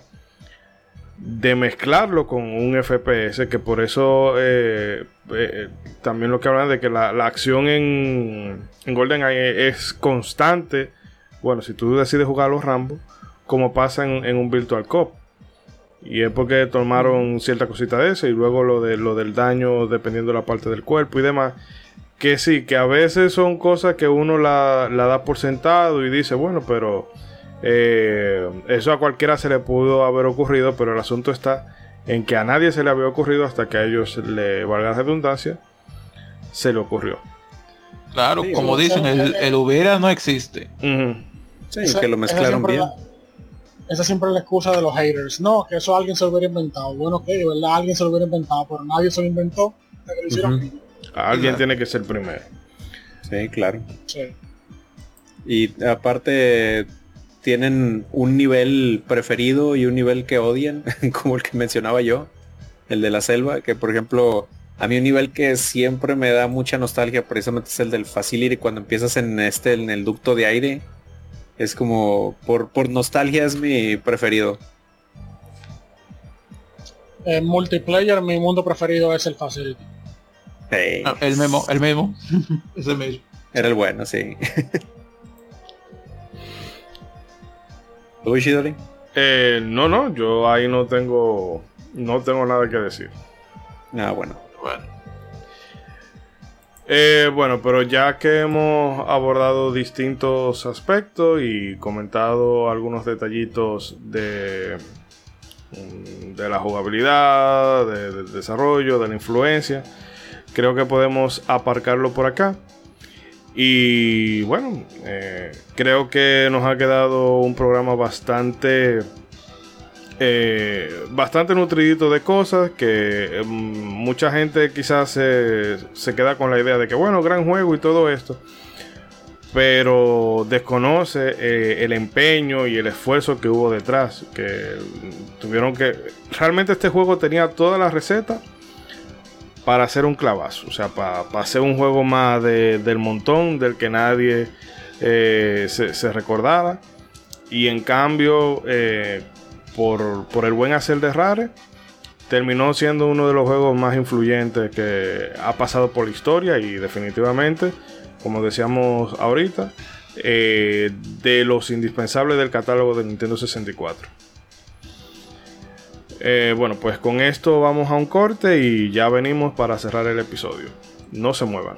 de mezclarlo con un FPS, que por eso eh, eh, también lo que hablan de que la, la acción en, en GoldenEye es constante. Bueno, si tú decides jugar a los Rambo, como pasa en, en un Virtual Cop. Y es porque tomaron cierta cosita de eso y luego lo, de, lo del daño dependiendo de la parte del cuerpo y demás. Que sí, que a veces son cosas que uno la, la da por sentado y dice, bueno, pero eh, eso a cualquiera se le pudo haber ocurrido, pero el asunto está en que a nadie se le había ocurrido hasta que a ellos le valga la redundancia, se le ocurrió. Claro, Sí, como dicen, el, el hubiera no existe. Ujú. Sí, Esa- que lo mezclaron bien. la- esa siempre es la excusa de los haters. No, que eso alguien se lo hubiera inventado. Bueno, que de verdad alguien se lo hubiera inventado, pero nadie se lo inventó. hasta que lo hicieron. Ujú. Alguien tiene que ser primero. Sí, claro. Sí. Y aparte tienen un nivel preferido y un nivel que odian, como el que mencionaba yo, el de la selva, que por ejemplo, a mí un nivel que siempre me da mucha nostalgia precisamente es el del Facility cuando empiezas en este en el ducto de aire. Es como por por nostalgia es mi preferido. En multiplayer, mi mundo preferido es el Facility. Hey, Ah, El mismo, el mismo. Ese mismo. era el bueno, sí. ¿Tú, Ishidori? Eh, no, no, yo ahí no tengo, no tengo nada que decir. Ah, bueno. Bueno. Eh, bueno, pero ya que hemos abordado distintos aspectos y comentado algunos detallitos de, mm, de la jugabilidad, de- del desarrollo, de la influencia, creo que podemos aparcarlo por acá. Y bueno, eh, creo que nos ha quedado un programa bastante eh, bastante nutridito de cosas que eh, mucha gente quizás se, se queda con la idea de que bueno, gran juego y todo esto, pero desconoce eh, el empeño y el esfuerzo que hubo detrás, que tuvieron que... Realmente este juego tenía toda la receta para hacer un clavazo, o sea, para, para hacer un juego más de- del montón, del que nadie eh, se, se recordara. Y en cambio, eh, por, por el buen hacer de Rare, terminó siendo uno de los juegos más influyentes que ha pasado por la historia y definitivamente, como decíamos ahorita, eh, de los indispensables del catálogo de Nintendo 64. Eh, bueno, pues con esto vamos a un corte y ya venimos para cerrar el episodio. No se muevan.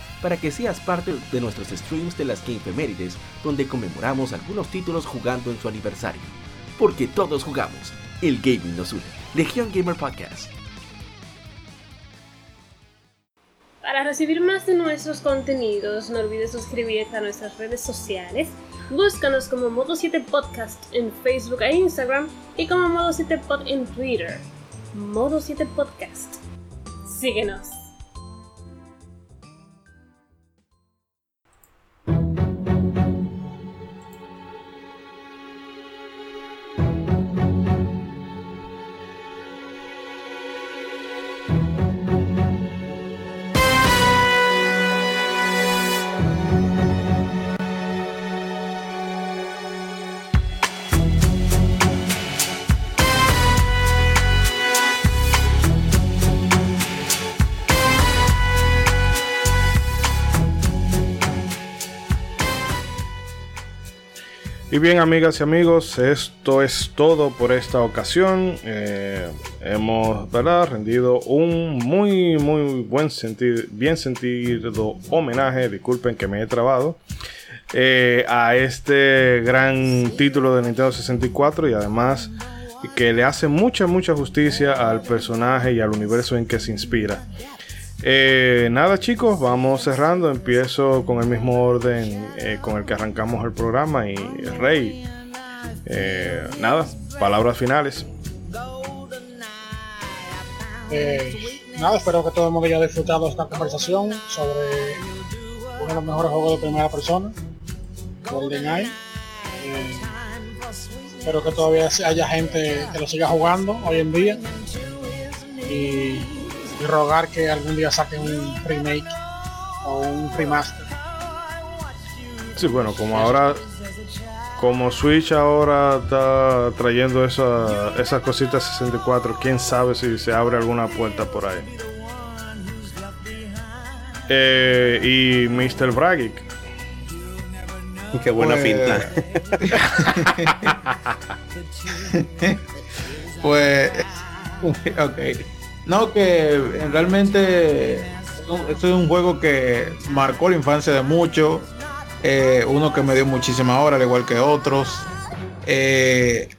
para que seas parte de nuestros streams de las Gamefemérides, donde conmemoramos algunos títulos jugando en su aniversario. Porque todos jugamos, el gaming nos une. Legión Gamer Podcast. Para recibir más de nuestros contenidos, no olvides suscribirte a nuestras redes sociales. Búscanos como Modo 7 Podcast en Facebook e Instagram y como Modo 7 Pod en Twitter. Modo 7 Podcast. Síguenos. Bien, amigas y amigos, esto es todo por esta ocasión. Eh, hemos, ¿verdad? Rendido un muy, muy buen sentido, bien sentido homenaje. Disculpen que me he trabado. eh, a este gran título de Nintendo 64 y además que le hace mucha, mucha justicia al personaje y al universo en que se inspira. Eh, nada chicos, vamos cerrando. Empiezo con el mismo orden eh, con el que arrancamos el programa y Rey. eh, nada, palabras finales. Eh, nada, espero que todo el mundo haya disfrutado esta conversación sobre uno de los mejores juegos de primera persona, GoldenEye. Espero que todavía haya gente que lo siga jugando hoy en día. Y, y rogar que algún día saquen un remake o un remaster. Sí, bueno, como ahora, como Switch ahora está trayendo esa- esas cositas 64, quién sabe si se abre alguna puerta por ahí. Eh, y Mr. Bragic. Qué buena Pues- finta. Pues, ok. No, que realmente es un juego que marcó la infancia de muchos. eh, uno que me dio muchísima hora, al igual que otros. Eh,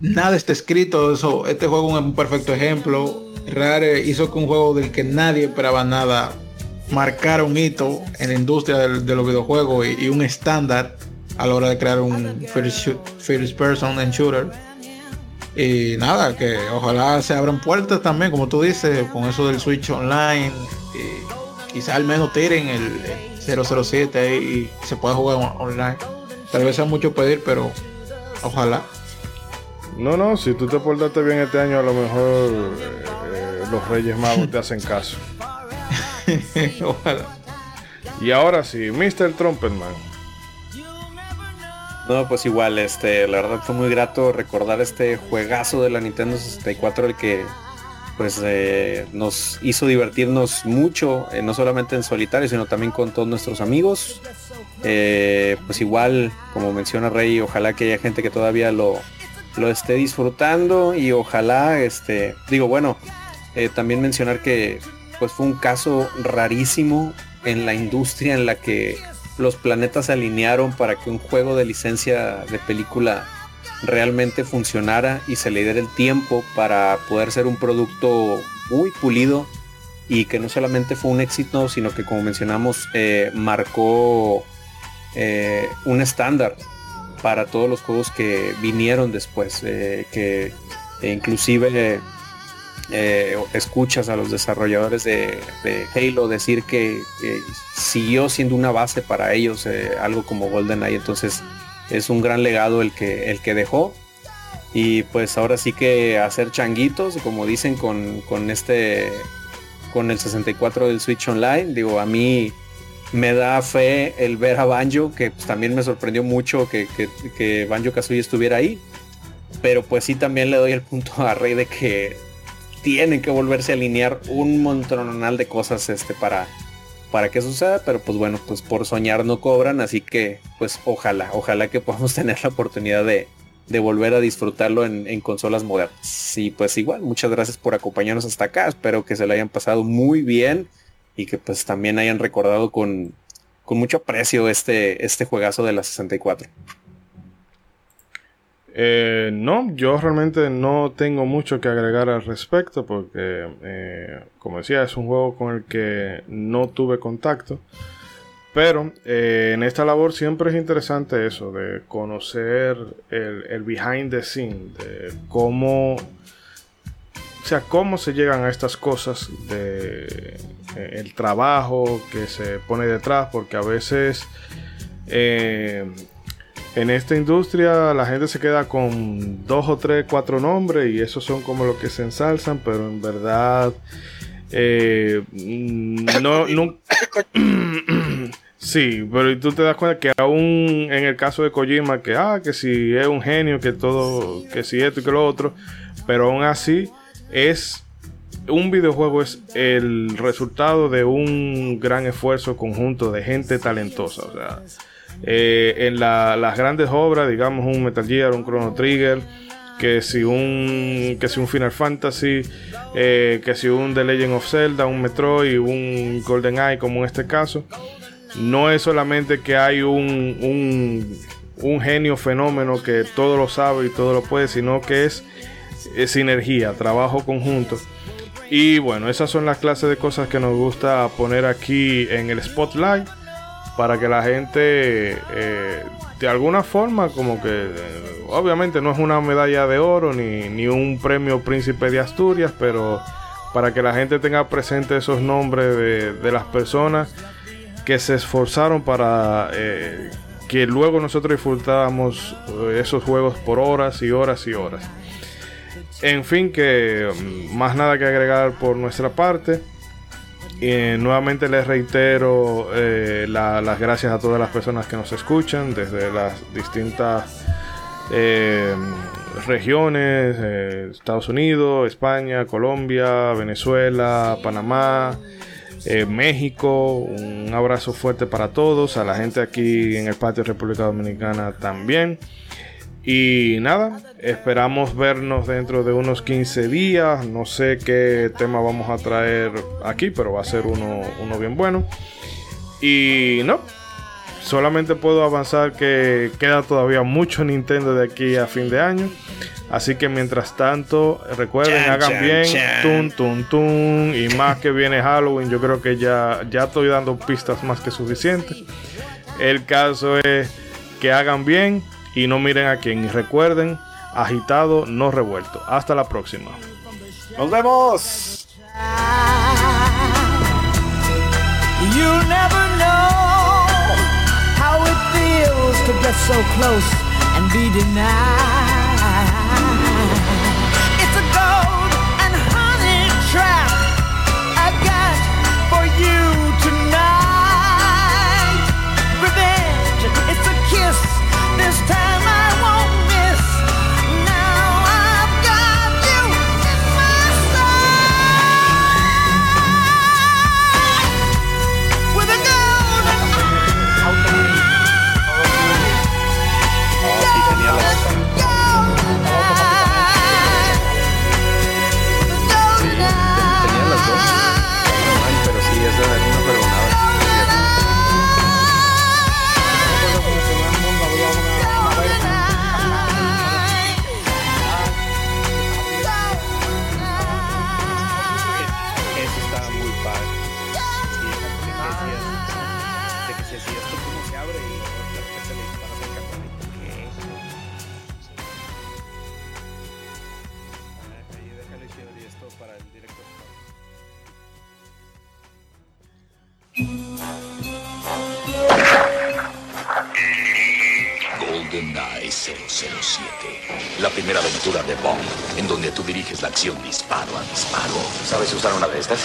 nada está escrito. Eso, este juego es un perfecto ejemplo. Rare hizo que un juego del que nadie esperaba nada marcara un hito en la industria de los videojuegos y, un estándar a la hora de crear un first, shoot- first person and shooter. Y nada, que ojalá se abran puertas también, como tú dices, con eso del Switch Online. Y quizá al menos tiren el, el 007 ahí y se pueda jugar on- online. Tal vez sea mucho pedir, pero ojalá. No, no, si tú te portaste bien este año, a lo mejor eh, eh, los Reyes Magos te hacen caso. ojalá. Y ahora sí, Mr. Trumpetman. No, pues igual, este, la verdad fue muy grato recordar este juegazo de la Nintendo 64, el que pues eh, nos hizo divertirnos mucho, eh, no solamente en solitario, sino también con todos nuestros amigos. Eh, pues igual, como menciona Rey, ojalá que haya gente que todavía lo, lo esté disfrutando y ojalá, este, digo, bueno, también mencionar que pues fue un caso rarísimo en la industria en la que los planetas se alinearon para que un juego de licencia de película realmente funcionara y se le diera el tiempo para poder ser un producto muy pulido y que no solamente fue un éxito, sino que como mencionamos, eh, marcó eh, un estándar para todos los juegos que vinieron después, eh, que eh, inclusive eh, escuchas a los desarrolladores de, Halo decir que, siguió siendo una base para ellos, eh, algo como GoldenEye, entonces es un gran legado el que, el que dejó. Y pues ahora sí que hacer changuitos, como dicen con, con este, con el 64 del Switch Online, digo, a mí me da fe el ver a Banjo, que pues, también me sorprendió mucho que, que, que Banjo Kazooie estuviera ahí. Pero pues sí también le doy el punto a Rey de que tienen que volverse a alinear un montonal de cosas este para para que suceda, pero pues bueno, pues por soñar no cobran, así que pues ojalá, ojalá que podamos tener la oportunidad de, de volver a disfrutarlo en, consolas modernas. Y pues igual, muchas gracias por acompañarnos hasta acá, espero que se lo hayan pasado muy bien y que pues también hayan recordado con, con mucho aprecio este, este juegazo de la 64. Eh, no, yo realmente no tengo mucho que agregar al respecto porque, eh, como decía, es un juego con el que no tuve contacto. Pero eh, en esta labor siempre es interesante eso, de conocer el, behind the scene, de cómo, o sea, cómo se llegan a estas cosas, de eh, el trabajo que se pone detrás, porque a veces en esta industria la gente se queda con dos o tres, cuatro nombres y esos son como los que se ensalzan, pero en verdad eh, no, no sí, pero tú te das cuenta que aún en el caso de Kojima que ah, que si es un genio, que todo, que si esto y que lo otro, pero aún así es un videojuego es el resultado de un gran esfuerzo conjunto de gente talentosa, o sea, eh, en la- las grandes obras, digamos un Metal Gear, un Chrono Trigger, que si un, que si un Final Fantasy, eh, que si un The Legend of Zelda, un Metroid, un Golden Eye, como en este caso. No es solamente que hay un, un, un genio fenómeno que todo lo sabe y todo lo puede, sino que es, es sinergia, trabajo conjunto. Y bueno, esas son las clases de cosas que nos gusta poner aquí en el spotlight para que la gente eh, de alguna forma como que eh, obviamente no es una medalla de oro ni, ni un premio príncipe de Asturias, pero para que la gente tenga presente esos nombres de, de las personas que se esforzaron para eh, que luego nosotros disfrutáramos eh, esos juegos por horas y horas y horas. En fin, que mm, más nada que agregar por nuestra parte. Eh, nuevamente les reitero eh, la- las gracias a todas las personas que nos escuchan desde las distintas eh, regiones, eh, Estados Unidos, España, Colombia, Venezuela, Panamá, México. Un abrazo fuerte para todos, a la gente aquí en el patio República Dominicana también. Y nada, esperamos vernos dentro de unos 15 días. No sé qué tema vamos a traer aquí, pero va a ser uno, uno bien bueno. Y no, solamente puedo avanzar que queda todavía mucho Nintendo de aquí a fin de año. Así que mientras tanto, recuerden, Chan, hagan chan, bien, chan. tun, tun, tun. Y más que viene Halloween, yo creo que ya, ya estoy dando pistas más que suficientes. El caso es que hagan bien y no miren a quién. Y recuerden, agitado, no revuelto. Hasta la próxima. Nos vemos. You'll never know how it feels to get so close and be denied. 007. La primera aventura de Bond, en donde tú diriges la acción disparo a disparo. ¿Sabes usar una de estas?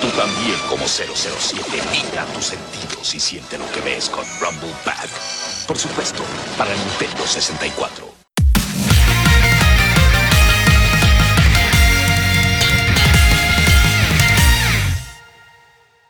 Tú también, como 007, mira tus sentidos y siente lo que ves con Rumble Pack. Por supuesto, para Nintendo 64.